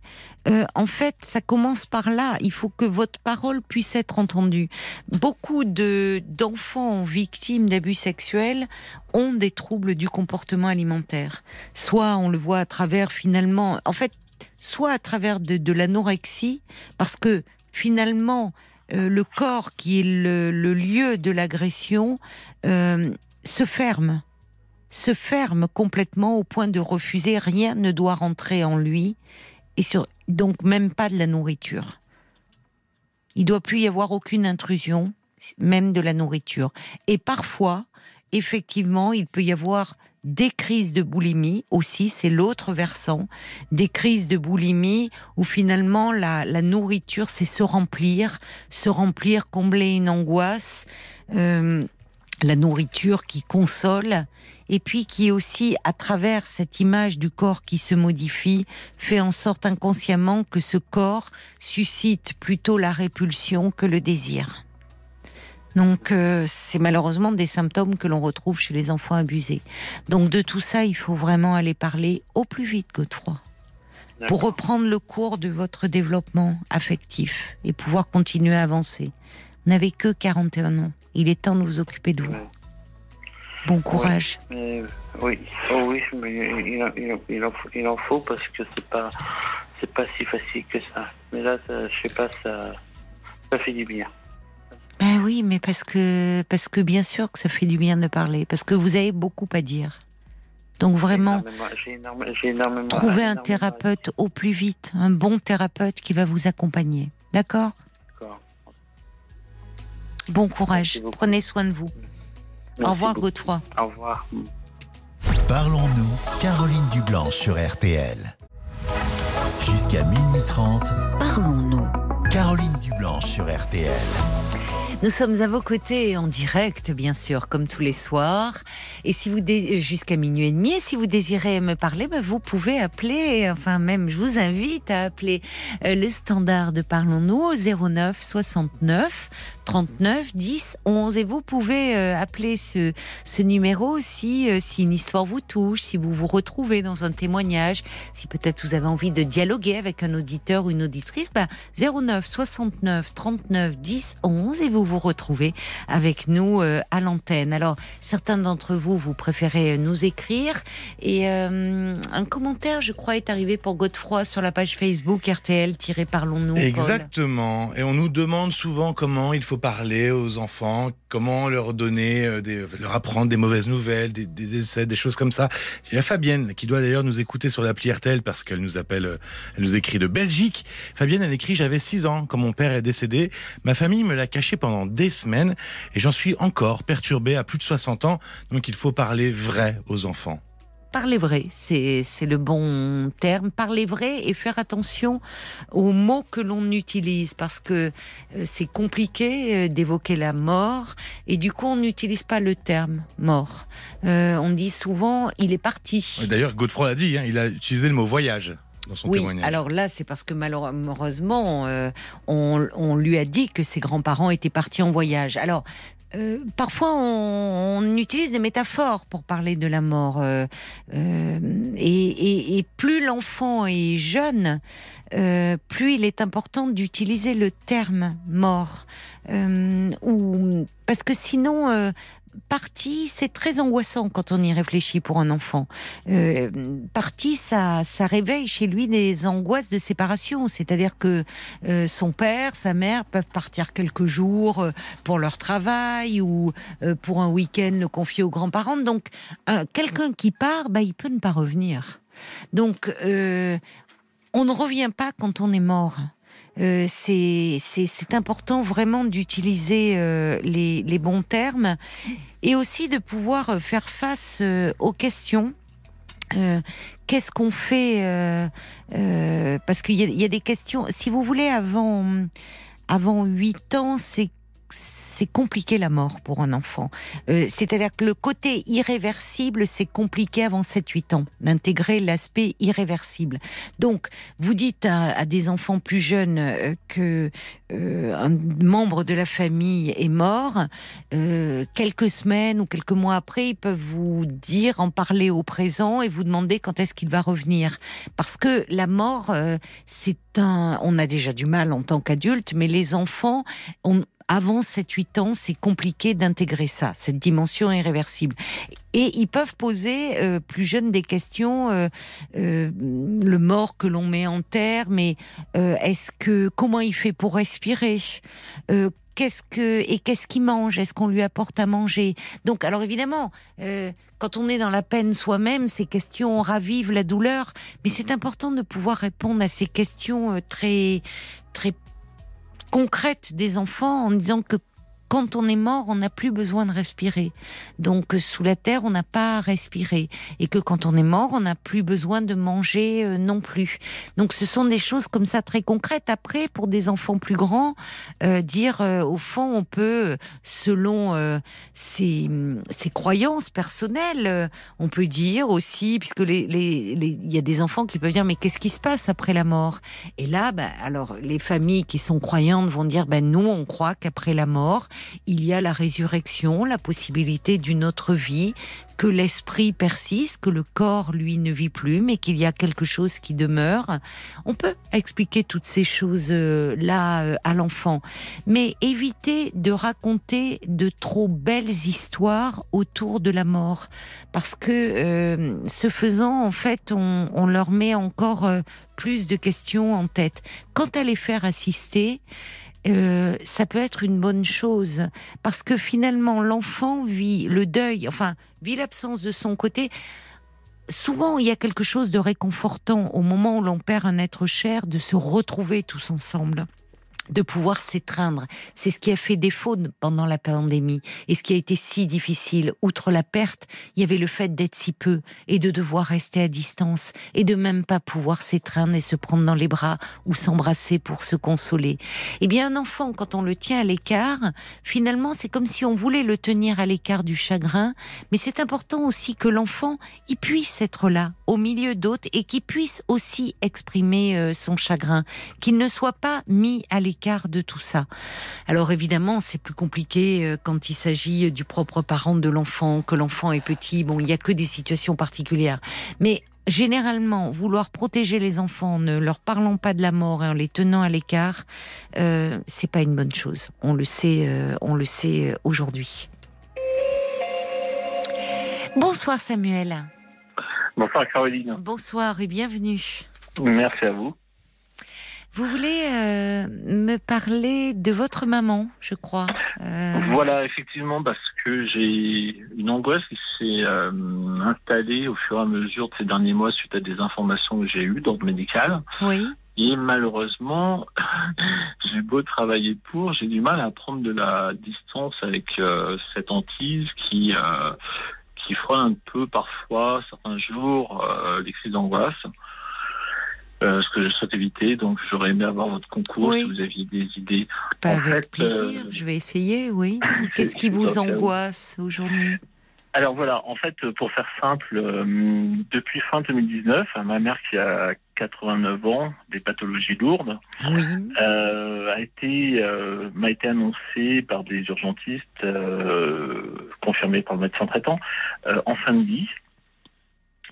Speaker 2: Euh, en fait, ça commence par là. Il faut que votre parole puisse être entendue. Beaucoup de d'enfants victimes d'abus sexuels ont des troubles du comportement alimentaire. Soit on le voit à travers finalement, en fait, soit à travers de, l'anorexie, parce que finalement, euh, le corps qui est le, lieu de l'agression euh, se ferme se ferme complètement au point de refuser, rien ne doit rentrer en lui, et sur, donc même pas de la nourriture. Il doit plus y avoir aucune intrusion, même de la nourriture. Et parfois, effectivement, il peut y avoir des crises de boulimie aussi, c'est l'autre versant, des crises de boulimie où finalement la, nourriture c'est se remplir, se remplir, combler une angoisse, euh, la nourriture qui console et puis qui aussi, à travers cette image du corps qui se modifie, fait en sorte inconsciemment que ce corps suscite plutôt la répulsion que le désir. Donc euh, c'est malheureusement des symptômes que l'on retrouve chez les enfants abusés. Donc de tout ça, il faut vraiment aller parler au plus vite, Godefroy, pour reprendre le cours de votre développement affectif et pouvoir continuer à avancer. Vous n'avez que 41 ans. Il est temps de vous occuper de vous. Bon courage.
Speaker 5: Oui, oh oui, mais il, en, faut parce que c'est pas c'est pas si facile que ça. Mais là, je sais pas, ça, ça fait du bien.
Speaker 2: Ben oui, mais parce que parce que bien sûr que ça fait du bien de parler, parce que vous avez beaucoup à dire. Donc vraiment, trouvez un thérapeute au plus vite, un bon thérapeute qui va vous accompagner. D'accord? Bon courage. Prenez soin de vous. Au revoir, Godefroy.
Speaker 5: Au revoir.
Speaker 1: Parlons-nous, Caroline Dublanche sur RTL. Jusqu'à minuit 30. Parlons-nous, Caroline Dublanche sur RTL.
Speaker 2: Nous sommes à vos côtés en direct, bien sûr, comme tous les soirs. Et si vous jusqu'à minuit et demi, et si vous désirez me parler, ben, vous pouvez appeler. Enfin, même, je vous invite à appeler euh, le standard de Parlons-nous au 09 69 39 10 11 et vous pouvez euh, appeler ce, ce numéro si, euh, si une histoire vous touche, si vous vous retrouvez dans un témoignage, si peut-être vous avez envie de dialoguer avec un auditeur ou une auditrice, bah, 09 69 39 10 11 et vous vous retrouver avec nous à l'antenne. Alors, certains d'entre vous, vous préférez nous écrire. Et un commentaire, je crois, est arrivé pour Godefroy sur la page Facebook RTL-Parlons-nous.
Speaker 4: Exactement. Et on nous demande souvent comment il faut parler aux enfants, comment leur donner, des, leur apprendre des mauvaises nouvelles, des, essais, des choses comme ça. Il y a Fabienne qui doit d'ailleurs nous écouter sur l'appli RTL parce qu'elle nous appelle, elle nous écrit de Belgique. Fabienne, elle écrit J'avais 6 ans quand mon père est décédé. Ma famille me l'a caché pendant des semaines et j'en suis encore perturbé à plus de 60 ans. Donc il faut parler vrai aux enfants
Speaker 2: parler vrai, c'est le bon terme. Parler vrai et faire attention aux mots que l'on utilise parce que euh, c'est compliqué euh, d'évoquer la mort et du coup on n'utilise pas le terme mort. Euh, on dit souvent il est parti.
Speaker 4: D'ailleurs Godefroy l'a dit, hein, il a utilisé le mot voyage. Dans son
Speaker 2: oui, alors là, c'est parce que malheureusement, on, on, lui a dit que ses grands-parents étaient partis en voyage. Alors, euh, parfois, on, utilise des métaphores pour parler de la mort. Euh, euh, et, plus l'enfant est jeune, plus il est important d'utiliser le terme mort. ou, parce que sinon, partie, c'est très angoissant quand on y réfléchit pour un enfant. Euh, partie, ça, ça réveille chez lui des angoisses de séparation. C'est-à-dire que euh, son père, sa mère peuvent partir quelques jours euh, pour leur travail ou euh, pour un week-end le confier aux grands-parents. Donc, quelqu'un qui part, bah, il peut ne pas revenir. Donc, on ne revient pas quand on est mort. Euh, c'est important vraiment d'utiliser euh, les, les, bons termes et aussi de pouvoir euh, faire face aux questions. Qu'est-ce qu'on fait Parce qu'il y, y, a des questions. Si vous voulez, avant avant 8 ans, c'est c'est compliqué la mort pour un enfant. Euh, c'est-à-dire que le côté irréversible, c'est compliqué avant 7-8 ans, d'intégrer l'aspect irréversible. Donc, vous dites à, des enfants plus jeunes euh, que euh, un membre de la famille est mort, quelques semaines ou quelques mois après, ils peuvent vous dire, en parler au présent et vous demander quand est-ce qu'il va revenir. Parce que la mort, c'est un... On a déjà du mal en tant qu'adulte, mais les enfants, on, avant 7-8 ans, c'est compliqué d'intégrer ça, cette dimension irréversible. Et ils peuvent poser euh, plus jeunes des questions, euh, euh, le mort que l'on met en terre, mais est-ce que comment il fait pour respirer Qu'est-ce que et qu'est-ce qu'il mange Est-ce qu'on lui apporte à manger? Donc, alors évidemment, quand on est dans la peine soi-même, ces questions ravivent la douleur, mais c'est important de pouvoir répondre à ces questions très très concrète des enfants en disant que quand on est mort, on n'a plus besoin de respirer. Donc sous la terre, on n'a pas à respirer. Et que quand on est mort, on n'a plus besoin de manger euh, non plus. Donc ce sont des choses comme ça très concrètes. Après, pour des enfants plus grands, euh, dire euh, au fond, on peut, selon ses, ses, croyances personnelles, on peut dire aussi, puisque il les, les, y a des enfants qui peuvent dire, mais qu'est-ce qui se passe après la mort? Et là, bah, alors les familles qui sont croyantes vont dire, ben nous, on croit qu'après la mort, il y a la résurrection, la possibilité d'une autre vie, que l'esprit persiste, que le corps, lui, ne vit plus, mais qu'il y a quelque chose qui demeure. On peut expliquer toutes ces choses-là euh, à l'enfant, mais éviter de raconter de trop belles histoires autour de la mort, parce que euh, ce faisant, en fait, on, leur met encore euh, plus de questions en tête. Quant à les faire assister, euh, ça peut être une bonne chose parce que finalement l'enfant vit le deuil, enfin vit l'absence de son côté. Souvent, il y a quelque chose de réconfortant au moment où l'on perd un être cher de se retrouver tous ensemble de pouvoir s'étreindre. C'est ce qui a fait défaut pendant la pandémie et ce qui a été si difficile. Outre la perte, il y avait le fait d'être si peu et de devoir rester à distance et de même pas pouvoir s'étreindre et se prendre dans les bras ou s'embrasser pour se consoler. Eh bien, un enfant, quand on le tient à l'écart, finalement, c'est comme si on voulait le tenir à l'écart du chagrin, mais c'est important aussi que l'enfant, il puisse être là, au milieu d'autres et qu'il puisse aussi exprimer euh, son chagrin, qu'il ne soit pas mis à l'écart de tout ça. Alors évidemment, c'est plus compliqué euh, quand il s'agit du propre parent de l'enfant, que l'enfant est petit. Bon, il n'y a que des situations particulières. Mais généralement, vouloir protéger les enfants en ne leur parlant pas de la mort et en les tenant à l'écart, euh, c'est pas une bonne chose. On le sait, euh, on le sait aujourd'hui. Bonsoir Samuel.
Speaker 6: Bonsoir Caroline.
Speaker 2: Bonsoir et bienvenue.
Speaker 6: Merci à vous.
Speaker 2: Vous voulez euh, me parler de votre maman, je crois.
Speaker 6: Euh, voilà, effectivement, parce que j'ai une angoisse qui s'est euh, installée au fur et à mesure de ces derniers mois suite à des informations que j'ai eues d'ordre médical.
Speaker 2: Oui.
Speaker 6: Et malheureusement, j'ai beau travailler pour, j'ai du mal à prendre de la distance avec cette hantise qui qui frôle un peu parfois certains jours les crises d'angoisse. Euh, ce que je souhaite éviter. Donc, j'aurais aimé avoir votre concours si vous aviez des idées.
Speaker 2: avec plaisir, euh, je vais essayer, oui. Qu'est-ce qui vous angoisse aujourd'hui?
Speaker 6: Alors voilà, en fait, pour faire simple, euh, depuis fin 2019, ma mère qui a 89 ans, des pathologies lourdes,
Speaker 2: oui.
Speaker 6: a été m'a été annoncée par des urgentistes, confirmés par le médecin traitant, en fin de vie.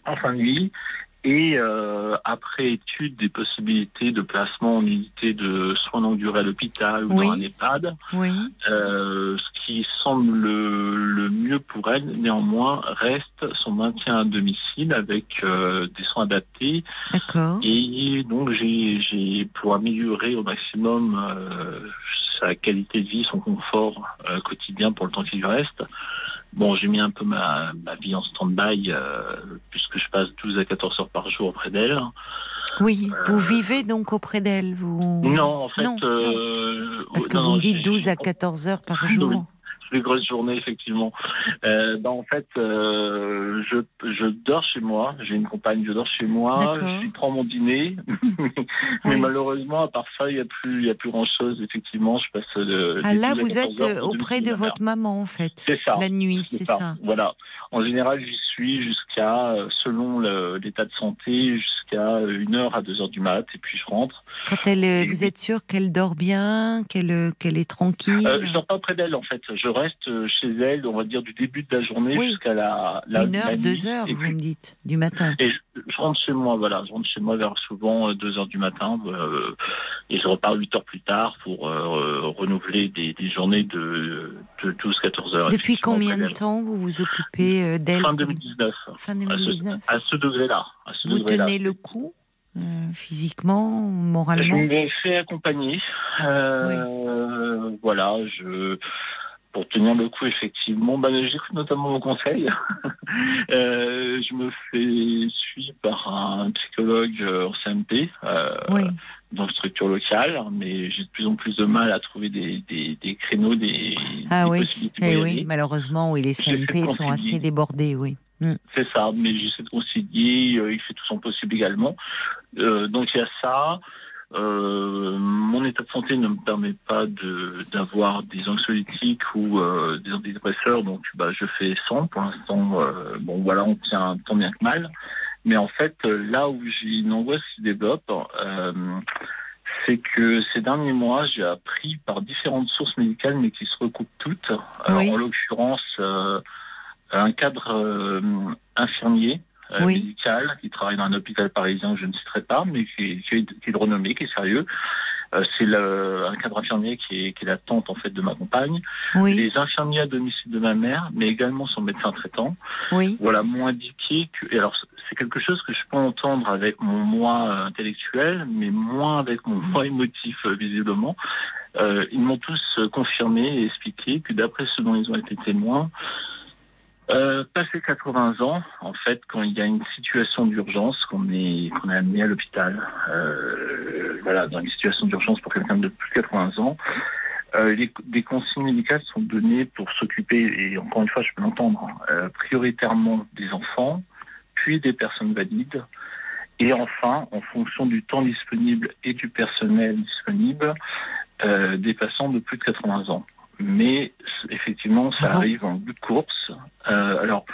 Speaker 6: En fin de vie, et euh, après étude des possibilités de placement en unité de soins longue durée à l'hôpital ou dans un EHPAD, euh, ce qui semble le, mieux pour elle, néanmoins, reste son maintien à domicile avec euh, des soins adaptés.
Speaker 2: D'accord.
Speaker 6: Et donc, j'ai pour améliorer au maximum sa qualité de vie, son confort quotidien pour le temps qu'il reste, Bon, j'ai mis un peu ma, ma vie en stand-by euh, puisque je passe 12 à 14 heures par jour auprès d'elle.
Speaker 2: Oui, vous euh, vivez donc auprès d'elle vous...
Speaker 6: Non, en fait. Euh,
Speaker 2: Parce que vous me dites 12 à 14 heures par jour
Speaker 6: plus grosse journée, effectivement. Euh, bah, en fait, euh, je, je dors chez moi. J'ai une compagne, je dors chez moi. Je prends mon dîner. Mais malheureusement, à part ça, il n'y a plus, il a plus grand chose. Effectivement, je passe.
Speaker 2: De, ah, là, vous êtes auprès de, votre maman, en fait.
Speaker 6: C'est ça.
Speaker 2: La nuit, c'est ça.
Speaker 6: Voilà. En général, j'y suis jusqu'à, euh, selon l'état de santé, jusqu'à une heure à deux heures du mat, et puis je rentre.
Speaker 2: Quand elle, vous êtes sûr qu'elle dort bien, qu'elle, qu'elle est tranquille?
Speaker 6: Euh, je dors pas près d'elle, en fait. Je reste euh, chez elle, on va dire, du début de la journée jusqu'à la, la,
Speaker 2: Une heure, deux heures, vous me dites, du matin.
Speaker 6: Et je, rentre chez moi, voilà. Je rentre chez moi vers souvent euh, deux heures du matin. Euh, et je repars huit heures plus tard pour renouveler des, des, journées de, de 12-14 heures.
Speaker 2: Depuis combien de temps vous vous occupez d'elle
Speaker 6: Fin 2019.
Speaker 2: Fin 2019.
Speaker 6: À ce, degré-là.
Speaker 2: Vous tenez le coup physiquement, moralement?
Speaker 6: Je me fais accompagner. Euh, Voilà, je pour tenir le coup, effectivement, bah, j'écoute notamment mon conseil. euh, je me fais suivre par un psychologue en CMP. Euh, dans une structure locale, mais j'ai de plus en plus de mal à trouver des, des, des créneaux, des,
Speaker 2: ah des oui. possibilités. Eh oui, malheureusement, oui, les CMP sont assez débordés, oui.
Speaker 6: Mm. C'est ça, mais j'essaie de concilier, euh, il fait tout son possible également. Euh, donc il y a ça. Euh, mon état de santé ne me permet pas d'avoir des anxiolytiques ou euh, des antidépresseurs, donc bah, je fais 100 pour l'instant. Euh, bon, voilà, on tient tant bien que mal. Mais en fait, là où j'ai une angoisse qui se développe, c'est que ces derniers mois, j'ai appris par différentes sources médicales, mais qui se recoupent toutes. en l'occurrence, un cadre infirmier euh, médical qui travaille dans un hôpital parisien que je ne citerai pas, mais qui, qui, qui est renommé, qui est sérieux. Euh, c'est un cadre infirmier qui est, qui est, la tante en fait de ma compagne.
Speaker 2: Oui.
Speaker 6: Les infirmiers à domicile de ma mère, mais également son médecin traitant.
Speaker 2: Oui.
Speaker 6: Voilà, m'ont indiqué que. Et alors, c'est quelque chose que je peux entendre avec mon moi intellectuel, mais moins avec mon moi émotif euh, visiblement. Euh, ils m'ont tous confirmé et expliqué que d'après ce dont ils ont été témoins, euh, passé 80 ans, en fait, quand il y a une situation d'urgence, qu'on est qu'on est amené à l'hôpital, euh, voilà, dans une situation d'urgence pour quelqu'un de plus de 80 ans, euh, des consignes médicales sont données pour s'occuper, et encore une fois, je peux l'entendre, euh, prioritairement des enfants, puis des personnes valides, et enfin, en fonction du temps disponible et du personnel disponible, des patients de plus de 80 ans mais effectivement, ça ah arrive en bout de course. Euh, alors,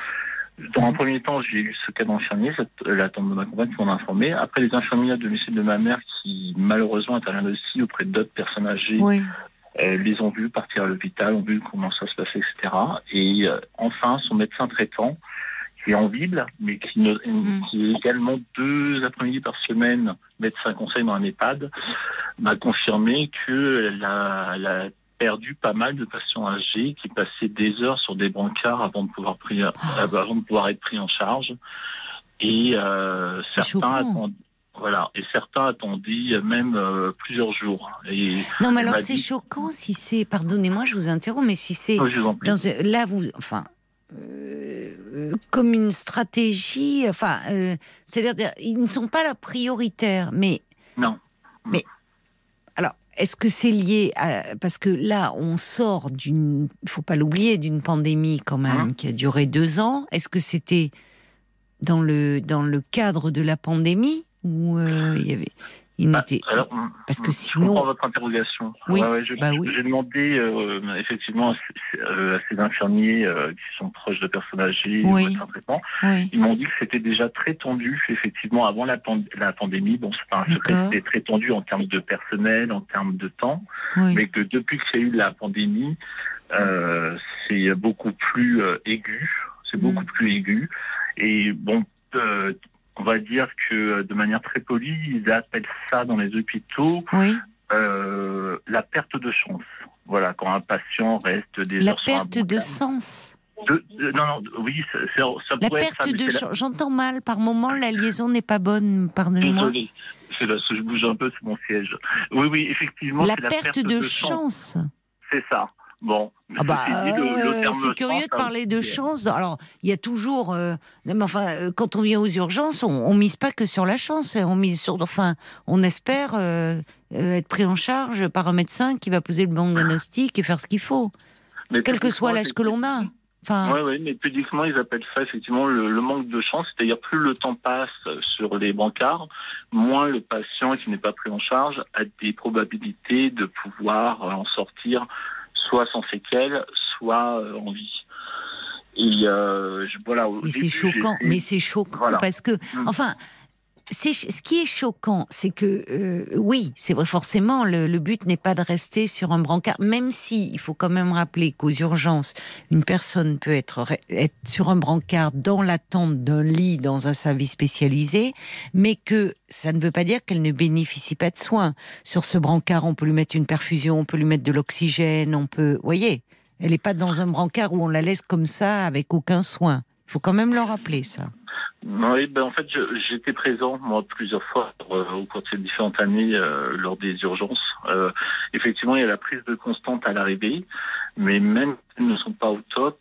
Speaker 6: dans un mhm. premier temps, j'ai eu ce cas d'infirmier, la tante de ma compagne qui m'en a informé. Après, les infirmiers à domicile de ma mère qui, malheureusement, interviennent aussi auprès d'autres personnes âgées, euh, les ont vus partir à l'hôpital, ont vu comment ça se passait, etc. Et euh, enfin, son médecin traitant, qui est en ville, mais qui, ne, mm. qui est également deux après-midi par semaine médecin conseil dans un EHPAD, m'a confirmé qu'elle a, elle a perdu pas mal de patients âgés qui passaient des heures sur des brancards avant de pouvoir, pris, avant de pouvoir être pris en charge. Et euh, certains voilà, et certains attendaient même euh, plusieurs jours. Et
Speaker 2: non, mais alors c'est choquant si c'est, pardonnez-moi, je vous interromps, mais si c'est là vous, enfin, euh, comme une stratégie, enfin, euh, c'est-à-dire ils ne sont pas la prioritaire, mais
Speaker 6: non,
Speaker 2: mais est-ce que c'est lié à parce que là on sort d'une, il faut pas l'oublier, d'une pandémie quand même hein qui a duré deux ans. Est-ce que c'était dans le dans le cadre de la pandémie ou euh, il y avait il
Speaker 6: bah, alors, parce que sinon. Je comprends votre interrogation.
Speaker 2: Oui.
Speaker 6: Bah j'ai demandé euh, effectivement à, euh, ces infirmiers euh, qui sont proches de personnes âgées, oui. traitement. Ils m'ont dit que c'était déjà très tendu, effectivement, avant la, la pandémie. Bon, c'est pas un secret, c'était très tendu en termes de personnel, en termes de temps, mais que depuis qu'il y a eu la pandémie, c'est beaucoup plus aigu. C'est beaucoup mm. plus aigu. Et bon, on va dire que euh, de manière très polie, ils appellent ça dans les hôpitaux euh, la perte de chance. Voilà, quand un patient reste des
Speaker 2: la perte de sens.
Speaker 6: non, non, oui, ça, ça
Speaker 2: la perte de chance. J'entends mal. Par moment, la liaison n'est pas bonne. Pardonnez-moi.
Speaker 6: C'est là, je bouge un peu, c'est mon siège. Oui, oui, effectivement.
Speaker 2: La, perte, de, chance.
Speaker 6: C'est ça. Bon,
Speaker 2: ah bah, euh, c'est curieux de parler de chance. Alors, il y a toujours, euh, enfin, euh, quand on vient aux urgences, on, on, mise pas que sur la chance. On mise sur, enfin, on espère être pris en charge par un médecin qui va poser le bon diagnostic et faire ce qu'il faut, quel que soit l'âge que l'on a.
Speaker 6: Enfin... Oui, ouais, mais pudiquement, ils appellent ça effectivement le, le manque de chance. C'est-à-dire, plus le temps passe sur les brancards, moins le patient qui n'est pas pris en charge a des probabilités de pouvoir en sortir soit sans séquelles, soit euh, en vie. Et euh, voilà.
Speaker 2: Mais c'est choquant. Mais c'est choquant parce que, mm. enfin, ce qui est choquant, c'est que euh, oui, c'est vrai forcément le, but n'est pas de rester sur un brancard, même si il faut quand même rappeler qu'aux urgences, une personne peut être, être sur un brancard dans l'attente d'un lit dans un service spécialisé, mais que ça ne veut pas dire qu'elle ne bénéficie pas de soins. Sur ce brancard, on peut lui mettre une perfusion, on peut lui mettre de l'oxygène, on peut, voyez, elle n'est pas dans un brancard où on la laisse comme ça avec aucun soin. Il faut quand même le rappeler ça.
Speaker 6: Oui, ben en fait, j'étais présent moi plusieurs fois euh, au cours de ces différentes années euh, lors des urgences. Euh, effectivement, il y a la prise de constante à l'arrivée, mais même si ne sont pas au top,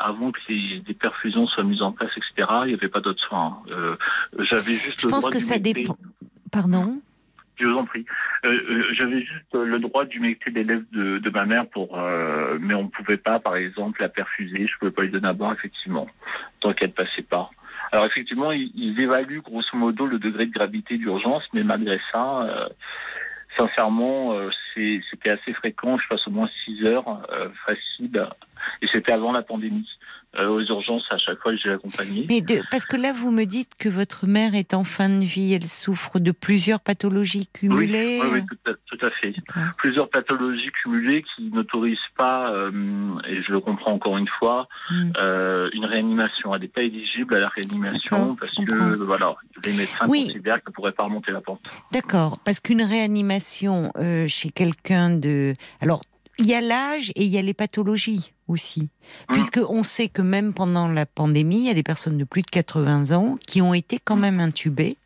Speaker 6: avant que les, perfusions soient mises en place, etc., il n'y avait pas d'autres soins. J'avais juste.
Speaker 2: Je pense que ça dépend. Pardon?
Speaker 6: Je vous en prie. J'avais juste le droit d'humecter l'élève de, de ma mère pour, mais on ne pouvait pas, par exemple, la perfuser. Je ne pouvais pas lui donner à boire, effectivement, tant qu'elle ne passait pas. Alors effectivement, ils, évaluent grosso modo le degré de gravité d'urgence, mais malgré ça, euh, sincèrement, euh, c'était assez fréquent. Je passe au moins 6 heures euh, facile, et c'était avant la pandémie. Euh, aux urgences à chaque fois que j'ai accompagné.
Speaker 2: Mais parce que là, vous me dites que votre mère est en fin de vie, elle souffre de plusieurs pathologies cumulées.
Speaker 6: Oui, tout, à, fait. Plusieurs pathologies cumulées qui n'autorisent pas, euh, et je le comprends encore une fois, hmm. euh, une réanimation. Elle n'est pas éligible à la réanimation parce que voilà, les médecins considèrent qu'elle ne pourrait pas remonter la pente.
Speaker 2: D'accord, parce qu'une réanimation chez quelqu'un de... Alors, il y a l'âge et il y a les pathologies aussi. Mmh. Puisqu'on sait que même pendant la pandémie, il y a des personnes de plus de 80 ans qui ont été quand même intubées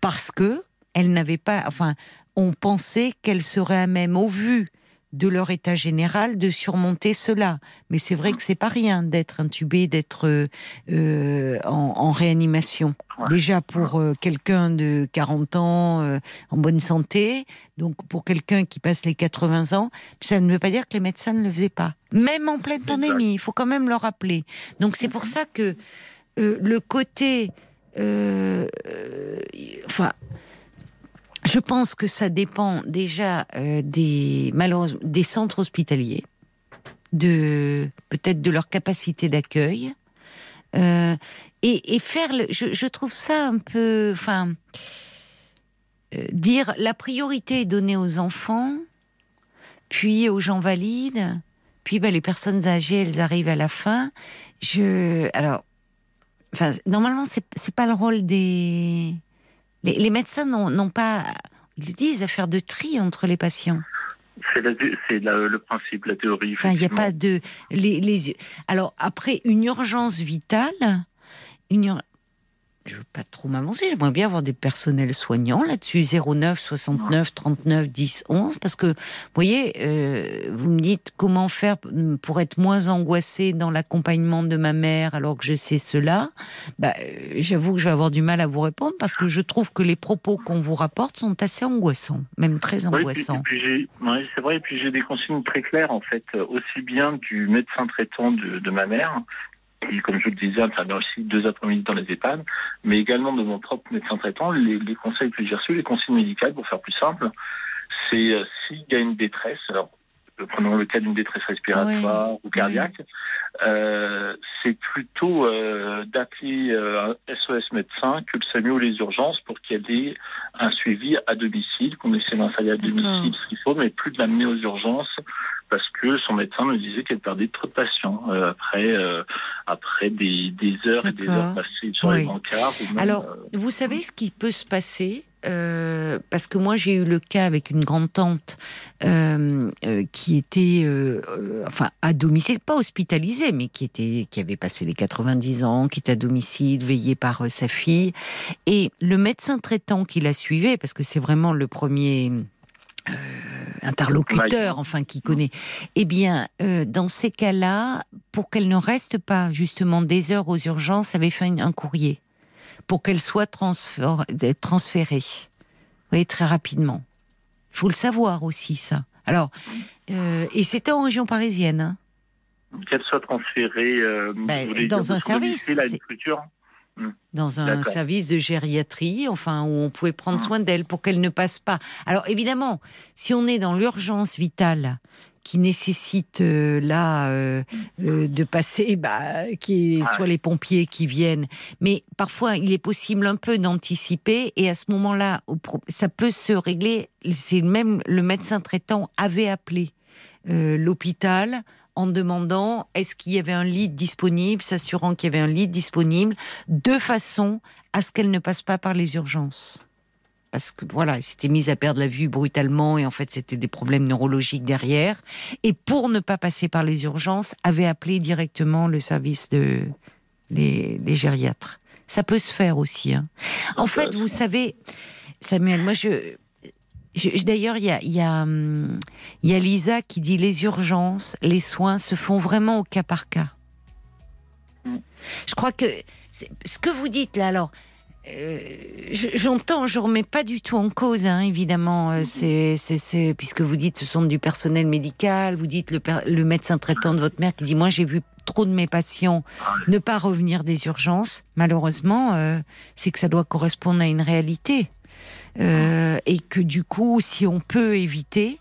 Speaker 2: parce que elles n'avaient pas, enfin, on pensait qu'elles seraient à même, au vu de leur état général de surmonter cela. Mais c'est vrai que c'est pas rien d'être intubé, d'être euh, en, réanimation. Déjà pour euh, quelqu'un de 40 ans euh, en bonne santé, donc pour quelqu'un qui passe les 80 ans, ça ne veut pas dire que les médecins ne le faisaient pas. Même en pleine pandémie, il faut quand même le rappeler. Donc c'est pour ça que le côté, enfin je pense que ça dépend déjà euh, des malheureusement des centres hospitaliers, de peut-être de leur capacité d'accueil, euh, et, faire. Le, je, trouve ça un peu, enfin, euh, dire la priorité est donnée aux enfants, puis aux gens valides, puis ben, les personnes âgées, elles arrivent à la fin. Je, alors, enfin, normalement, c'est pas le rôle des. Les, les médecins n'ont pas, ils le disent, à faire de tri entre les patients.
Speaker 6: C'est le principe, la théorie.
Speaker 2: Enfin, il n'y a pas de les, les alors après une urgence vitale, une je veux pas trop m'avancer, j'aimerais bien avoir des personnels soignants là-dessus, 09 69 39 10 11, parce que, vous voyez, euh, vous me dites comment faire pour être moins angoissée dans l'accompagnement de ma mère alors que je sais cela. Bah, euh, J'avoue que je vais avoir du mal à vous répondre parce que je trouve que les propos qu'on vous rapporte sont assez angoissants, même très angoissants.
Speaker 6: Oui, c'est vrai, et puis j'ai des consignes très claires en fait, aussi bien du médecin traitant de, de ma mère comme je le disais, intervient aussi deux après-midi dans les EHPAD, mais également de mon propre médecin traitant, les, conseils que j'ai reçus, les consignes médicales, pour faire plus simple, c'est euh, s'il y a une détresse, prenons le cas d'une détresse respiratoire ou cardiaque, euh, c'est plutôt euh, d'appeler un SOS médecin que le SAMU ou les urgences pour qu'il y ait un suivi à domicile, qu'on essaie d'installer à domicile ce qu'il faut, mais plus de l'amener aux urgences parce que son médecin me disait qu'elle perdait trop de patients euh, après euh, après des, des, heures et des heures passées sur les bancards.
Speaker 2: Alors, euh, vous savez ce qui peut se passer parce que moi j'ai eu le cas avec une grande tante qui était enfin à domicile, pas hospitalisée, mais qui était qui avait passé les 90 ans, qui était à domicile, veillée par sa fille, et le médecin traitant qui la suivait, parce que c'est vraiment le premier euh, interlocuteur, enfin qui connaît. Eh bien, euh, dans ces cas-là, pour qu'elle ne reste pas justement des heures aux urgences, avait fait un courrier pour qu'elle soit transférée. Vous voyez, très rapidement. Il faut le savoir aussi, ça. Alors, euh, et c'était en région parisienne. Hein.
Speaker 6: Qu'elle soit transférée
Speaker 2: ben, dans un service dans un service de gériatrie, enfin où on pouvait prendre ah. soin d'elle pour qu'elle ne passe pas. Alors évidemment, si on est dans l'urgence vitale qui nécessite euh, là euh, euh, de passer, bah, qui ah soit les pompiers qui viennent. Mais parfois, il est possible un peu d'anticiper et à ce moment-là, ça peut se régler. C'est même le médecin traitant avait appelé l'hôpital en demandant est-ce qu'il y avait un lit disponible, s'assurant qu'il y avait un lit disponible, de façon à ce qu'elle ne passe pas par les urgences. Parce que voilà, elle s'était mise à perdre la vue brutalement et en fait c'était des problèmes neurologiques derrière. Et pour ne pas passer par les urgences, avait appelé directement le service de les, gériatres. Ça peut se faire aussi. Hein. En fait, vous savez, Samuel, moi je D'ailleurs, il y a, y, a, hum, y a Lisa qui dit les urgences, les soins se font vraiment au cas par cas. Mm. Je crois que ce que vous dites là, alors, j'entends, je remets pas du tout en cause, hein, évidemment, euh, c'est, c'est, puisque vous dites ce sont du personnel médical, vous dites le, le médecin traitant de votre mère qui dit moi j'ai vu trop de mes patients ne pas revenir des urgences. Malheureusement, euh, c'est que ça doit correspondre à une réalité. Euh, et que du coup, si on peut éviter,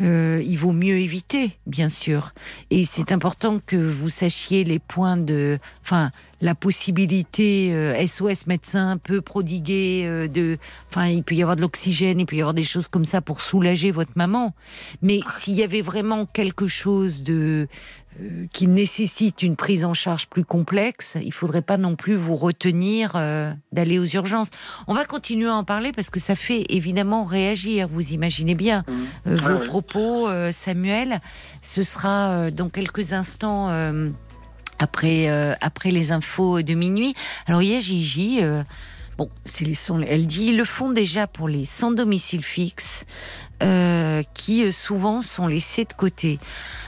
Speaker 2: euh, il vaut mieux éviter, bien sûr. Et c'est important que vous sachiez les points de, enfin, la possibilité SOS euh, médecin peut prodiguer de, enfin, il peut y avoir de l'oxygène, il peut y avoir des choses comme ça pour soulager votre maman. Mais s'il y avait vraiment quelque chose de euh, qui nécessite une prise en charge plus complexe, il faudrait pas non plus vous retenir euh, d'aller aux urgences. On va continuer à en parler parce que ça fait évidemment réagir. Vous imaginez bien mmh. euh, vos propos, Samuel. Ce sera dans quelques instants après après les infos de minuit. Alors il y a Gigi. Bon, les elle dit ils le font déjà pour les sans domicile fixe, qui souvent sont laissés de côté.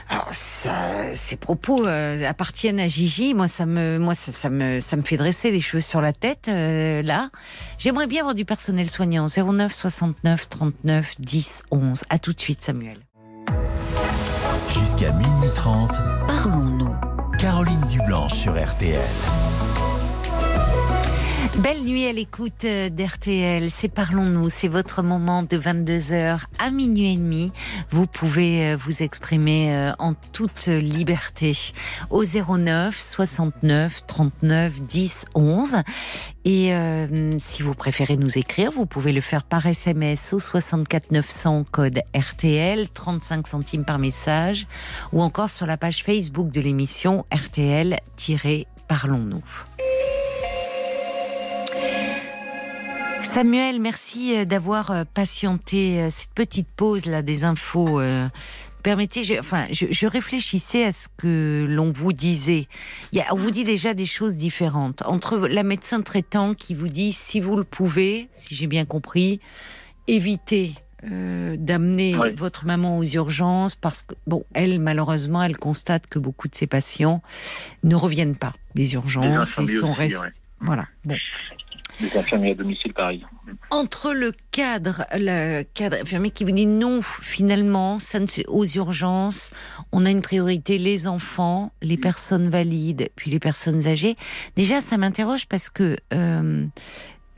Speaker 2: Alors, ces propos euh, appartiennent à Gigi. Moi, ça me, moi, ça, me, ça me fait dresser les cheveux sur la tête. Euh, là, j'aimerais bien avoir du personnel soignant. 09 69 39 10 11. À tout de suite, Samuel.
Speaker 1: Jusqu'à minuit 30, parlons-nous. Caroline Dublanche sur RTL.
Speaker 2: Belle nuit à l'écoute euh, d'RTL, c'est Parlons-nous, c'est votre moment de 22h à minuit et demi. Vous pouvez euh, vous exprimer euh, en toute liberté au 09 69 39 10 11. Et si vous préférez nous écrire, vous pouvez le faire par SMS au 64 900 code RTL, 35 centimes par message, ou encore sur la page Facebook de l'émission RTL-Parlons-nous. Samuel, merci euh, d'avoir euh, patienté euh, cette petite pause là des infos. Permettez, je, enfin, je, réfléchissais à ce que l'on vous disait. Il y a, on vous dit déjà des choses différentes entre la médecin traitant qui vous dit si vous le pouvez, si j'ai bien compris, évitez d'amener votre maman aux urgences parce que bon, elle malheureusement, elle constate que beaucoup de ses patients ne reviennent pas des urgences et sont restés. Voilà. Bon.
Speaker 6: Les infirmiers à domicile, pareil.
Speaker 2: Entre le cadre, le cadre infirmier qui vous dit non, finalement, ça ne aux urgences, on a une priorité les enfants, les mm. personnes valides, puis les personnes âgées. Déjà, ça m'interroge parce que euh,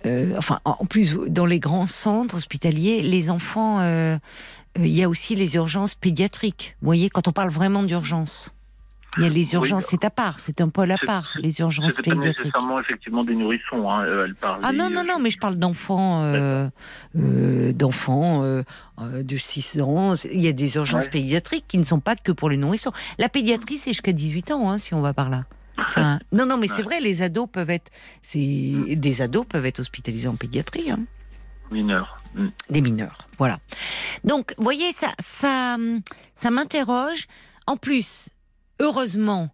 Speaker 2: euh, enfin, en plus, dans les grands centres hospitaliers, les enfants, euh, il y a aussi les urgences pédiatriques. Vous voyez, quand on parle vraiment d'urgence. Il y a les urgences, c'est à part, c'est un pôle à part, les urgences pédiatriques.
Speaker 6: Pas nécessairement effectivement des nourrissons. Hein, euh, elle parle
Speaker 2: ah non non non, mais je parle d'enfants, euh, euh, d'enfants euh, de 6 ans. Il y a des urgences pédiatriques qui ne sont pas que pour les nourrissons. La pédiatrie, c'est jusqu'à 18 ans, hein, si on va par là. Enfin, non non, mais c'est vrai, les ados peuvent être, c'est des ados peuvent être hospitalisés en pédiatrie. Hein.
Speaker 6: Mineurs. Mm.
Speaker 2: Des mineurs, voilà. Donc, vous voyez, ça, ça, ça m'interroge. En plus, heureusement,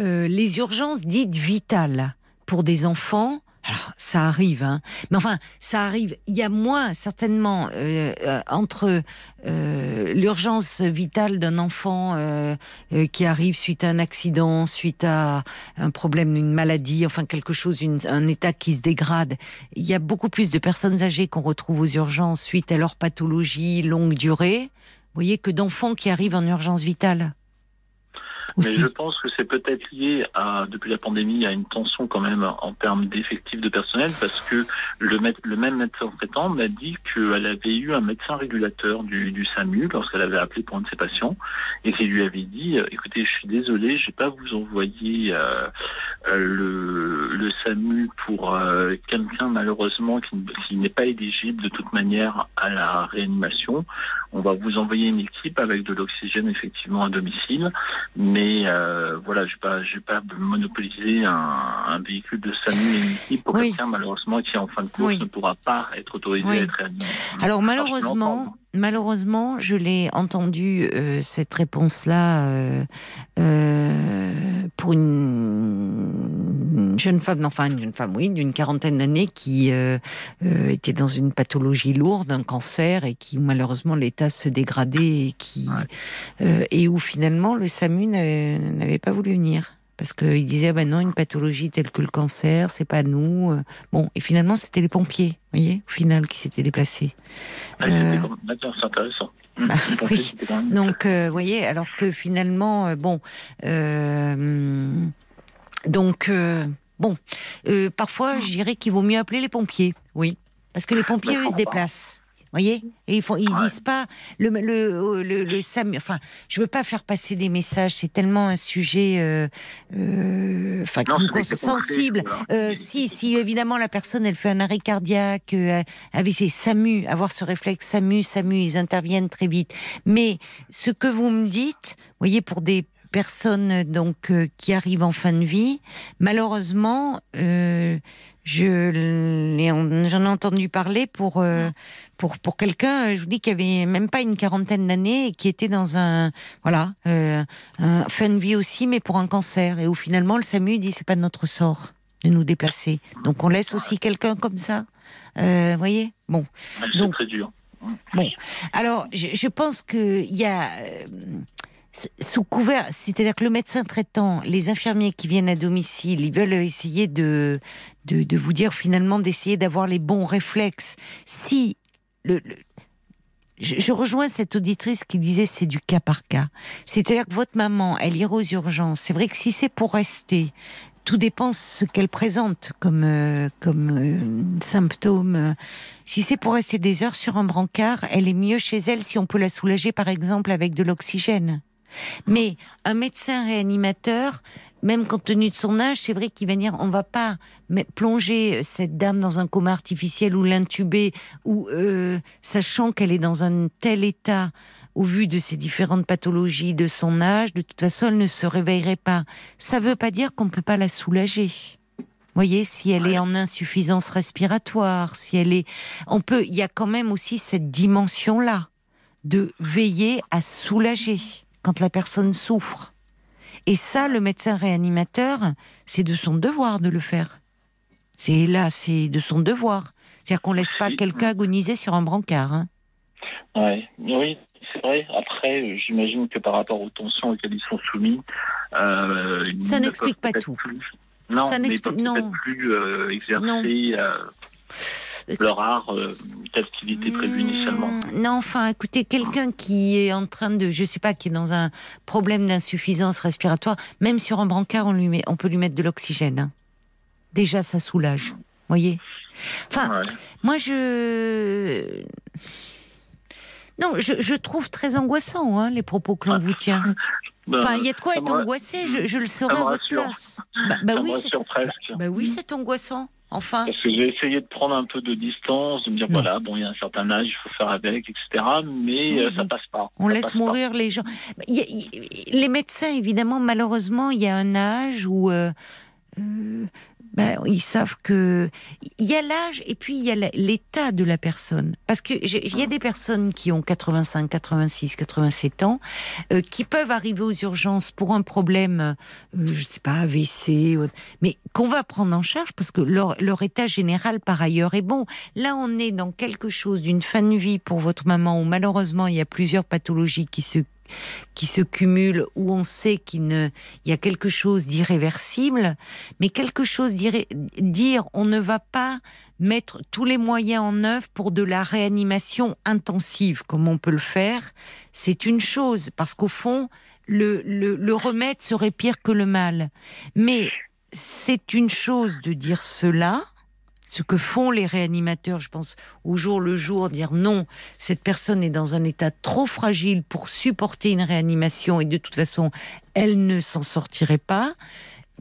Speaker 2: euh, les urgences dites vitales pour des enfants, alors ça arrive, hein, mais enfin ça arrive. Il y a moins certainement euh, euh, entre l'urgence vitale d'un enfant qui arrive suite à un accident, suite à un problème, une maladie, enfin quelque chose, un état qui se dégrade. Il y a beaucoup plus de personnes âgées qu'on retrouve aux urgences suite à leur pathologie longue durée. Vous voyez que d'enfants qui arrivent en urgence vitale.
Speaker 6: Mais je pense que c'est peut-être lié à, depuis la pandémie, à une tension quand même en termes d'effectifs de personnel, parce que le, le même médecin traitant m'a dit qu'elle avait eu un médecin régulateur du, du SAMU lorsqu'elle avait appelé pour un de ses patients, et qui lui avait dit, écoutez, je suis désolé, je vais pas vous envoyer euh, euh le, le, SAMU pour euh, quelqu'un malheureusement qui, qui n'est pas éligible de toute manière à la réanimation. On va vous envoyer une équipe avec de l'oxygène effectivement à domicile, mais euh, voilà, je ne vais pas monopoliser un, véhicule de SAMU et une équipe pour quelqu'un malheureusement qui en fin de course ne pourra pas être autorisé à être réanimé.
Speaker 2: Alors malheureusement, malheureusement, je l'ai entendu euh, cette réponse-là euh, euh, pour une, jeune femme, enfin une jeune femme, oui, d'une quarantaine d'années qui était dans une pathologie lourde, un cancer, et qui malheureusement l'état se dégradait et qui et où finalement le SAMU n'avait pas voulu venir parce qu'il disait ben non une pathologie telle que le cancer c'est pas nous euh. bon et finalement c'était les pompiers vous voyez au final qui s'étaient déplacés
Speaker 6: ah, euh... c'est intéressant
Speaker 2: bah, oui. donc euh, vous voyez alors que finalement euh, bon donc bon parfois je dirais qu'il vaut mieux appeler les pompiers oui parce que les pompiers eux ils se déplacent voyez Et ils, font, ils disent pas le le, le, le SAMU. Enfin, je veux pas faire passer des messages. C'est tellement un sujet, euh, euh, enfin, qui sensible. Euh, si, si évidemment la personne elle fait un arrêt cardiaque, euh, avec ses SAMU, avoir ce réflexe SAMU, SAMU, ils interviennent très vite. Mais ce que vous me dites, voyez, pour des personnes donc qui arrivent en fin de vie, malheureusement. Euh, je j'en ai entendu parler pour euh, pour pour quelqu'un, je vous dis, qui avait même pas une quarantaine d'années et qui était dans un voilà euh, un fin de vie aussi, mais pour un cancer et où finalement le SAMU dit c'est pas de notre sort de nous déplacer. Donc on laisse aussi quelqu'un comme ça, euh, voyez? Bon,
Speaker 6: donc très dur.
Speaker 2: Bon, alors je, je pense que il y a euh, sous couvert, c'est-à-dire que le médecin traitant, les infirmiers qui viennent à domicile, ils veulent essayer de, de, vous dire finalement d'essayer d'avoir les bons réflexes. Si le, je, rejoins cette auditrice qui disait c'est du cas par cas. C'est-à-dire que votre maman, elle ira aux urgences. C'est vrai que si c'est pour rester, tout dépend ce qu'elle présente comme euh, comme euh, symptôme. Si c'est pour rester des heures sur un brancard, elle est mieux chez elle si on peut la soulager par exemple avec de l'oxygène. Mais un médecin réanimateur, même compte tenu de son âge, c'est vrai qu'il va dire on va pas plonger cette dame dans un coma artificiel ou l'intuber, ou euh, sachant qu'elle est dans un tel état au vu de ses différentes pathologies, de son âge, de toute façon, elle ne se réveillerait pas. Ça ne veut pas dire qu'on ne peut pas la soulager. voyez, si elle est en insuffisance respiratoire, si elle est, on peut, il y a quand même aussi cette dimension-là de veiller à soulager quand la personne souffre. Et ça, le médecin réanimateur, c'est de son devoir de le faire. C'est là, c'est de son devoir. C'est-à-dire qu'on laisse pas quelqu'un agoniser sur un brancard. Hein.
Speaker 6: oui, c'est vrai. Après, j'imagine que par rapport aux tensions auxquelles ils sont soumis,
Speaker 2: euh, ça n'explique pas tout.
Speaker 6: Non, ça n'explique non. plus euh, exercer euh, leur art euh, tel qu'il était prévu initialement. Hmm,
Speaker 2: non, enfin, écoutez, quelqu'un qui est en train de, je sais pas, qui est dans un problème d'insuffisance respiratoire, même sur un brancard, on lui met, on peut lui mettre de l'oxygène. Hein. Déjà, ça soulage. Voyez. Enfin, moi je. Non, je, trouve très angoissant hein, les propos que l'on vous tient. Ben, enfin, il y a de quoi être angoissé, je, le saurais à votre place.
Speaker 6: Bah, bah oui,
Speaker 2: bah oui, c'est angoissant. Enfin.
Speaker 6: Parce que j'ai essayé de prendre un peu de distance, de me dire voilà, bon, il y a un certain âge, il faut faire avec, etc. Mais euh, ça passe pas.
Speaker 2: On laisse mourir les gens. les médecins, évidemment, malheureusement, il y a un âge où euh, euh, ben, ils savent que il y a l'âge et puis il y a l'état de la personne. Parce que il y a des personnes qui ont 85, 86, 87 ans euh, qui peuvent arriver aux urgences pour un problème, euh, je sais pas, AVC, mais qu'on va prendre en charge parce que leur, leur état général par ailleurs est bon. Là, on est dans quelque chose d'une fin de vie pour votre maman où malheureusement il y a plusieurs pathologies qui se qui se cumulent, où on sait qu'il y a quelque chose d'irréversible, mais quelque chose dire on ne va pas mettre tous les moyens en œuvre pour de la réanimation intensive, comme on peut le faire, c'est une chose, parce qu'au fond, le, le remède serait pire que le mal. Mais c'est une chose de dire cela, ce que font les réanimateurs, je pense, au jour le jour, dire non, cette personne est dans un état trop fragile pour supporter une réanimation et de toute façon, elle ne s'en sortirait pas,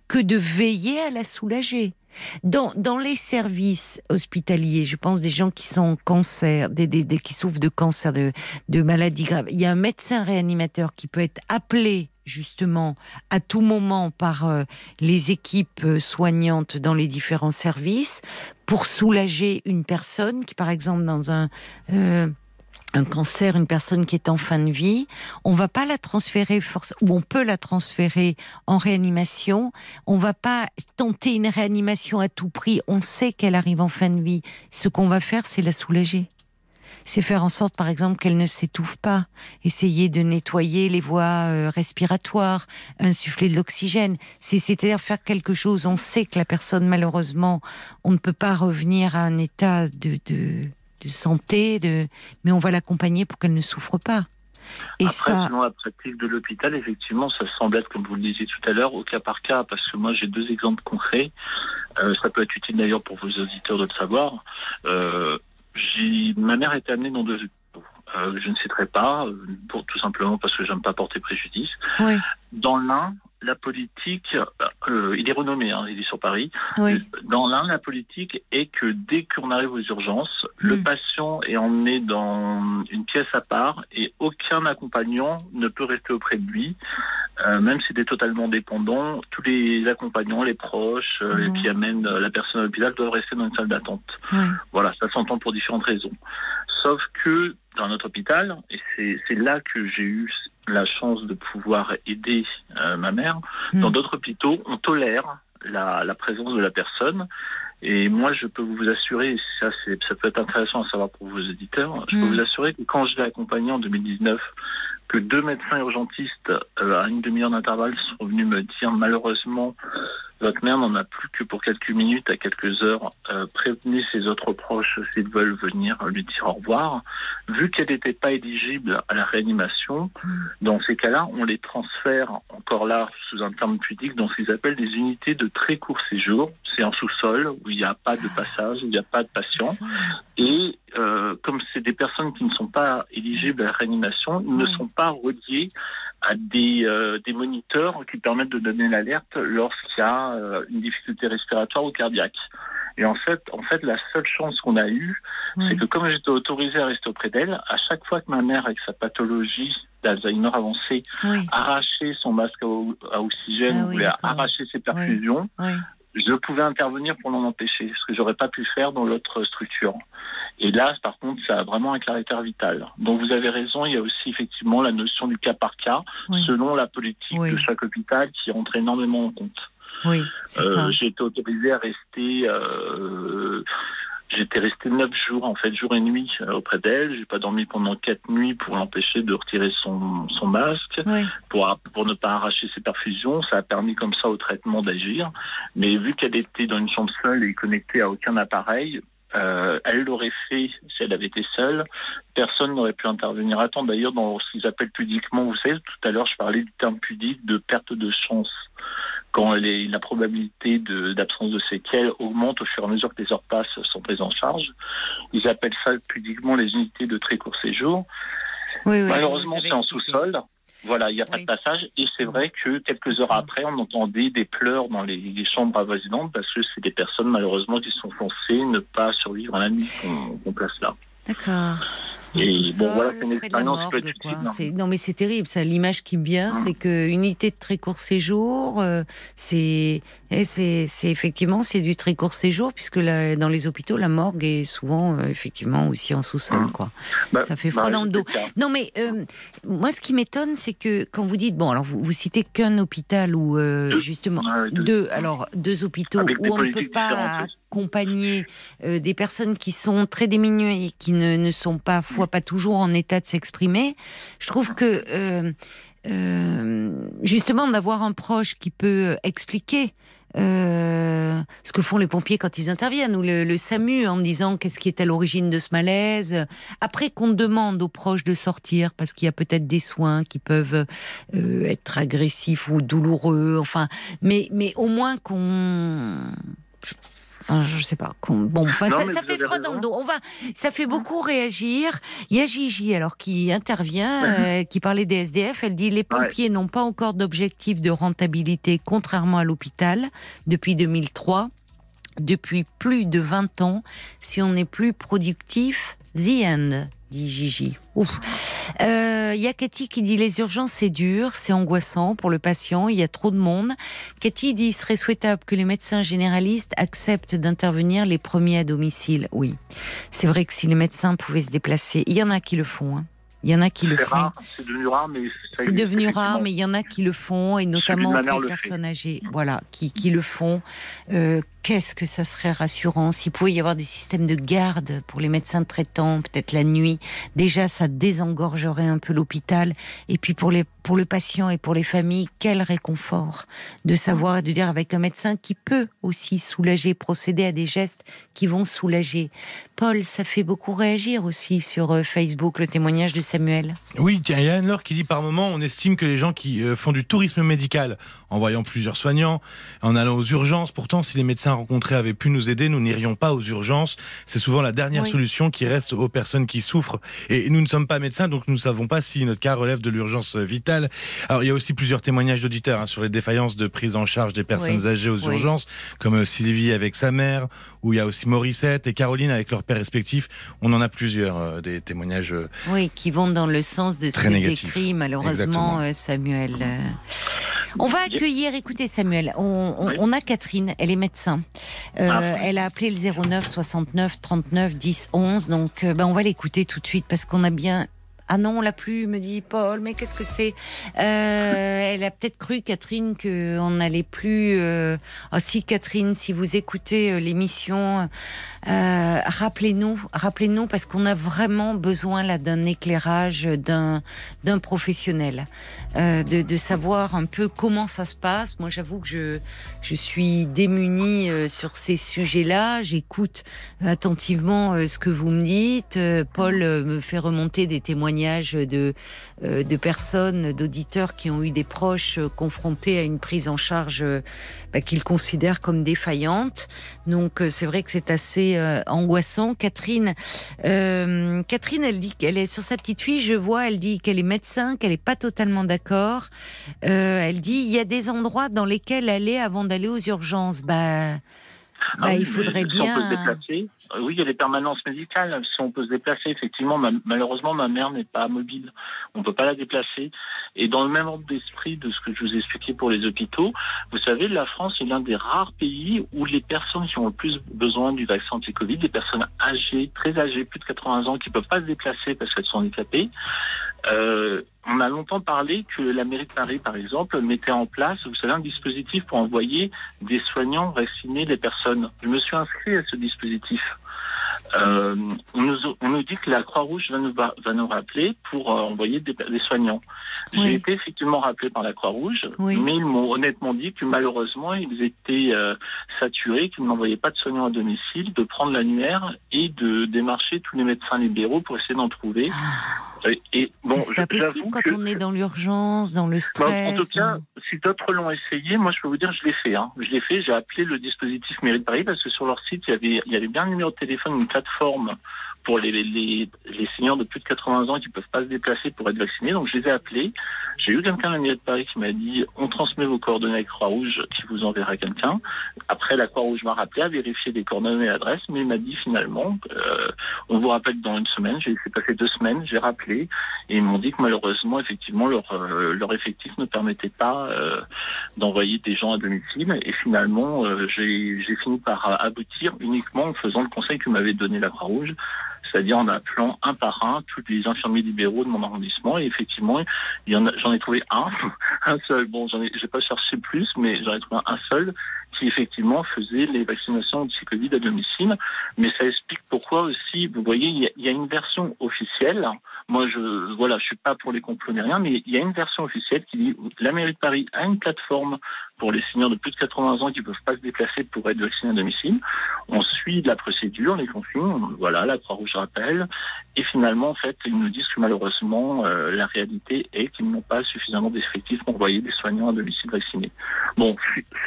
Speaker 2: que de veiller à la soulager. Dans, dans les services hospitaliers, je pense des gens qui sont en cancer, des, des, qui souffrent de cancer, de, de maladies graves, il y a un médecin réanimateur qui peut être appelé justement à tout moment par euh, les équipes euh, soignantes dans les différents services pour soulager une personne qui, par exemple, dans un euh, un cancer, une personne qui est en fin de vie, on va pas la transférer ou on peut la transférer en réanimation. On va pas tenter une réanimation à tout prix. On sait qu'elle arrive en fin de vie. Ce qu'on va faire, c'est la soulager c'est faire en sorte, par exemple, qu'elle ne s'étouffe pas, essayer de nettoyer les voies euh, respiratoires, insuffler de l'oxygène. C'est-à-dire faire quelque chose. On sait que la personne, malheureusement, on ne peut pas revenir à un état de, de, santé, de, mais on va l'accompagner pour qu'elle ne souffre pas.
Speaker 6: Et Après, ça... la pratique de l'hôpital, effectivement, ça semble être, comme vous le disiez tout à l'heure, au cas par cas, parce que moi j'ai deux exemples concrets. Euh, ça peut être utile d'ailleurs pour vos auditeurs de le savoir. Euh, ma mère était amenée dans deux euh, je ne citerai pas, euh, pour, tout simplement parce que j'aime pas porter préjudice. Dans l'un, la politique, euh, il est renommé, hein, il est sur Paris. Dans l'un, la politique est que dès qu'on arrive aux urgences, le hmm. patient est emmené dans une pièce à part et aucun accompagnant ne peut rester auprès de lui, euh, même s'il est totalement dépendant. Tous les accompagnants, les proches, euh, hmm. qui amènent la personne à l'hôpital doivent rester dans une salle d'attente. Voilà, ça s'entend pour différentes raisons. Sauf que dans notre hôpital, et c'est là que j'ai eu la chance de pouvoir aider euh, ma mère. Hmm. Dans d'autres hôpitaux, on tolère la, la, présence de la personne. Et moi, je peux vous assurer, ça, ça peut être intéressant à savoir pour vos éditeurs, je peux hmm. vous assurer que quand je l'ai accompagné en 2019, que deux médecins urgentistes euh, à une demi-heure d'intervalle sont venus me dire malheureusement votre mère n'en a plus que pour quelques minutes à quelques heures. Euh, prévenez ses autres proches s'ils veulent venir lui dire au revoir. Vu qu'elle n'était pas éligible à la réanimation, dans ces cas-là, on les transfère encore là sous un terme pudique dans ce qu'ils appellent des unités de très court séjour. C'est en sous-sol où il n'y a pas de passage, où il n'y a pas de patient. Et euh, comme c'est des personnes qui ne sont pas éligibles à la réanimation, ils ne sont pas reliés à des, euh, des moniteurs qui permettent de donner l'alerte lorsqu'il y a euh, une difficulté respiratoire ou cardiaque. Et en fait, en fait, la seule chance qu'on a eue, c'est que comme j'étais autorisé à rester auprès d'elle, à chaque fois que ma mère, avec sa pathologie d'Alzheimer avancée, arrachait son masque à, oxygène, ah, voulait arracher ses perfusions, je pouvais intervenir pour l'en empêcher, ce que j'aurais pas pu faire dans l'autre structure. Et là, par contre, ça a vraiment un caractère vital. Donc vous avez raison, il y a aussi effectivement la notion du cas par cas, selon la politique de chaque hôpital, qui rentre énormément en compte.
Speaker 2: Oui, c'est euh,
Speaker 6: J'ai été autorisé à rester. Euh, J'étais resté neuf jours, en fait, jour et nuit euh, auprès d'elle. J'ai pas dormi pendant quatre nuits pour l'empêcher de retirer son, son masque, pour, pour ne pas arracher ses perfusions. Ça a permis comme ça au traitement d'agir. Mais vu qu'elle était dans une chambre seule et connectée à aucun appareil, euh, elle l'aurait fait si elle avait été seule. Personne n'aurait pu intervenir à temps. D'ailleurs, dans ce qu'ils appellent pudiquement, vous savez, tout à l'heure, je parlais du terme pudique de perte de chance. Quand les, la probabilité d'absence de, séquelles augmente au fur et à mesure que les heures passent sont prises en charge. Ils appellent ça pudiquement les unités de très court séjour. Malheureusement, c'est en sous-sol. Voilà, il n'y a pas de passage. Et c'est vrai que quelques heures après, on entendait des pleurs dans les, chambres avoisinantes parce que c'est des personnes malheureusement qui sont censées ne pas survivre à la nuit qu'on place là.
Speaker 2: D'accord. Et bon, voilà, c'est une expérience. Non, mais c'est terrible. Ça, l'image qui me vient, c'est que unité de très court séjour, euh, c'est, eh, c'est, effectivement c'est du très court séjour puisque dans les hôpitaux, la morgue est souvent euh, effectivement aussi en sous-sol, quoi. Bah, ça fait froid bah, dans le dos. Non, mais euh, moi, ce qui m'étonne, c'est que quand vous dites bon, alors vous, vous citez qu'un hôpital ou justement deux. alors deux hôpitaux où on ne peut pas accompagner des personnes qui sont très diminuées et qui ne, ne sont pas, fois pas toujours en état de s'exprimer, je trouve que euh, euh, justement d'avoir un proche qui peut expliquer euh, ce que font les pompiers quand ils interviennent, ou le, SAMU en disant qu'est-ce qui est à l'origine de ce malaise. Après qu'on demande aux proches de sortir parce qu'il y a peut-être des soins qui peuvent être agressifs ou douloureux, enfin, mais, mais au moins qu'on je sais pas. Bon, ça, fait froid dans le dos. On va, ça fait beaucoup réagir. Il y a Gigi alors qui intervient, euh, qui parlait des SDF. Elle dit les pompiers n'ont pas encore d'objectif de rentabilité, contrairement à l'hôpital depuis 2003. Depuis plus de 20 ans, si on n'est plus productif, the end dit Gigi. Il euh, y a Cathy qui dit les urgences c'est dur, c'est angoissant pour le patient, il y a trop de monde. Cathy dit il serait souhaitable que les médecins généralistes acceptent d'intervenir les premiers à domicile. Oui, c'est vrai que si les médecins pouvaient se déplacer, il y en a qui le font. Hein. Il y en a qui le font.
Speaker 6: C'est devenu rare, mais
Speaker 2: c'est devenu rare, mais il y en a qui le font, et notamment les personnes âgées, voilà, qui, qui le font. Euh, qu'est-ce que ça serait rassurant s'il pouvait y avoir des systèmes de garde pour les médecins traitants, peut-être la nuit. Déjà, ça désengorgerait un peu l'hôpital. Et puis pour les pour le patient et pour les familles, quel réconfort de savoir et de dire avec un médecin qui peut aussi soulager, procéder à des gestes qui vont soulager. Paul, ça fait beaucoup réagir aussi sur euh, Facebook le témoignage de Samuel.
Speaker 4: Oui, il y a Anne-Laure qui dit par moment, on estime que les gens qui euh, font du tourisme médical en voyant plusieurs soignants, en allant aux urgences, pourtant si les médecins rencontrés avaient pu nous aider, nous n'irions pas aux urgences. C'est souvent la dernière solution qui reste aux personnes qui souffrent. Et nous ne sommes pas médecins, donc nous ne savons pas si notre cas relève de l'urgence vitale. Alors il y a aussi plusieurs témoignages d'auditeurs hein, sur les défaillances de prise en charge des personnes âgées aux urgences, comme euh, Sylvie avec sa mère, ou il y a aussi Morissette et Caroline avec leurs pères respectifs. On en a plusieurs euh, des témoignages. Euh,
Speaker 2: oui, qui vont dans le sens de ce que décrit malheureusement Samuel. On va accueillir, écoutez Samuel, on a Catherine, elle est médecin. Euh, ah. Elle a appelé le 09 69 39 10 11. Donc, euh, ben, on va l'écouter tout de suite parce qu'on a bien ah non, on l'a plus, me dit Paul. Mais qu'est-ce que c'est? Euh, Elle a peut-être cru, Catherine, qu'on n'allait plus. Euh... Oh, si Catherine, si vous écoutez euh, l'émission, euh, rappelez-nous, rappelez-nous, parce qu'on a vraiment besoin là d'un éclairage d'un d'un professionnel, euh, de, de, savoir un peu comment ça se passe. Moi, j'avoue que je je suis démunie sur ces sujets-là. J'écoute attentivement ce que vous me dites. Paul me fait remonter des témoignages de, euh, de personnes, d'auditeurs qui ont eu des proches confrontés à une prise en charge euh, bah, qu'ils considèrent comme défaillante. Donc euh, c'est vrai que c'est assez angoissant. Catherine, Catherine, elle dit qu'elle est sur sa petite fille. Je vois, elle dit qu'elle est médecin, qu'elle n'est pas totalement d'accord. elle dit il y a des endroits dans lesquels aller avant d'aller aux urgences. Bah bah, ah il faudrait bien.
Speaker 6: On peut se déplacer. Euh, oui, il y a les permanences médicales. Si on peut se déplacer, effectivement, malheureusement, ma mère n'est pas mobile. On ne peut pas la déplacer. Et dans le même ordre d'esprit de ce que je vous ai expliqué pour les hôpitaux, vous savez, la France est l'un des rares pays où les personnes qui ont le plus besoin du vaccin anti-Covid, les personnes âgées, très âgées, plus de 80 ans, qui ne peuvent pas se déplacer parce qu'elles sont handicapées, euh, on a longtemps parlé que la mairie de Paris, par exemple, mettait en place, vous savez, un dispositif pour envoyer des soignants vacciner les personnes. Je me suis inscrit à ce dispositif. Euh, on, nous, on, nous, dit que la Croix-Rouge va nous, va nous rappeler pour euh, envoyer des, des soignants. J'ai été effectivement rappelé par la Croix-Rouge, mais ils m'ont honnêtement dit que malheureusement, ils étaient euh, saturés, qu'ils n'envoyaient pas de soignants à domicile, de prendre l'annuaire et de démarcher tous les médecins libéraux pour essayer d'en trouver. Ah.
Speaker 2: Et bon, c'est pas possible quand on est dans l'urgence, dans le stress.
Speaker 6: En tout cas, si d'autres l'ont essayé, moi je peux vous dire, je l'ai fait. Hein. Je l'ai fait. J'ai appelé le dispositif Mairie de Paris parce que sur leur site, il y avait, il y avait bien un numéro de téléphone, une plateforme pour les, les, les, seniors de plus de 80 ans qui ne peuvent pas se déplacer pour être vaccinés. Donc je les ai appelés. J'ai eu quelqu'un de la de Paris qui m'a dit on transmet vos coordonnées avec Croix-Rouge qui vous enverra quelqu'un. Après, la Croix-Rouge m'a rappelé à vérifier des coordonnées et adresses, mais il m'a dit finalement euh, on vous rappelle dans une semaine. J'ai laissé passer deux semaines, j'ai rappelé et ils m'ont dit que malheureusement, effectivement, leur, euh, leur effectif ne permettait pas euh, d'envoyer des gens à domicile. Et finalement, euh, j'ai fini par aboutir uniquement en faisant le conseil que m'avait donné la Croix-Rouge c'est-à-dire en appelant un par un tous les infirmiers libéraux de mon arrondissement. Et effectivement, j'en ai trouvé un, un seul. Bon, j'en ai, j'ai pas cherché plus, mais j'en ai trouvé un seul qui effectivement faisait les vaccinations anti-Covid à domicile. Mais ça explique pourquoi aussi, vous voyez, il y, a une version officielle. Moi, je voilà, je suis pas pour les complots ni rien, mais il y a une version officielle qui dit la mairie de Paris a une plateforme pour les seniors de plus de 80 ans qui ne peuvent pas se déplacer pour être vaccinés à domicile. On suit la procédure, les consignes, voilà, la Croix-Rouge rappelle, et finalement, en fait, ils nous disent que malheureusement, euh, la réalité est qu'ils n'ont pas suffisamment d'effectifs pour envoyer des soignants à domicile vaccinés. Bon,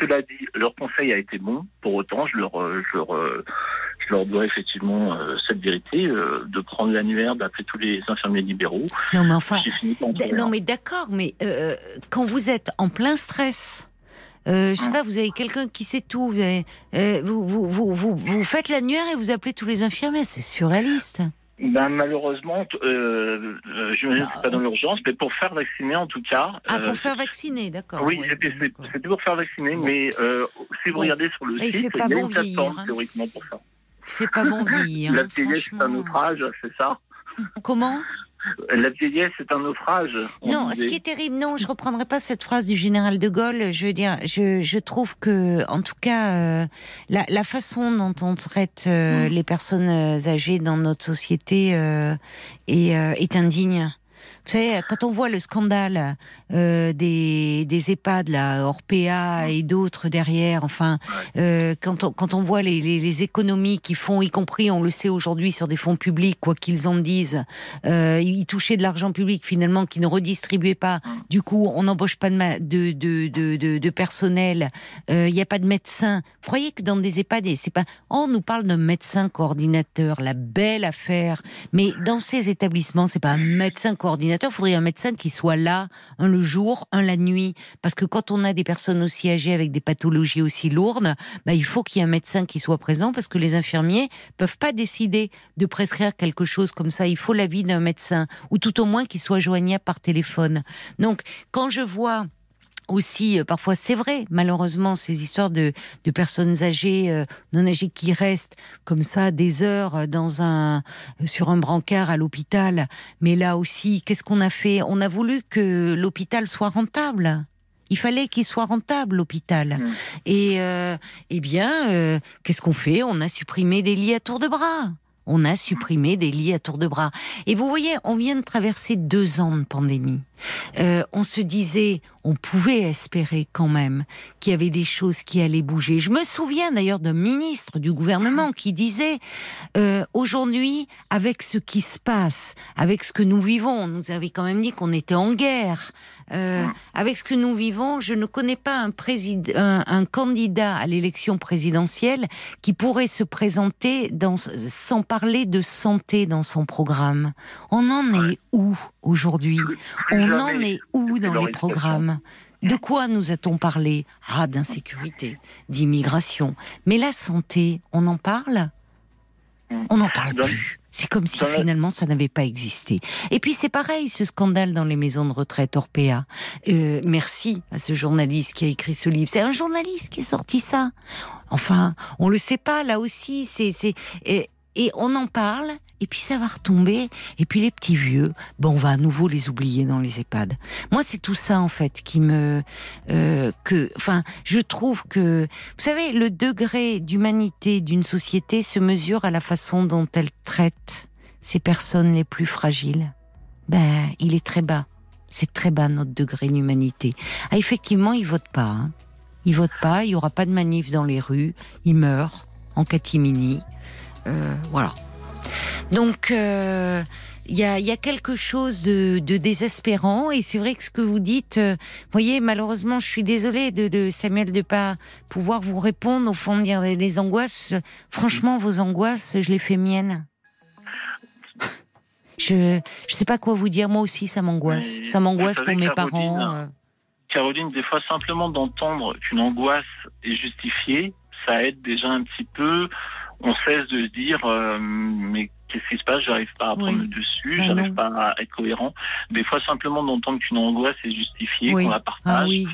Speaker 6: cela dit, leur conseil a été bon, pour autant, je leur, euh, je leur, euh, je leur dois effectivement cette vérité, de prendre l'annuaire, d'appeler tous les infirmiers libéraux.
Speaker 2: Non, mais enfin, non, mais d'accord, mais quand vous êtes en plein stress, euh, je sais pas, vous avez quelqu'un qui sait tout. Vous, avez, euh, vous, vous, vous, vous, vous, faites l'annuaire et vous appelez tous les infirmiers. C'est surréaliste.
Speaker 6: Ben, malheureusement, euh, euh je ne pas dans l'urgence, mais pour faire vacciner en tout cas.
Speaker 2: Ah, pour faire vacciner, d'accord.
Speaker 6: Oui, c'était pour faire vacciner, mais si vous regardez sur le site, il, y a une plateforme hein. théoriquement pour ça.
Speaker 2: Il fait pas bon vieillir.
Speaker 6: La vieillesse, c'est un naufrage, c'est ça
Speaker 2: Comment?
Speaker 6: La vieillesse est un naufrage.
Speaker 2: Non, ce qui est terrible, non, je reprendrai pas cette phrase du général de Gaulle. Je veux dire, je, je trouve que, en tout cas, euh, la, la, façon dont on traite euh, mm. les personnes âgées dans notre société euh, est, est indigne. Vous savez, quand on voit le scandale euh, des, des EHPAD, là, Orpea et d'autres derrière, enfin, euh, quand, on, quand on voit les, les, économies qu'ils font, y compris, on le sait aujourd'hui, sur des fonds publics, quoi qu'ils en disent, euh, ils touchaient de l'argent public finalement qui ne redistribuaient pas. Du coup, on n'embauche pas de, de, de, de, personnel, il n'y a pas de médecin. Vous croyez que dans des EHPAD, c'est pas... On nous parle d'un médecin coordinateur, la belle affaire, mais dans ces établissements, c'est pas un médecin coordinateur il faudrait un médecin qui soit là, un le jour, un la nuit. Parce que quand on a des personnes aussi âgées avec des pathologies aussi lourdes, bah, il faut qu'il y ait un médecin qui soit présent parce que les infirmiers peuvent pas décider de prescrire quelque chose comme ça. Il faut l'avis d'un médecin ou tout au moins qu'il soit joignable par téléphone. Donc, quand je vois aussi, euh, parfois c'est vrai, malheureusement, ces histoires de, de personnes âgées, euh, non âgées qui restent comme ça des heures euh, dans un, sur un brancard à l'hôpital. Mais là aussi, qu'est-ce qu'on a fait? On a voulu que l'hôpital soit rentable. Il fallait qu'il soit rentable l'hôpital. Mmh. Et eh bien, qu'est-ce qu'on fait? On a supprimé des lits à tour de bras. On a supprimé des lits à tour de bras. Et vous voyez, on vient de traverser deux ans de pandémie. Euh, on se disait, on pouvait espérer quand même qu'il y avait des choses qui allaient bouger. Je me souviens d'ailleurs d'un ministre du gouvernement qui disait, euh, aujourd'hui, avec ce qui se passe, avec ce que nous vivons, on nous avait quand même dit qu'on était en guerre. Euh, avec ce que nous vivons, je ne connais pas un, un, un candidat à l'élection présidentielle qui pourrait se présenter dans, sans parler de santé dans son programme. On en est où? Aujourd'hui On en est où dans les programmes? De quoi nous a-t-on parlé? Ah, d'insécurité, d'immigration. Mais la santé, on en parle? On n'en parle plus. C'est comme si finalement ça n'avait pas existé. Et puis c'est pareil, ce scandale dans les maisons de retraite Orpea. Euh, merci à ce journaliste qui a écrit ce livre. C'est un journaliste qui a sorti ça. Enfin, on le sait pas là aussi. C'est et, et on en parle et puis ça va retomber, et puis les petits vieux, bon, on va à nouveau les oublier dans les EHPAD. Moi, c'est tout ça en fait qui me, euh, que, enfin, je trouve que, vous savez, le degré d'humanité d'une société se mesure à la façon dont elle traite ces personnes les plus fragiles. Ben, il est très bas. C'est très bas notre degré d'humanité. Ah, effectivement, ils votent pas. Hein. Ils votent pas. Il y aura pas de manif dans les rues. Ils meurent en catimini. Euh, voilà. Donc, euh, il y, a, quelque chose de, désespérant et c'est vrai que ce que vous dites, euh, voyez, malheureusement, je suis désolée de, de Samuel de pas pouvoir vous répondre au fond de dire les angoisses. Franchement, vos angoisses, je les fais miennes. Je je sais pas quoi vous dire. Moi aussi, ça m'angoisse. Ça m'angoisse pour mes parents. Euh.
Speaker 6: Caroline, des fois, simplement d'entendre qu'une angoisse est justifiée, ça aide déjà un petit peu. On cesse de se dire, mais qu'est-ce qui se passe? J'arrive pas à prendre le dessus, ben j'arrive pas à être cohérent. Des fois, simplement d'entendre qu'une angoisse est justifiée, qu'on la partage, ah oui,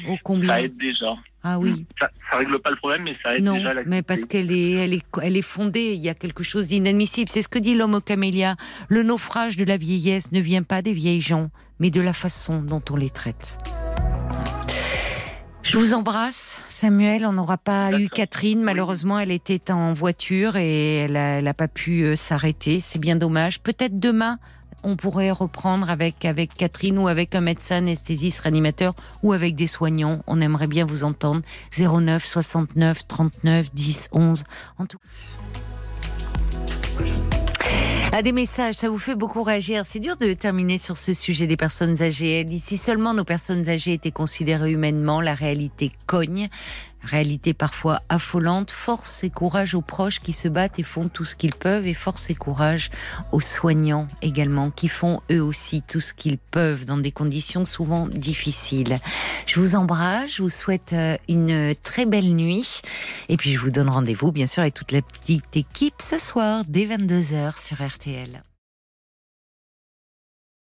Speaker 6: ça aide déjà.
Speaker 2: Ah oui.
Speaker 6: Ça, ça règle pas le problème, mais ça aide
Speaker 2: non,
Speaker 6: déjà.
Speaker 2: mais parce qu'elle est, elle est, elle est fondée. Il y a quelque chose d'inadmissible. C'est ce que dit l'homme au camélia. Le naufrage de la vieillesse ne vient pas des vieilles gens, mais de la façon dont on les traite. Je vous embrasse, Samuel. On n'aura pas eu Catherine. Malheureusement, elle était en voiture et elle n'a pas pu euh, s'arrêter. C'est bien dommage. Peut-être demain, on pourrait reprendre avec, avec Catherine ou avec un médecin anesthésiste réanimateur ou avec des soignants. On aimerait bien vous entendre. 09 69 39 10 11. En tout à des messages, ça vous fait beaucoup réagir. C'est dur de terminer sur ce sujet des personnes âgées. Si seulement nos personnes âgées étaient considérées humainement, la réalité cogne. Réalité parfois affolante, force et courage aux proches qui se battent et font tout ce qu'ils peuvent, et force et courage aux soignants également, qui font eux aussi tout ce qu'ils peuvent dans des conditions souvent difficiles. Je vous embrasse, je vous souhaite euh, une très belle nuit, et puis je vous donne rendez-vous bien sûr avec toute la petite équipe ce soir dès 22h sur RTL.